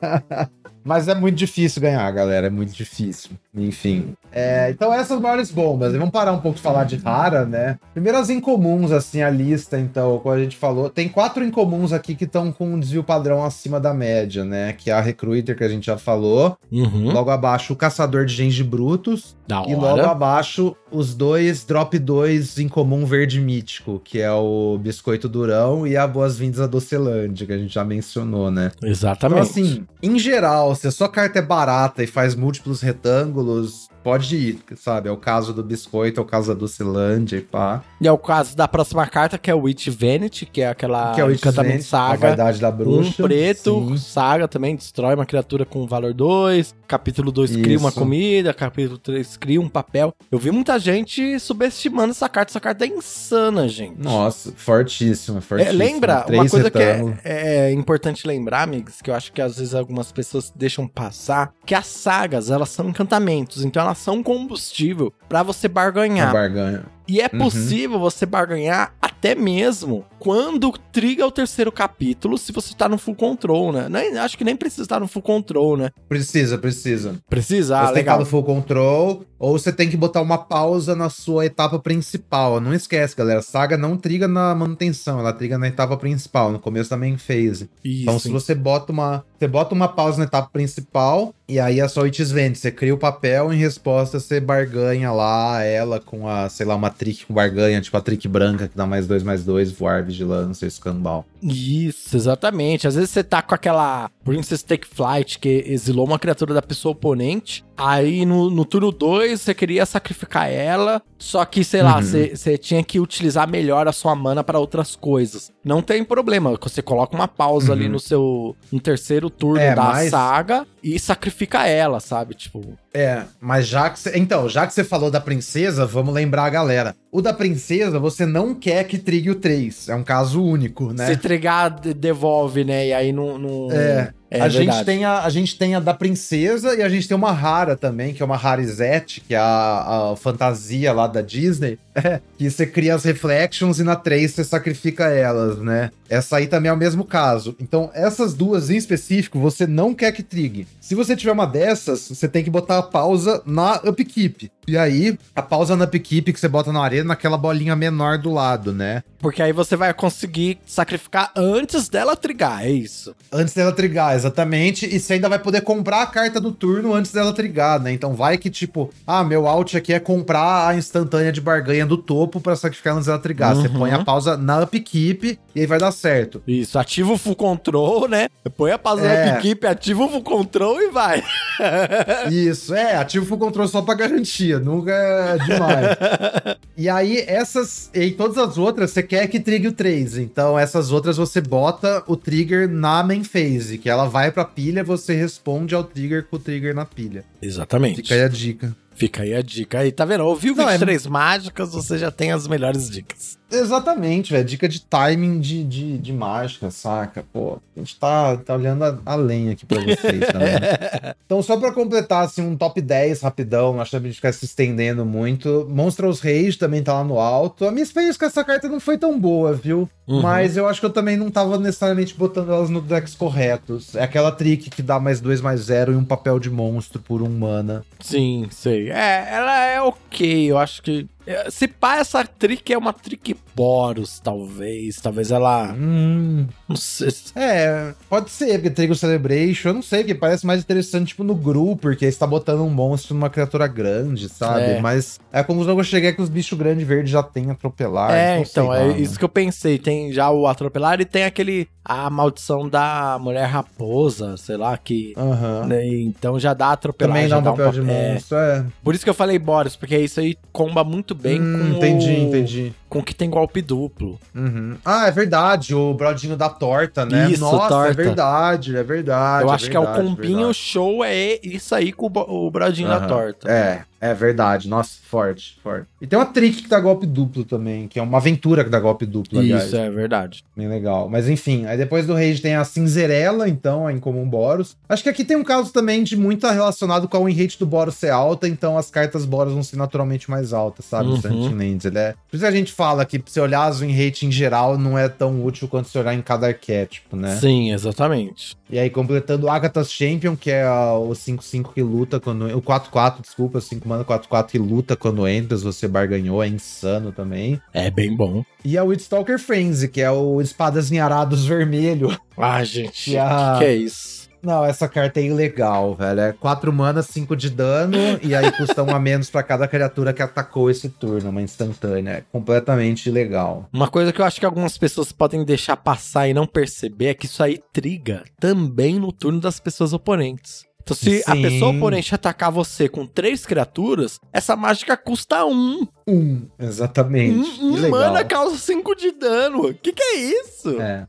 Speaker 1: [LAUGHS]
Speaker 2: Mas é muito difícil ganhar, galera. É muito difícil. Enfim. É, então, essas maiores bombas. Vamos parar um pouco de falar de rara, né? Primeiro, as incomuns, assim, a lista, então, como a gente falou. Tem quatro incomuns aqui que estão com um desvio padrão acima da média, né? Que é a Recruiter, que a gente já falou.
Speaker 1: Uhum.
Speaker 2: Logo abaixo, o Caçador de Gengibrutos.
Speaker 1: Da
Speaker 2: E logo
Speaker 1: hora.
Speaker 2: abaixo, os dois Drop 2 em comum verde mítico, que é o Biscoito Durão e a Boas-Vindas à Docelândia, que a gente já mencionou, né? Então,
Speaker 1: Exatamente.
Speaker 2: assim, em geral, se a sua carta é barata e faz múltiplos retângulos, vínculos pode ir, sabe? É o caso do Biscoito, é o caso da Docelândia e pá.
Speaker 1: E é o caso da próxima carta, que é o Witch Vanity, que é aquela
Speaker 2: que é o
Speaker 1: encantamento
Speaker 2: a
Speaker 1: saga.
Speaker 2: vaidade da bruxa.
Speaker 1: Um preto,
Speaker 2: Sim.
Speaker 1: saga também, destrói uma criatura com valor 2. Capítulo 2 cria uma comida. Capítulo 3 cria um papel. Eu vi muita gente subestimando essa carta. Essa carta é insana, gente.
Speaker 2: Nossa, fortíssima,
Speaker 1: É,
Speaker 2: fortíssima.
Speaker 1: lembra,
Speaker 2: Três
Speaker 1: uma coisa que
Speaker 2: retângulos.
Speaker 1: é, é importante lembrar, amigos, que eu acho que às vezes algumas pessoas deixam passar, que as sagas, elas são encantamentos, então elas são combustível pra você barganhar.
Speaker 2: barganha.
Speaker 1: E é
Speaker 2: Uhum.
Speaker 1: possível você barganhar até mesmo quando triga o terceiro capítulo, se você tá no full control, né? Nem, acho que nem precisa estar no full control, né?
Speaker 2: Precisa, precisa.
Speaker 1: Precisa? Ah,
Speaker 2: você tem que estar
Speaker 1: legal.
Speaker 2: no full control, ou você tem que botar uma pausa na sua etapa principal. Não esquece, galera. Saga não triga na manutenção, ela triga na etapa principal, no começo da main phase.
Speaker 1: Isso.
Speaker 2: Então, se você bota uma. Você bota uma pausa na etapa principal, e aí a sua vende. Você cria o papel, em resposta, você barganha lá ela com a, sei lá, uma trick com barganha, tipo a trick branca, que dá mais dois, mais dois, voar, vigilância, escambau.
Speaker 1: Isso, exatamente. Às vezes você tá com aquela Princess Take Flight que exilou uma criatura da pessoa oponente. Aí no, no turno 2 você queria sacrificar ela. Só que, sei lá,
Speaker 2: Uhum.
Speaker 1: você você tinha que utilizar melhor a sua mana para outras coisas. Não tem problema. Você coloca uma pausa ali
Speaker 2: Uhum.
Speaker 1: no seu. no terceiro turno
Speaker 2: É,
Speaker 1: da
Speaker 2: mas-
Speaker 1: saga e sacrifica ela, sabe? Tipo.
Speaker 2: É, mas já que você. Então, já que você falou da princesa, vamos lembrar a galera. O da princesa, você não quer que trigue o 3. É um caso único, né?
Speaker 1: Se trigar, de- devolve, né? E aí não. não-
Speaker 2: É,
Speaker 1: é
Speaker 2: a, gente tem a, a gente tem a da princesa e a gente tem uma rara também, que é uma Rarizette, que é a, a fantasia lá da Disney, [LAUGHS] é, que você cria as reflections e na 3 você sacrifica elas, né? Essa aí também é o mesmo caso. Então, essas duas em específico, você não quer que trigue. Se você tiver uma dessas, você tem que botar a pausa na upkeep. E aí, a pausa na upkeep que você bota na arena, naquela bolinha menor do lado, né?
Speaker 1: Porque aí você vai conseguir sacrificar antes dela trigar, é isso.
Speaker 2: Antes dela trigar, exatamente. E você ainda vai poder comprar a carta do turno antes dela trigar, né? Então vai que, tipo, ah, meu out aqui é comprar a instantânea de barganha do topo pra sacrificar antes dela trigar. Você
Speaker 1: Uhum.
Speaker 2: põe a pausa na upkeep e aí vai dar certo.
Speaker 1: Isso, ativa o full control, né? Põe a pausa
Speaker 2: É.
Speaker 1: na equipe, ativa o full control e vai.
Speaker 2: Isso, é, ativo full control só pra garantia, nunca é demais. [LAUGHS] e aí, essas e todas as outras, você quer que trigue o 3. Então, essas outras você bota o trigger na main phase, que ela vai pra pilha, você responde ao trigger com o trigger na pilha.
Speaker 1: Exatamente.
Speaker 2: Fica aí a dica.
Speaker 1: Fica aí a dica. Aí, tá vendo? Ouviu
Speaker 2: Não, é-
Speaker 1: 23 mágicas, você já tem as melhores dicas.
Speaker 2: Exatamente, velho. Dica de timing de, de, de mágica, saca? Pô, a gente tá, tá olhando a, a lenha aqui pra vocês [LAUGHS] também. então, só pra completar, assim, um top 10 rapidão, acho que a gente ficar se estendendo muito. Monstros Rage também tá lá no alto. A minha experiência com essa carta não foi tão boa, viu?
Speaker 1: Uhum.
Speaker 2: Mas eu acho que eu também não tava necessariamente botando elas no decks corretos. É aquela trick que dá mais 2 mais 0 e um papel de monstro por um mana.
Speaker 1: Sim, sei. É, ela é ok. Eu acho que. É, Se pá, essa trick é uma trick Boros, talvez. Talvez ela.
Speaker 2: Hum.
Speaker 1: Não sei. se-
Speaker 2: É, pode ser, porque Trigo Celebration, eu não sei, que parece mais interessante, tipo, no grupo, porque aí você tá botando um monstro numa criatura grande, sabe?
Speaker 1: É.
Speaker 2: Mas a conclusão que eu cheguei é que os bichos grandes verdes já tem atropelar.
Speaker 1: é, então,
Speaker 2: lá,
Speaker 1: é
Speaker 2: né?
Speaker 1: isso que eu pensei. Tem já o atropelar e tem aquele. A maldição da mulher raposa, sei lá, que.
Speaker 2: Aham.
Speaker 1: né, Então já dá atropelar.
Speaker 2: Também
Speaker 1: já
Speaker 2: dá um papel de
Speaker 1: é.
Speaker 2: monstro, é.
Speaker 1: Por isso que eu falei Boros, porque isso aí comba muito bem
Speaker 2: Hum,
Speaker 1: com
Speaker 2: entendi,
Speaker 1: o...
Speaker 2: entendi.
Speaker 1: Com que tem golpe duplo.
Speaker 2: Uhum. Ah, é verdade, o brodinho da torta, né?
Speaker 1: Isso,
Speaker 2: Nossa, é
Speaker 1: torta.
Speaker 2: verdade, é verdade.
Speaker 1: eu acho que é o
Speaker 2: verdade,
Speaker 1: combinho
Speaker 2: verdade.
Speaker 1: show é isso aí com o, brodinho da
Speaker 2: Aham.
Speaker 1: torta.
Speaker 2: É, é verdade. Nossa, forte, forte. E tem uma trick que dá golpe duplo também, que é uma aventura que dá golpe duplo, aliás.
Speaker 1: Isso, é verdade.
Speaker 2: Bem legal. Mas enfim, aí depois do Rage tem a Cinzerela, então, a Incomum Boros. Acho que aqui tem um caso também de muito relacionado com a win rate do Boros ser alta, então as cartas Boros vão ser naturalmente mais altas, sabe?
Speaker 1: Uhum.
Speaker 2: O Seventeen Lands, ele é... Por isso que a gente fala que se olhar as win rate em geral não é tão útil quanto se olhar em cada arquétipo, né?
Speaker 1: Sim, exatamente.
Speaker 2: E aí, completando Agatha's Champion, que é o 5-5 que luta quando. O 4-4, desculpa, 5 mana 4-4 que luta quando entras, você barganhou, é insano também.
Speaker 1: É bem bom.
Speaker 2: E a Witstalker Frenzy, que é o Espadas em Arados [LAUGHS] Vermelho.
Speaker 1: Ah, gente,
Speaker 2: E a-
Speaker 1: que, que é isso?
Speaker 2: Não, essa carta é ilegal, velho. É 4 mana, 5 de dano, e aí custa um a menos pra cada criatura que atacou esse turno, uma instantânea. É completamente ilegal.
Speaker 1: Uma coisa que eu acho que algumas pessoas podem deixar passar e não perceber é que isso aí triga também no turno das pessoas oponentes. Então, se a
Speaker 2: Sim.
Speaker 1: pessoa oponente atacar você com três criaturas, essa mágica custa um.
Speaker 2: Um, exatamente.
Speaker 1: Um, um mana causa cinco de dano. Que que é isso?
Speaker 2: É.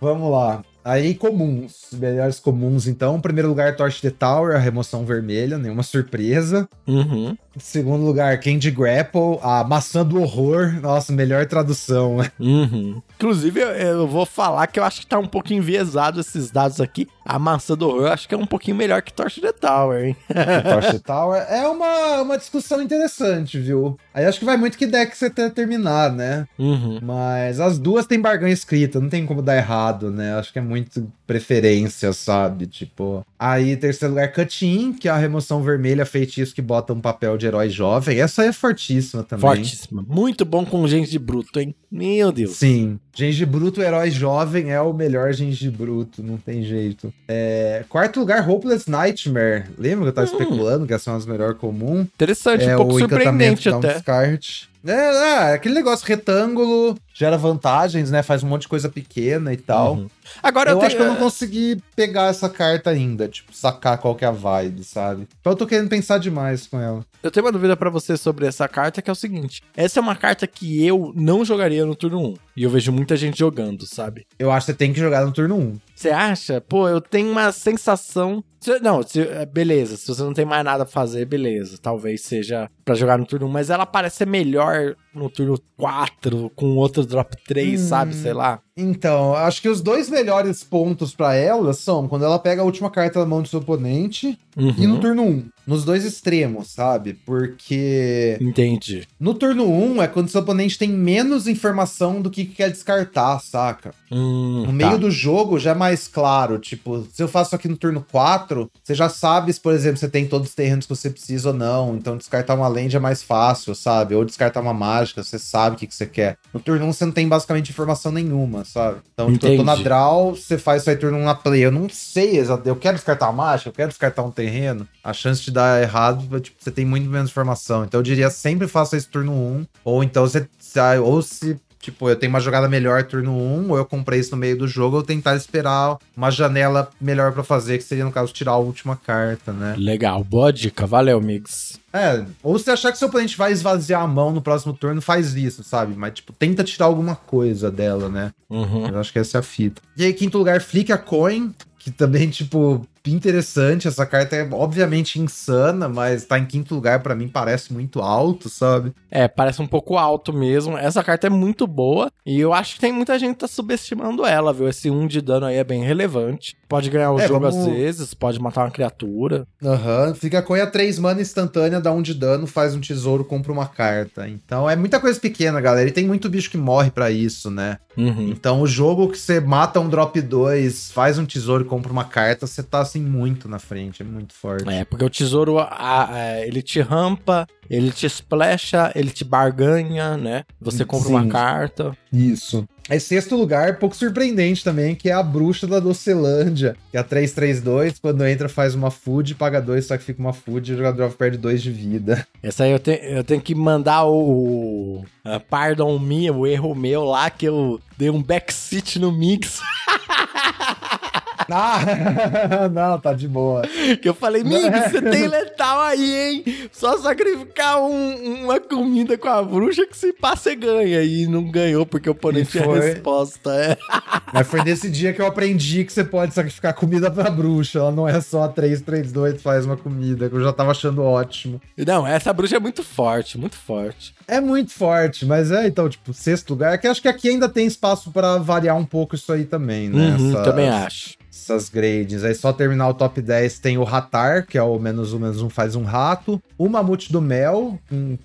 Speaker 2: Vamos lá. Aí, comuns. Melhores comuns, então. Em primeiro lugar, Torch the Tower, a remoção vermelha, nenhuma surpresa.
Speaker 1: Uhum,
Speaker 2: Em segundo lugar, Candy Grapple, a maçã do horror. Nossa, melhor tradução. né?
Speaker 1: uhum. Inclusive, eu, eu vou falar que eu acho que tá um pouquinho enviesado esses dados aqui. A maçã do horror eu acho que é um pouquinho melhor que Torch the Tower, hein? [LAUGHS]
Speaker 2: Torch the Tower é uma, uma discussão interessante, viu? Aí acho que vai muito que deck você ter terminar, né?
Speaker 1: Uhum.
Speaker 2: Mas as duas têm barganha escrita, não tem como dar errado, né? Acho que é muito preferência, sabe? Tipo. Aí, terceiro lugar, Cut-In, que é a remoção vermelha, feitiço que bota um papel de herói jovem. Essa aí é fortíssima também.
Speaker 1: Fortíssima. Muito bom com de bruto, hein? Meu Deus.
Speaker 2: Sim. Genji Bruto, herói jovem, é o melhor Genji Bruto, não tem jeito. É, quarto lugar, Hopeless Nightmare. Lembra que eu tava
Speaker 1: Hum.
Speaker 2: especulando que essa é uma das melhores comuns?
Speaker 1: Interessante,
Speaker 2: é
Speaker 1: um pouco surpreendente
Speaker 2: um
Speaker 1: até.
Speaker 2: descarte. É, ah, aquele negócio retângulo, gera vantagens, né? Faz um monte de coisa pequena e tal.
Speaker 1: Uhum. Agora
Speaker 2: Eu,
Speaker 1: eu,
Speaker 2: acho
Speaker 1: tenho...
Speaker 2: que eu não consegui pegar essa carta ainda, tipo, sacar qual que é a vibe, sabe? Então eu tô querendo pensar demais com ela.
Speaker 1: Eu tenho uma dúvida pra você sobre essa carta, que é o seguinte. Essa é uma carta que eu não jogaria no turno 1. E eu vejo muita gente jogando, sabe?
Speaker 2: Eu acho que você tem que jogar no turno 1.
Speaker 1: Você acha? Pô, eu tenho uma sensação... se- Não, se- é, beleza. Se você não tem mais nada pra fazer, beleza. Talvez seja pra jogar no turno 1. Mas ela parece ser melhor no turno 4, com outro drop 3,
Speaker 2: Hum.
Speaker 1: sabe? Sei lá.
Speaker 2: Então, acho que os dois melhores pontos pra ela são quando ela pega a última carta da mão do seu oponente
Speaker 1: Uhum.
Speaker 2: e no turno 1. Nos dois extremos, sabe? Porque
Speaker 1: Entendi.
Speaker 2: no turno 1 é quando seu oponente tem menos informação do que quer descartar, saca?
Speaker 1: Hum,
Speaker 2: No meio
Speaker 1: tá.
Speaker 2: do jogo já é mais claro. Tipo, se eu faço aqui no turno 4, você já sabe se, por exemplo, você tem todos os terrenos que você precisa ou não. Então descartar uma land é mais fácil, sabe? Ou descartar uma mágica, você sabe o que, que você quer. No turno 1 você não tem basicamente informação nenhuma, sabe? Então, tipo, eu tô na draw, você faz seu turno 1 na play. Eu não sei exatamente. Eu quero descartar uma mágica, eu quero descartar um terreno. A chance de dar errado, tipo, você tem muito menos informação. Então eu diria sempre faça esse turno 1. Ou então você. Ou se Tipo, eu tenho uma jogada melhor turno 1, ou eu comprei isso no meio do jogo, ou tentar esperar uma janela melhor pra fazer, que seria, no caso, tirar a última carta, né?
Speaker 1: Legal, boa dica. Valeu, Migs.
Speaker 2: É, ou se achar que seu oponente vai esvaziar a mão no próximo turno, faz isso, sabe? Mas, tipo, tenta tirar alguma coisa dela, né?
Speaker 1: Uhum.
Speaker 2: Eu acho que essa é a fita. E aí, quinto lugar, Flick a Coin, que também, tipo, interessante. Essa carta é obviamente insana, mas tá em quinto lugar para mim parece muito alto, sabe?
Speaker 1: É, parece um pouco alto mesmo. Essa carta é muito boa e eu acho que tem muita gente que tá subestimando ela, viu? Esse 1 um de dano aí é bem relevante. Pode ganhar o
Speaker 2: É,
Speaker 1: jogo
Speaker 2: vamos-
Speaker 1: às vezes, pode matar uma criatura.
Speaker 2: Aham, fica com a 3 mana instantânea, dá um de dano, faz um tesouro, compra uma carta. Então é muita coisa pequena, galera. E tem muito bicho que morre pra isso, né?
Speaker 1: Uhum.
Speaker 2: Então o jogo que você mata um drop 2, faz um tesouro e compra uma carta, você tá assim muito na frente, é muito forte.
Speaker 1: É, porque o tesouro, a- a- ele te rampa, ele te splasha, ele te barganha, né? Você compra
Speaker 2: Sim.
Speaker 1: uma carta.
Speaker 2: Isso. Aí, sexto lugar, pouco surpreendente também, que é a bruxa da Docelândia, que é a 332, quando entra faz uma food, paga 2, sacrifica uma food e o jogador perde 2 de vida.
Speaker 1: Essa aí eu, te- eu tenho que mandar o, o ah, pardon me, o erro meu lá, que eu dei um backseat no mix. [LAUGHS] [LAUGHS]
Speaker 2: Ah, [LAUGHS] não, tá de boa.
Speaker 1: Que eu falei, Mig, você tem letal aí, hein? Só sacrificar um- uma comida com a bruxa que se passa você ganha. E não ganhou porque o oponente tinha
Speaker 2: foi.
Speaker 1: resposta. É. [LAUGHS]
Speaker 2: Mas foi nesse dia que eu aprendi que você pode sacrificar comida pra bruxa. Ela não é só a 332 faz uma comida, que eu já tava achando ótimo.
Speaker 1: Não, essa bruxa é muito forte, muito forte.
Speaker 2: É muito forte, mas é, então, tipo, sexto lugar, que acho que aqui ainda tem espaço pra variar um pouco isso aí também, né?
Speaker 1: Uhum,
Speaker 2: Essas-
Speaker 1: Também acho.
Speaker 2: Essas grades. Aí só terminar o top 10 tem o Ratar, que é o menos um, menos um faz um rato. O Mamute do Mel, em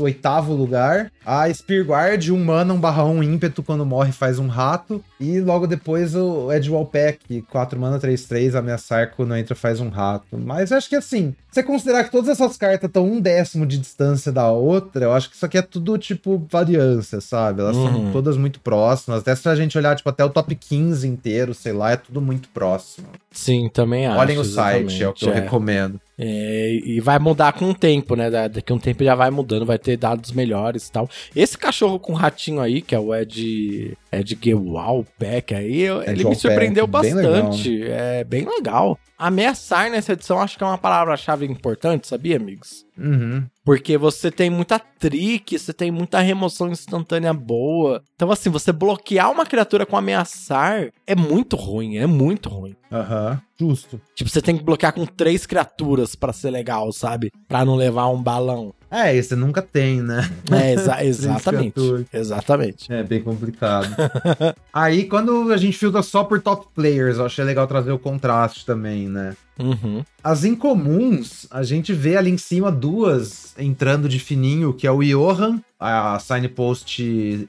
Speaker 2: oitavo lugar. A Spearguard, um mana, um barra um ímpeto, quando morre faz um rato. E logo depois o Edwall Pack, 4 mana, 3, 3, ameaçar quando entra faz um rato. Mas acho que assim, você considerar que todas essas cartas estão um décimo de distância da outra, eu acho que isso aqui é tudo tipo variância, sabe? Elas
Speaker 1: Uhum.
Speaker 2: são todas muito próximas. Até se a gente olhar, tipo, até o top 15 inteiro, sei lá, é tudo muito próximo.
Speaker 1: Sim, também acho.
Speaker 2: Olhem o site, é o que eu
Speaker 1: é.
Speaker 2: recomendo.
Speaker 1: É, e vai mudar com o tempo, né? Da- Daqui a um tempo já vai mudando, vai ter dados melhores e tal. Esse cachorro com ratinho aí, que é o Ed, Ed Gewalpack aí, eu- ele me surpreendeu
Speaker 2: bem
Speaker 1: bastante. É bem legal. Ameaçar nessa edição acho que é uma palavra-chave importante, sabia, amigos?
Speaker 2: Uhum.
Speaker 1: Porque você tem muita trick, você tem muita remoção instantânea boa. Então, assim, você bloquear uma criatura com ameaçar é muito ruim, é muito ruim.
Speaker 2: Aham. Justo.
Speaker 1: Tipo, você tem que bloquear com três criaturas pra ser legal, sabe? Pra não levar um balão.
Speaker 2: É, esse nunca tem, né?
Speaker 1: É, [LAUGHS] exa- exatamente. Exatamente.
Speaker 2: É bem complicado. [LAUGHS] Aí, quando a gente filtra só por top players, eu achei legal trazer o contraste também, né?
Speaker 1: Uhum.
Speaker 2: As incomuns, a gente vê ali em cima duas entrando de fininho, que é o Johan, a signpost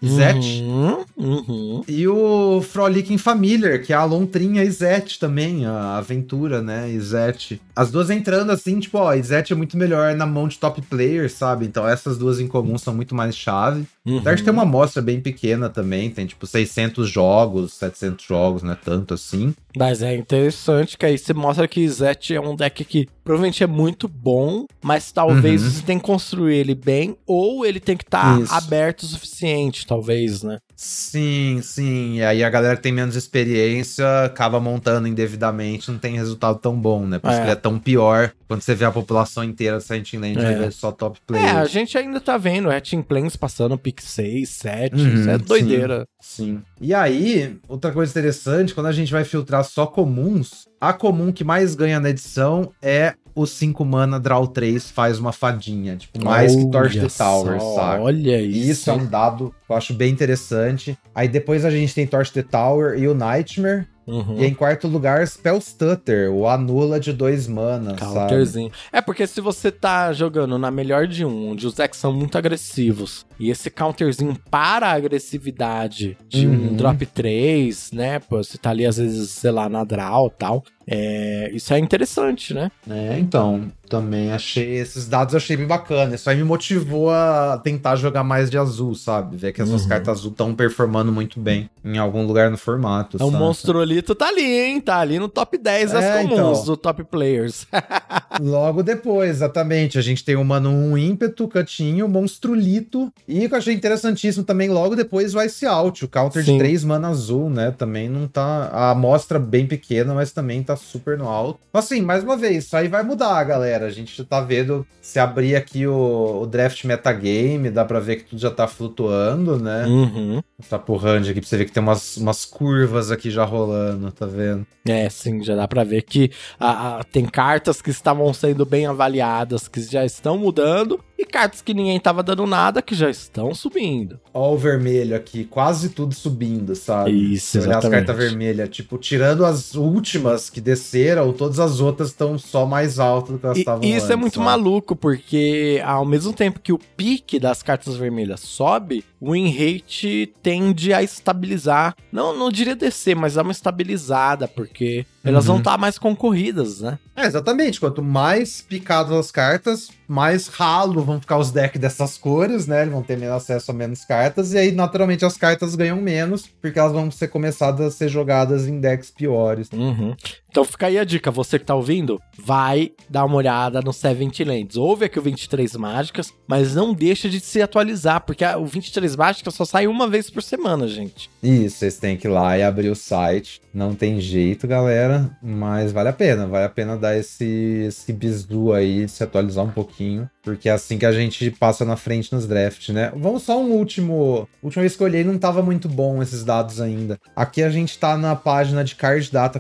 Speaker 2: Zet,
Speaker 1: Uhum. Uhum.
Speaker 2: e o Frolic Familiar, que é a lontrinha Izete também, a aventura, né? Izete. As duas entrando assim, tipo, ó, Izete é muito melhor na mão de top players, sabe? Então essas duas incomuns são muito mais chave.
Speaker 1: Uhum.
Speaker 2: Apesar de ter uma amostra bem pequena também, tem tipo 600 jogos, 700 jogos, não é tanto assim.
Speaker 1: Mas é interessante que aí você mostra que Zet é um deck que provavelmente é muito bom, mas talvez
Speaker 2: Uhum.
Speaker 1: você tem que construir ele bem, ou ele tem que estar
Speaker 2: Isso.
Speaker 1: aberto o suficiente, talvez, né?
Speaker 2: Sim, sim. E aí a galera que tem menos experiência acaba montando indevidamente, não tem resultado tão bom, né? Por isso
Speaker 1: É.
Speaker 2: que ele é tão pior quando você vê a população inteira do Silent Land
Speaker 1: É.
Speaker 2: ao invés de só top
Speaker 1: É, a
Speaker 2: players.
Speaker 1: gente ainda tá vendo Hatching Planes passando pick 6, 7,
Speaker 2: Uhum,
Speaker 1: isso é doideira.
Speaker 2: Sim. E aí, outra coisa interessante, quando a gente vai filtrar só comuns, a comum que mais ganha na edição é o 5 mana Draw 3 faz uma fadinha. Tipo, mais que Torch the
Speaker 1: Olha
Speaker 2: Tower,
Speaker 1: só,
Speaker 2: sabe?
Speaker 1: Olha isso.
Speaker 2: Isso é um dado que eu acho bem interessante. Aí depois a gente tem Torch the Tower e o Nightmare.
Speaker 1: Uhum.
Speaker 2: E em quarto lugar, Spell Stutter, o Anula de dois manas, sabe?
Speaker 1: Counterzinho. É porque se você tá jogando na melhor de um, onde os decks são muito agressivos, e esse counterzinho para a agressividade de um
Speaker 2: Uhum.
Speaker 1: drop 3, né? Pô, você tá ali às vezes, sei lá, na draw e tal. É, isso é interessante, né?
Speaker 2: É, então, também achei esses dados achei bem bacana. Isso aí me motivou a tentar jogar mais de azul, sabe? Ver que essas
Speaker 1: Uhum.
Speaker 2: cartas azul estão performando muito bem em algum lugar no formato.
Speaker 1: Então, o
Speaker 2: sabe?
Speaker 1: Monstrolito tá ali, hein? Tá ali no top 10 das
Speaker 2: É,
Speaker 1: comuns,
Speaker 2: então.
Speaker 1: do top players. [LAUGHS]
Speaker 2: Logo depois, exatamente. A gente tem o Mano 1 ímpeto, Catinho, Monstrulito. E o que eu achei interessantíssimo também, logo depois o Ice Out, o counter
Speaker 1: Sim.
Speaker 2: de 3 mana azul, né? Também não tá. A amostra bem pequena, mas também tá super no alto. Assim, mais uma vez, isso aí vai mudar, galera. A gente tá vendo, se abrir aqui o, o draft metagame, dá pra ver que tudo já tá flutuando, né?
Speaker 1: Uhum.
Speaker 2: Tá porrando aqui pra você ver que tem umas, umas curvas aqui já rolando, tá vendo?
Speaker 1: É, sim, já dá pra ver que a, a- tem cartas que estavam sendo bem avaliadas, que já estão mudando, e cartas que ninguém tava dando nada, que já estão subindo.
Speaker 2: Ó o vermelho aqui, quase tudo subindo, sabe?
Speaker 1: Isso,
Speaker 2: Se olhar as
Speaker 1: exatamente.
Speaker 2: cartas vermelhas, tipo, tirando as últimas que desceram, todas as outras estão só mais altas do que elas estavam
Speaker 1: e isso é muito
Speaker 2: sabe?
Speaker 1: maluco, porque ao mesmo tempo que o pique das cartas vermelhas sobe, o win rate tende a estabilizar. Não, não diria descer, mas dar uma estabilizada, porque elas
Speaker 2: Uhum.
Speaker 1: vão estar mais concorridas, né?
Speaker 2: É, exatamente. Quanto mais picadas as cartas, mais ralo vão ficar os decks dessas cores, né? Eles vão ter menos acesso a menos cartas, e aí, naturalmente, as cartas ganham menos, porque elas vão ser começadas a ser jogadas em decks piores.
Speaker 1: Uhum. Então fica aí a dica, você que tá ouvindo, vai dar uma olhada no 70 Lands. Ouve aqui o 23 Mágicas, mas não deixa de se atualizar, porque o 23 Mágicas só sai uma vez por semana, gente.
Speaker 2: Isso, vocês têm que ir lá e abrir o site. Não tem jeito, galera, mas vale a pena. Vale a pena dar esse, esse bizu aí, se atualizar um pouquinho, porque é assim que a gente passa na frente nos drafts, né? Vamos só um último. Última vez que eu olhei, não tava muito bom esses dados ainda. Aqui a gente tá na página de Card Data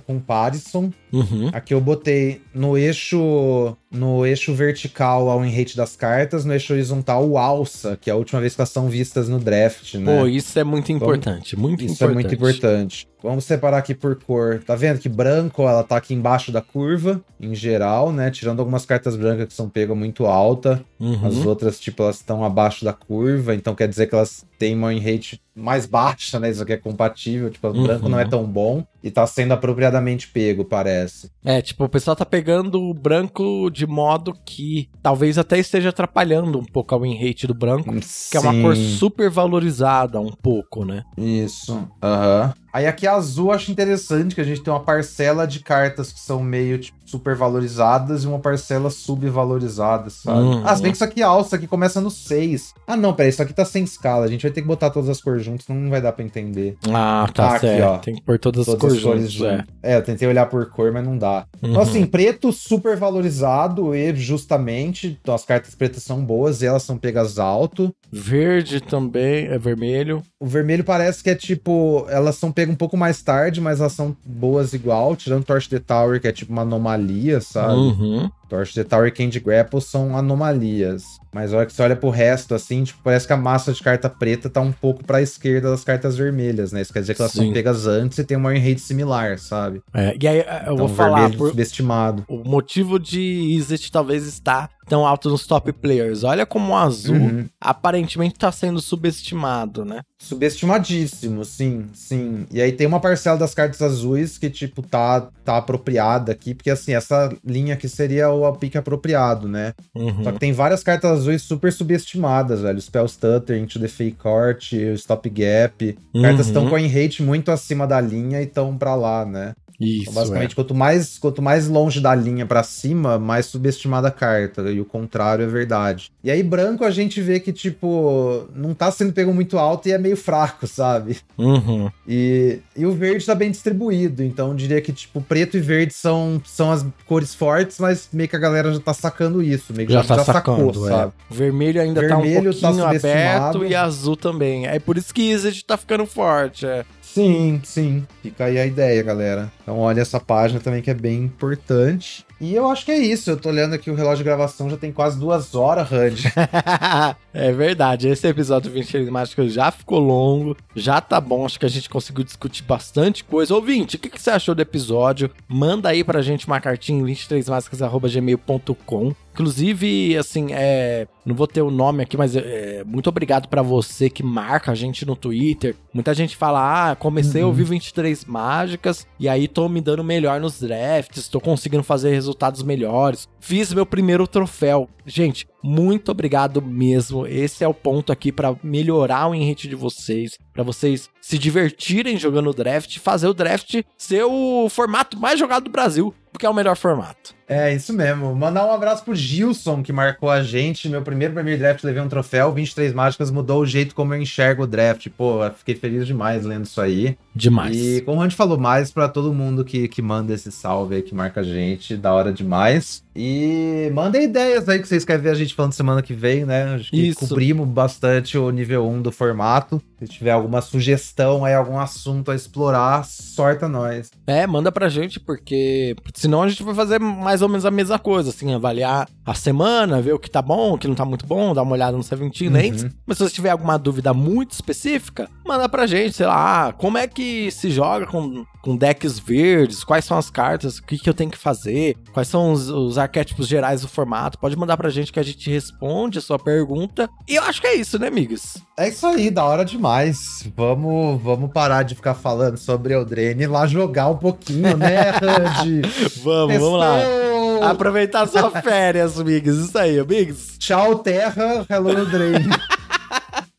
Speaker 2: awesome.
Speaker 1: Uhum.
Speaker 2: Aqui eu botei no eixo no eixo vertical ao win rate das cartas, no eixo horizontal o alça, que é a última vez que elas são vistas no draft, né?
Speaker 1: Pô, isso é muito importante, muito
Speaker 2: Isso
Speaker 1: importante.
Speaker 2: é muito importante. Vamos separar aqui por cor. Tá vendo que branco, ela tá aqui embaixo da curva, em geral, né? Tirando algumas cartas brancas que são pegas muito alta.
Speaker 1: Uhum.
Speaker 2: As outras, tipo, elas estão abaixo da curva. Então quer dizer que elas têm uma win rate mais baixa, né? Isso aqui é compatível. Tipo, o
Speaker 1: Uhum.
Speaker 2: branco não é tão bom. E tá sendo apropriadamente pego, parece.
Speaker 1: É, tipo, o pessoal tá pegando o branco de modo que talvez até esteja atrapalhando um pouco a win rate do branco, que é uma cor
Speaker 2: Sim.
Speaker 1: super valorizada um pouco, né?
Speaker 2: Isso. Aham. Aí aqui a azul eu acho interessante que a gente tem uma parcela de cartas que são meio tipo, super valorizadas e uma parcela subvalorizada, sabe?
Speaker 1: Uhum.
Speaker 2: Ah, se bem que isso aqui é alça, aqui começa no 6. Ah, não, peraí, isso aqui tá sem escala. A gente vai ter que botar todas as cores juntas, não vai dar pra entender.
Speaker 1: Ah, tá
Speaker 2: aqui,
Speaker 1: certo.
Speaker 2: ó.
Speaker 1: Tem que pôr todas,
Speaker 2: Todas
Speaker 1: as cores
Speaker 2: as cores
Speaker 1: juntas, é.
Speaker 2: É. eu tentei olhar por cor, mas não dá.
Speaker 1: Uhum.
Speaker 2: Então, assim, preto super valorizado e justamente, então as cartas pretas são boas e elas são pegas alto.
Speaker 1: Verde também, é vermelho.
Speaker 2: O vermelho parece que é tipo. Elas são pegas um pouco mais tarde, mas elas são boas igual. Tirando Torch the Tower, que é tipo uma anomalia, sabe?
Speaker 1: Uhum.
Speaker 2: Torch the Tower e Candy Grapple são anomalias. Mas a hora que você olha pro resto, assim, tipo, parece que a massa de carta preta tá um pouco pra esquerda das cartas vermelhas, né? Isso quer dizer que elas
Speaker 1: Sim.
Speaker 2: são pegas antes e tem uma rate similar, sabe?
Speaker 1: É, e aí eu
Speaker 2: Então,
Speaker 1: vou
Speaker 2: o
Speaker 1: falar por,
Speaker 2: subestimado.
Speaker 1: o motivo de Izzet talvez estar tão alto nos top players. Olha como o azul
Speaker 2: Uhum.
Speaker 1: aparentemente tá sendo subestimado, né?
Speaker 2: Subestimadíssimo, sim, sim. E aí tem uma parcela das cartas azuis que, tipo, tá, tá apropriada aqui, porque, assim, essa linha aqui seria o pique apropriado, né?
Speaker 1: Uhum.
Speaker 2: Só que tem várias cartas azuis super subestimadas, velho. Spell Stutter, Into the Fake Court, o Stop Gap. Cartas
Speaker 1: Uhum.
Speaker 2: estão com a rate muito acima da linha e estão pra lá, né?
Speaker 1: Isso,
Speaker 2: Então, basicamente, quanto, mais, quanto mais longe da linha pra cima, mais subestimada a carta. E o contrário é verdade. E aí, branco, a gente vê que, tipo, não tá sendo pego muito alto e é meio fraco, sabe?
Speaker 1: é. Uhum.
Speaker 2: E, e o verde tá bem distribuído, então eu diria que, tipo, preto e verde são, são as cores fortes, mas meio que a galera já tá sacando isso, meio que
Speaker 1: Já
Speaker 2: já,
Speaker 1: tá
Speaker 2: já
Speaker 1: sacando,
Speaker 2: sacou,
Speaker 1: é.
Speaker 2: sabe?
Speaker 1: Vermelho ainda
Speaker 2: Vermelho
Speaker 1: tá
Speaker 2: tá
Speaker 1: um pouquinho
Speaker 2: subestimado.
Speaker 1: aberto e azul também. É por isso que Izzet tá ficando forte, é.
Speaker 2: Sim, sim. Fica aí a ideia, galera. Então olha essa página também que é bem importante. E eu acho que é isso. Eu tô olhando aqui o relógio de gravação, já tem quase duas horas, Hud. [LAUGHS]
Speaker 1: é verdade, esse episódio 23 Mágicas já ficou longo, já tá bom, acho que a gente conseguiu discutir bastante coisa. Ouvinte, o que, que você achou do episódio? Manda aí pra gente uma cartinha em 23máscaras.gmail.com Inclusive, assim, é, não vou ter o nome aqui, mas é, muito obrigado pra você que marca a gente no Twitter. Muita gente fala, ah, comecei a
Speaker 2: Uhum.
Speaker 1: ouvir 23 mágicas e aí tô me dando melhor nos drafts, tô conseguindo fazer resultados melhores. Fiz meu primeiro troféu. Gente, muito obrigado mesmo. Esse é o ponto aqui para melhorar o enrate de vocês, para vocês se divertirem jogando o draft, fazer o draft ser o formato mais jogado do Brasil, porque é o melhor formato.
Speaker 2: É, isso mesmo. Mandar um abraço pro Gilson, que marcou a gente. Meu primeiro Premier Draft levei um troféu. 23 mágicas mudou o jeito como eu enxergo o draft. Pô, fiquei feliz demais lendo isso aí.
Speaker 1: Demais.
Speaker 2: E como a gente falou, mais para todo mundo que, que manda esse salve aí, que marca a gente. Da hora demais. E mandem ideias aí que vocês querem ver a gente falando semana que vem, né? Acho que
Speaker 1: Isso.
Speaker 2: cobrimos bastante o nível 1 do formato. Se tiver alguma sugestão aí, algum assunto a explorar, sorta nós.
Speaker 1: É, manda pra gente, porque senão a gente vai fazer mais ou menos a mesma coisa, assim, avaliar a semana, ver o que tá bom, o que não tá muito bom, dar uma olhada no Seventeen
Speaker 2: Uhum.
Speaker 1: Mas se você tiver alguma dúvida muito específica, manda pra gente, sei lá, ah, como é que se joga com, com decks verdes, quais são as cartas, o que, que eu tenho que fazer, quais são os, os arquétipos gerais do formato. Pode mandar pra gente que a gente responde a sua pergunta. E eu acho que é isso, né, amigos?
Speaker 2: É isso aí, da hora demais. Vamos, vamos parar de ficar falando sobre Eldraine e lá jogar um pouquinho, né, [LAUGHS] Randy?
Speaker 1: Vamos, vamos lá.
Speaker 2: Testou!
Speaker 1: Aproveitar sua férias, amigos. Isso aí, amigos.
Speaker 2: Tchau, Terra. Hello, Eldraine. [LAUGHS]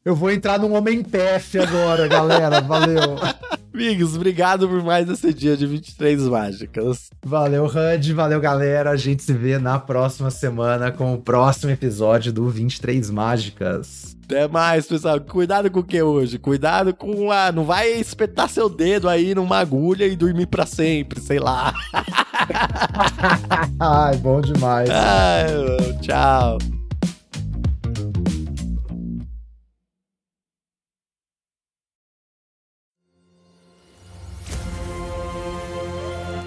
Speaker 2: Eu vou entrar num Homem Pef agora, galera. Valeu. [LAUGHS]
Speaker 1: Amigos, obrigado por mais esse dia de 23 mágicas.
Speaker 2: Valeu, Randy. Valeu, galera. A gente se vê na próxima semana com o próximo episódio do 23 Mágicas.
Speaker 1: Até mais, pessoal. Cuidado com o que hoje? Cuidado com a. Não vai espetar seu dedo aí numa agulha e dormir pra sempre, sei lá. [LAUGHS]
Speaker 2: Ai, bom demais.
Speaker 1: Ai, tchau.